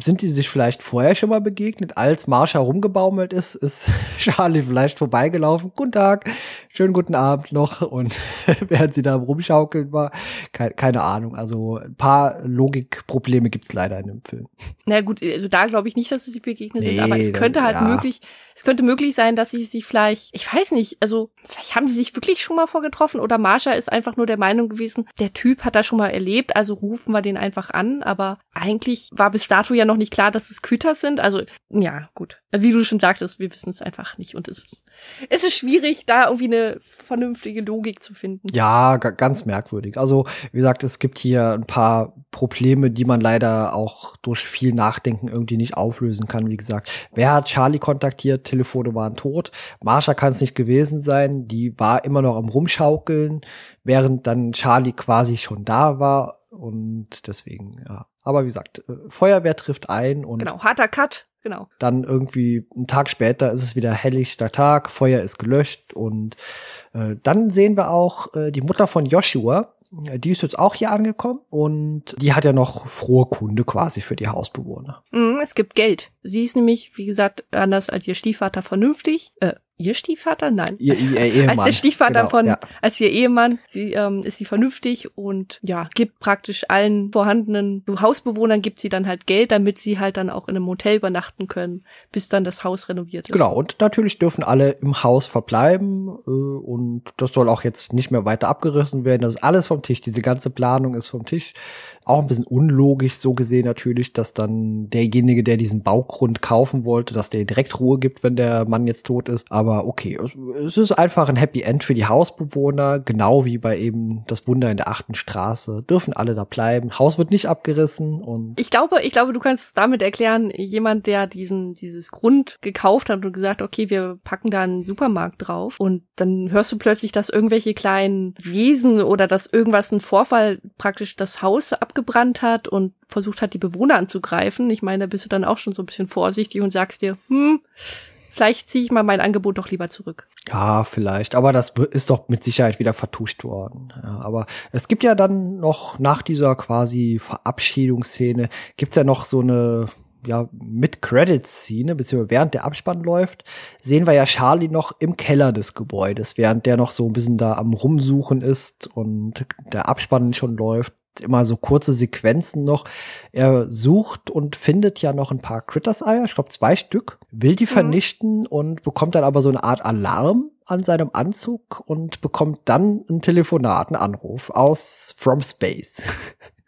sind die sich vielleicht vorher schon mal begegnet? Als Marsha rumgebaumelt ist, ist Charlie vielleicht vorbeigelaufen. Guten Tag, schönen guten Abend noch. Und während sie da rumschaukeln war, keine, keine Ahnung. Also ein paar Logikprobleme gibt's leider in dem Film. Na gut, also da glaube ich nicht, dass sie sich begegnet sind, Nee, aber es könnte halt ja. möglich, es könnte möglich sein, dass sie sich vielleicht, ich weiß nicht, also vielleicht haben die sich wirklich schon mal vorgetroffen oder Marsha ist einfach nur der Meinung gewesen, der Typ hat das schon mal erlebt, also rufen wir den einfach an, aber eigentlich war bis dato ja noch nicht klar, dass es Küters sind, also ja, gut. Wie du schon sagtest, wir wissen es einfach nicht und es ist, es ist schwierig, da irgendwie eine vernünftige Logik zu finden. Ja, ga- ganz merkwürdig. Also, wie gesagt, es gibt hier ein paar Probleme, die man leider auch durch viel Nachdenken irgendwie nicht auflösen kann. Wie gesagt, wer hat Charlie kontaktiert? Telefone waren tot. Marsha kann es nicht gewesen sein. Die war immer noch am Rumschaukeln, während dann Charlie quasi schon da war. Und deswegen, ja. Aber wie gesagt, äh, Feuerwehr trifft ein und Genau, harter Cut, genau. dann irgendwie einen Tag später ist es wieder helllichter Tag, Feuer ist gelöscht und äh, dann sehen wir auch äh, die Mutter von Joshua. Äh, Die ist jetzt auch hier angekommen und die hat ja noch frohe Kunde quasi für die Hausbewohner. Mhm, es gibt Geld. Sie ist nämlich, wie gesagt, anders als ihr Stiefvater vernünftig. Äh, ihr Stiefvater? Nein. Ihr, ihr Ehemann. als der Stiefvater genau, von, Ja. als ihr Ehemann, sie ähm, ist sie vernünftig und ja, gibt praktisch allen vorhandenen Hausbewohnern gibt sie dann halt Geld, damit sie halt dann auch in einem Hotel übernachten können, bis dann das Haus renoviert ist. Genau, und natürlich dürfen alle im Haus verbleiben äh, und das soll auch jetzt nicht mehr weiter abgerissen werden. Das ist alles vom Tisch. Diese ganze Planung ist vom Tisch. Auch ein bisschen unlogisch so gesehen natürlich, dass dann derjenige, der diesen Baugrund kaufen wollte, dass der direkt Ruhe gibt, wenn der Mann jetzt tot ist. Aber okay, es, ist einfach ein Happy End für die Hausbewohner, genau wie bei eben das Wunder in der achten Straße. Dürfen alle da bleiben. Haus wird nicht abgerissen und Ich glaube, ich glaube, du kannst damit erklären, jemand, der diesen, dieses Grund gekauft hat und gesagt, okay, wir packen da einen Supermarkt drauf und dann hörst du plötzlich, dass irgendwelche kleinen Wesen oder dass irgendwas ein Vorfall praktisch das Haus abgebrannt hat und versucht hat, die Bewohner anzugreifen. Ich meine, da bist du dann auch schon so ein bisschen vorsichtig und sagst dir, hm, vielleicht ziehe ich mal mein Angebot doch lieber zurück. Ja, vielleicht. Aber das ist doch mit Sicherheit wieder vertuscht worden. Ja, aber es gibt ja dann noch nach dieser quasi Verabschiedungsszene gibt's ja noch so eine ja, Mid-Credits-Szene, beziehungsweise während der Abspann läuft, sehen wir ja Charlie noch im Keller des Gebäudes, während der noch so ein bisschen da am Rumsuchen ist und der Abspann schon läuft. Immer so kurze Sequenzen noch. Er sucht und findet ja noch ein paar Critters-Eier, ich glaube zwei Stück, will die vernichten und bekommt dann aber so eine Art Alarm an seinem Anzug und bekommt dann ein Telefonat, einen Anruf aus From Space,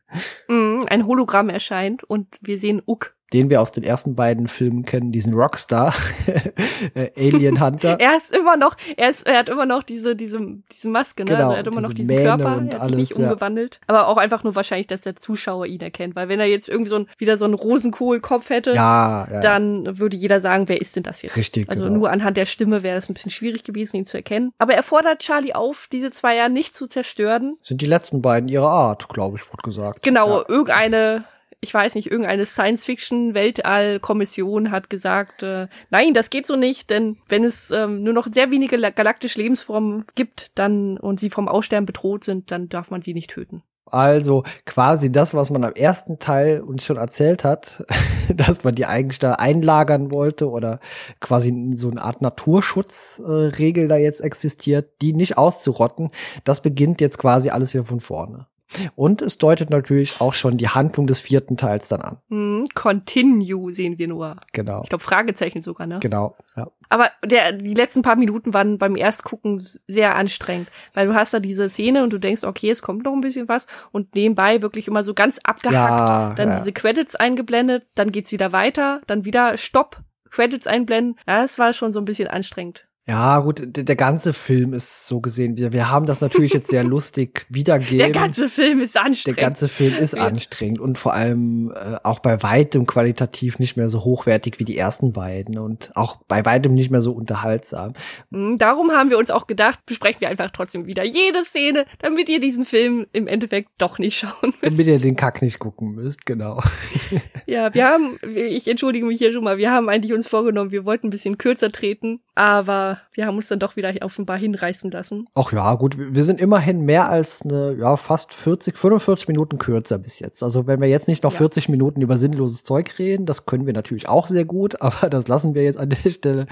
Mm, ein Hologramm erscheint und wir sehen Uck. Den wir aus den ersten beiden Filmen kennen, diesen Rockstar, äh, Alien Hunter. Er ist immer noch, er ist, er hat immer noch diese, diese, diese Maske, ne? Genau, also er hat immer noch diese diesen Mähne Körper, und er hat sich nicht alles, ja. umgewandelt. Aber auch einfach nur wahrscheinlich, dass der Zuschauer ihn erkennt. Weil wenn er jetzt irgendwie so ein, wieder so einen Rosenkohlkopf hätte, Ja, ja, dann würde jeder sagen, wer ist denn das jetzt? Richtig, Also genau. nur anhand der Stimme wäre es ein bisschen schwierig gewesen, ihn zu erkennen. Aber er fordert Charlie auf, diese zwei ja nicht zu zerstören. Sind die letzten beiden ihrer Art, glaube ich, wurde gesagt. Genau, irgendeine, ich weiß nicht, irgendeine Science-Fiction-Weltall-Kommission hat gesagt, äh, nein, das geht so nicht, denn wenn es ähm, nur noch sehr wenige la- galaktische Lebensformen gibt, dann und sie vom Aussterben bedroht sind, dann darf man sie nicht töten. Also quasi das, was man am ersten Teil uns schon erzählt hat, dass man die eigentlich da einlagern wollte oder quasi so eine Art Naturschutzregel äh, da jetzt existiert, die nicht auszurotten, das beginnt jetzt quasi alles wieder von vorne. Und es deutet natürlich auch schon die Handlung des vierten Teils dann an. Hm, continue sehen wir nur. Genau. Ich glaube Fragezeichen sogar, ne? Genau. Ja. Aber der, die letzten paar Minuten waren beim Erstgucken sehr anstrengend, weil du hast da diese Szene und du denkst, okay, es kommt noch ein bisschen was und nebenbei wirklich immer so ganz abgehackt, Ja, dann ja. diese Credits eingeblendet, dann geht's wieder weiter, dann wieder Stopp, Credits einblenden. Ja, das war schon so ein bisschen anstrengend. Ja, gut, der, ganze Film ist so gesehen. Wir, wir haben das natürlich jetzt sehr lustig wiedergegeben. Der ganze Film ist anstrengend. Der ganze Film ist anstrengend und vor allem äh, auch bei weitem qualitativ nicht mehr so hochwertig wie die ersten beiden und auch bei weitem nicht mehr so unterhaltsam. Mhm, darum haben wir uns auch gedacht, besprechen wir einfach trotzdem wieder jede Szene, damit ihr diesen Film im Endeffekt doch nicht schauen müsst. Damit ihr den Kack nicht gucken müsst, genau. ja, wir haben, ich entschuldige mich hier schon mal, wir haben eigentlich uns vorgenommen, wir wollten ein bisschen kürzer treten, aber wir haben uns dann doch wieder offenbar hinreißen lassen. Ach ja, gut, wir sind immerhin mehr als eine, ja, fast 40, 45 Minuten kürzer bis jetzt. Also wenn wir jetzt nicht noch ja. 40 Minuten über sinnloses Zeug reden, das können wir natürlich auch sehr gut, aber das lassen wir jetzt an der Stelle.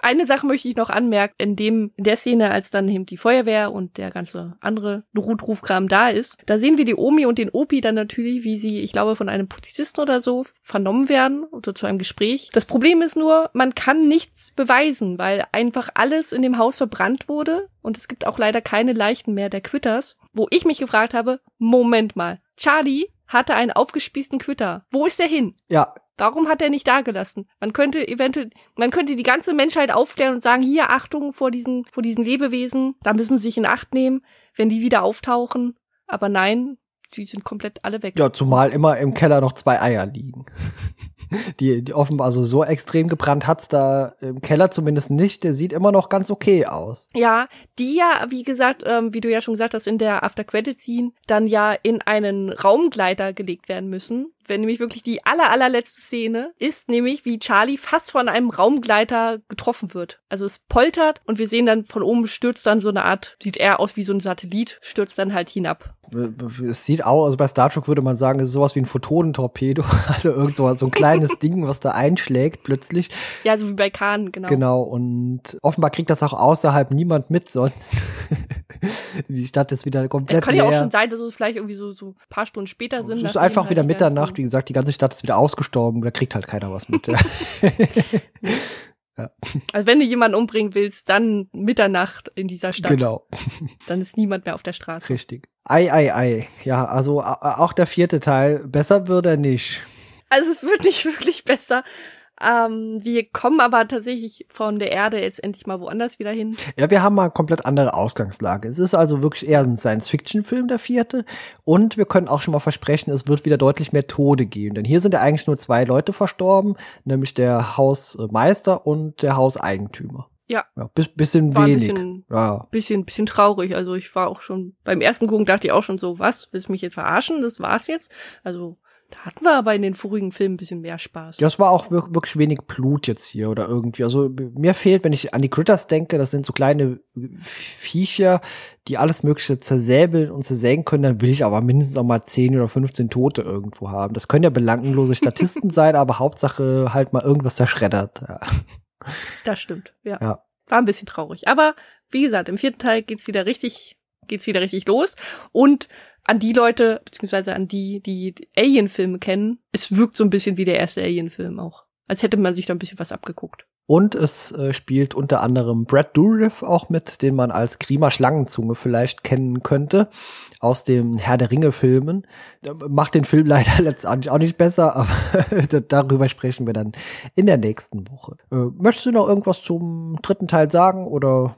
Eine Sache möchte ich noch anmerken, in dem, in der Szene, als dann eben die Feuerwehr und der ganze andere Notrufkram da ist, da sehen wir die Omi und den Opi dann natürlich, wie sie, ich glaube, von einem Polizisten oder so vernommen werden oder zu einem Gespräch. Das Problem ist nur, man kann nichts beweisen, weil einfach alles in dem Haus verbrannt wurde und es gibt auch leider keine Leichen mehr der Quitters, wo ich mich gefragt habe, Moment mal, Charlie hatte einen aufgespießten Quitter. Wo ist der hin? Ja, Warum hat er nicht dagelassen? Man könnte eventuell, man könnte die ganze Menschheit aufklären und sagen, hier Achtung vor diesen, vor diesen Lebewesen, da müssen sie sich in Acht nehmen, wenn die wieder auftauchen. Aber nein, die sind komplett alle weg. Ja, zumal immer im Keller noch zwei Eier liegen. die, die offenbar also so extrem gebrannt hat's da im Keller zumindest nicht. Der sieht immer noch ganz okay aus. Ja, die ja, wie gesagt, ähm, wie du ja schon gesagt hast, in der After Credit Scene dann ja in einen Raumgleiter gelegt werden müssen. Wenn nämlich wirklich die aller, allerletzte Szene ist nämlich, wie Charlie fast von einem Raumgleiter getroffen wird. Also es poltert und wir sehen dann von oben stürzt dann so eine Art, sieht eher aus wie so ein Satellit, stürzt dann halt hinab. Es sieht auch, also bei Star Trek würde man sagen, es ist sowas wie ein Photonentorpedo. Also irgend so, so ein kleines Ding, was da einschlägt plötzlich. Ja, so wie bei Kahn, genau. Genau, und offenbar kriegt das auch außerhalb niemand mit sonst. die Stadt ist wieder komplett Es kann ja auch schon sein, dass es vielleicht irgendwie so, so ein paar Stunden später sind. Es ist einfach halt wieder Mitternacht, wie gesagt, die ganze Stadt ist wieder ausgestorben, da kriegt halt keiner was mit. Ja. Also wenn du jemanden umbringen willst, dann Mitternacht in dieser Stadt. Genau. Dann ist niemand mehr auf der Straße. Richtig. Ei, ei, ei. Ja, also auch der vierte Teil. Besser wird er nicht. Also es wird nicht wirklich besser. Ähm, wir kommen aber tatsächlich von der Erde jetzt endlich mal woanders wieder hin. Ja, wir haben mal komplett andere Ausgangslage. Es ist also wirklich eher ein Science-Fiction-Film, der vierte. Und wir können auch schon mal versprechen, es wird wieder deutlich mehr Tode geben. Denn hier sind ja eigentlich nur zwei Leute verstorben, nämlich der Hausmeister und der Hauseigentümer. Ja. ja bis, bisschen war wenig. Ein bisschen, ja. bisschen, bisschen traurig. Also ich war auch schon, beim ersten Gucken dachte ich auch schon so, was, willst du mich jetzt verarschen? Das war's jetzt? Also, da hatten wir aber in den vorigen Filmen ein bisschen mehr Spaß. Ja, es war auch wirklich wenig Blut jetzt hier oder irgendwie. Also mir fehlt, wenn ich an die Critters denke, das sind so kleine Viecher, die alles Mögliche zersäbeln und zersägen können, dann will ich aber mindestens auch mal 10 oder 15 Tote irgendwo haben. Das können ja belanglose Statisten sein, aber Hauptsache halt mal irgendwas zerschreddert. Ja. Das stimmt, ja. ja. War ein bisschen traurig. Aber wie gesagt, im vierten Teil geht's wieder richtig, geht's wieder richtig los. Und an die Leute, beziehungsweise an die, die Alien-Filme kennen, es wirkt so ein bisschen wie der erste Alien-Film auch. Als hätte man sich da ein bisschen was abgeguckt. Und es äh, spielt unter anderem Brad Dourif auch mit, den man als Grima Schlangenzunge vielleicht kennen könnte aus dem Herr der Ringe Filmen. Macht den Film leider letztendlich auch nicht besser, aber darüber sprechen wir dann in der nächsten Woche. Äh, möchtest du noch irgendwas zum dritten Teil sagen oder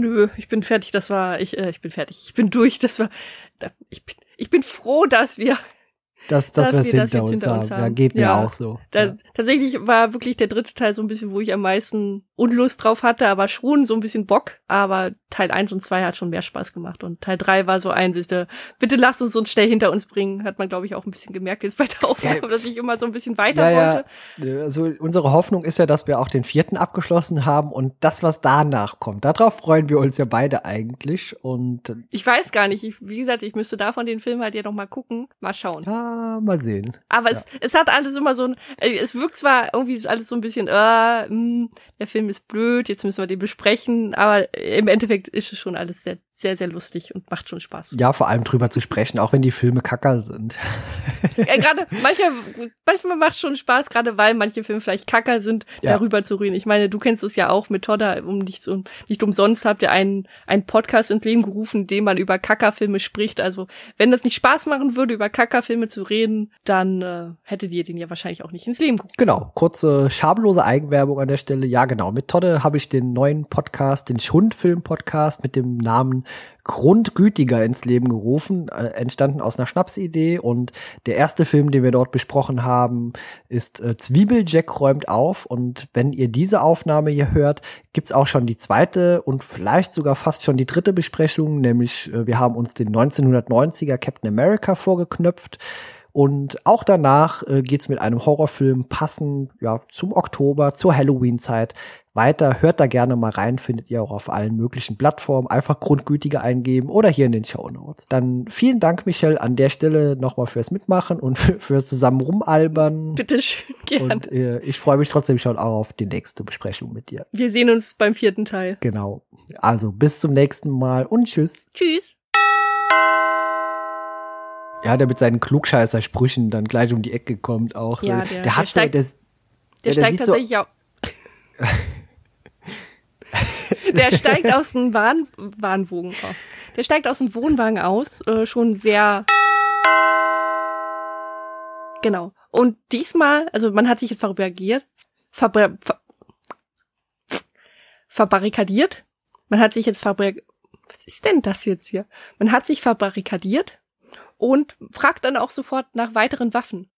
Nö, ich bin fertig, das war, ich, äh, ich bin fertig, ich bin durch, das war, ich bin, ich bin froh, dass wir dass, dass, dass wir das hinter, uns, hinter uns haben. Ja, geht mir ja. auch so. Da, ja. Tatsächlich war wirklich der dritte Teil so ein bisschen, wo ich am meisten Unlust drauf hatte, aber schon so ein bisschen Bock. Aber Teil 1 und 2 hat schon mehr Spaß gemacht. Und Teil 3 war so ein, bitte, bitte lasst uns uns schnell hinter uns bringen. Hat man, glaube ich, auch ein bisschen gemerkt jetzt bei der Aufnahme, ja, dass ich immer so ein bisschen weiter ja, wollte. Also unsere Hoffnung ist ja, dass wir auch den vierten abgeschlossen haben und das, was danach kommt. Darauf freuen wir uns ja beide eigentlich. Und ich weiß gar nicht. Ich, wie gesagt, ich müsste davon den Film halt ja noch mal gucken. Mal schauen. Ja, mal sehen. Aber es, es hat alles immer so ein, äh, es wirkt zwar irgendwie alles so ein bisschen, äh, mh, hm, der Film ist blöd, jetzt müssen wir den besprechen, aber im Endeffekt ist es schon alles sehr, sehr, sehr lustig und macht schon Spaß. Ja, vor allem drüber zu sprechen, auch wenn die Filme kacker sind. ja, gerade manchmal, manchmal macht schon Spaß, gerade weil manche Filme vielleicht kacker sind, ja. darüber zu reden. Ich meine, du kennst es ja auch mit Todda, um nicht, so, nicht umsonst habt ihr einen, einen Podcast ins Leben gerufen, in dem man über Kackerfilme spricht. Also, wenn das nicht Spaß machen würde, über Kackerfilme zu reden, dann äh, hättet ihr den ja wahrscheinlich auch nicht ins Leben gerufen. Genau, kurze, schamlose Eigenwerbung an der Stelle. Ja, genau. Mit Todde habe ich den neuen Podcast, den Schundfilm-Podcast mit dem Namen Grundgütiger ins Leben gerufen, äh, entstanden aus einer Schnapsidee. Und der erste Film, den wir dort besprochen haben, ist äh, Zwiebeljack räumt auf. Und wenn ihr diese Aufnahme hier hört, gibt's auch schon die zweite und vielleicht sogar fast schon die dritte Besprechung, nämlich äh, wir haben uns den 1990er Captain America vorgeknöpft. Und auch danach äh, geht's mit einem Horrorfilm passend ja, zum Oktober, zur Halloween-Zeit weiter. Hört da gerne mal rein, findet ihr auch auf allen möglichen Plattformen. Einfach Grundgütige eingeben oder hier in den Show Notes. Dann vielen Dank, Michelle, an der Stelle nochmal fürs Mitmachen und fürs zusammen rumalbern. Bitteschön, gerne. Und äh, ich freue mich trotzdem schon auch auf die nächste Besprechung mit dir. Wir sehen uns beim vierten Teil. Genau. Also bis zum nächsten Mal und tschüss. Tschüss. Ja, der mit seinen Klugscheißer-Sprüchen dann gleich um die Ecke kommt auch. Ja, der, der, der hat der steigt, so, der, der, steigt tatsächlich so, auch. der steigt aus dem Warn, Warnwogen. Oh. Der steigt aus dem Wohnwagen aus, äh, schon sehr. Genau. Und diesmal, also man hat sich verbarrikadiert, verbar ver verbarrikadiert. Man hat sich jetzt verbarrikadiert. Was ist denn das jetzt hier? Man hat sich verbarrikadiert und fragt dann auch sofort nach weiteren Waffen.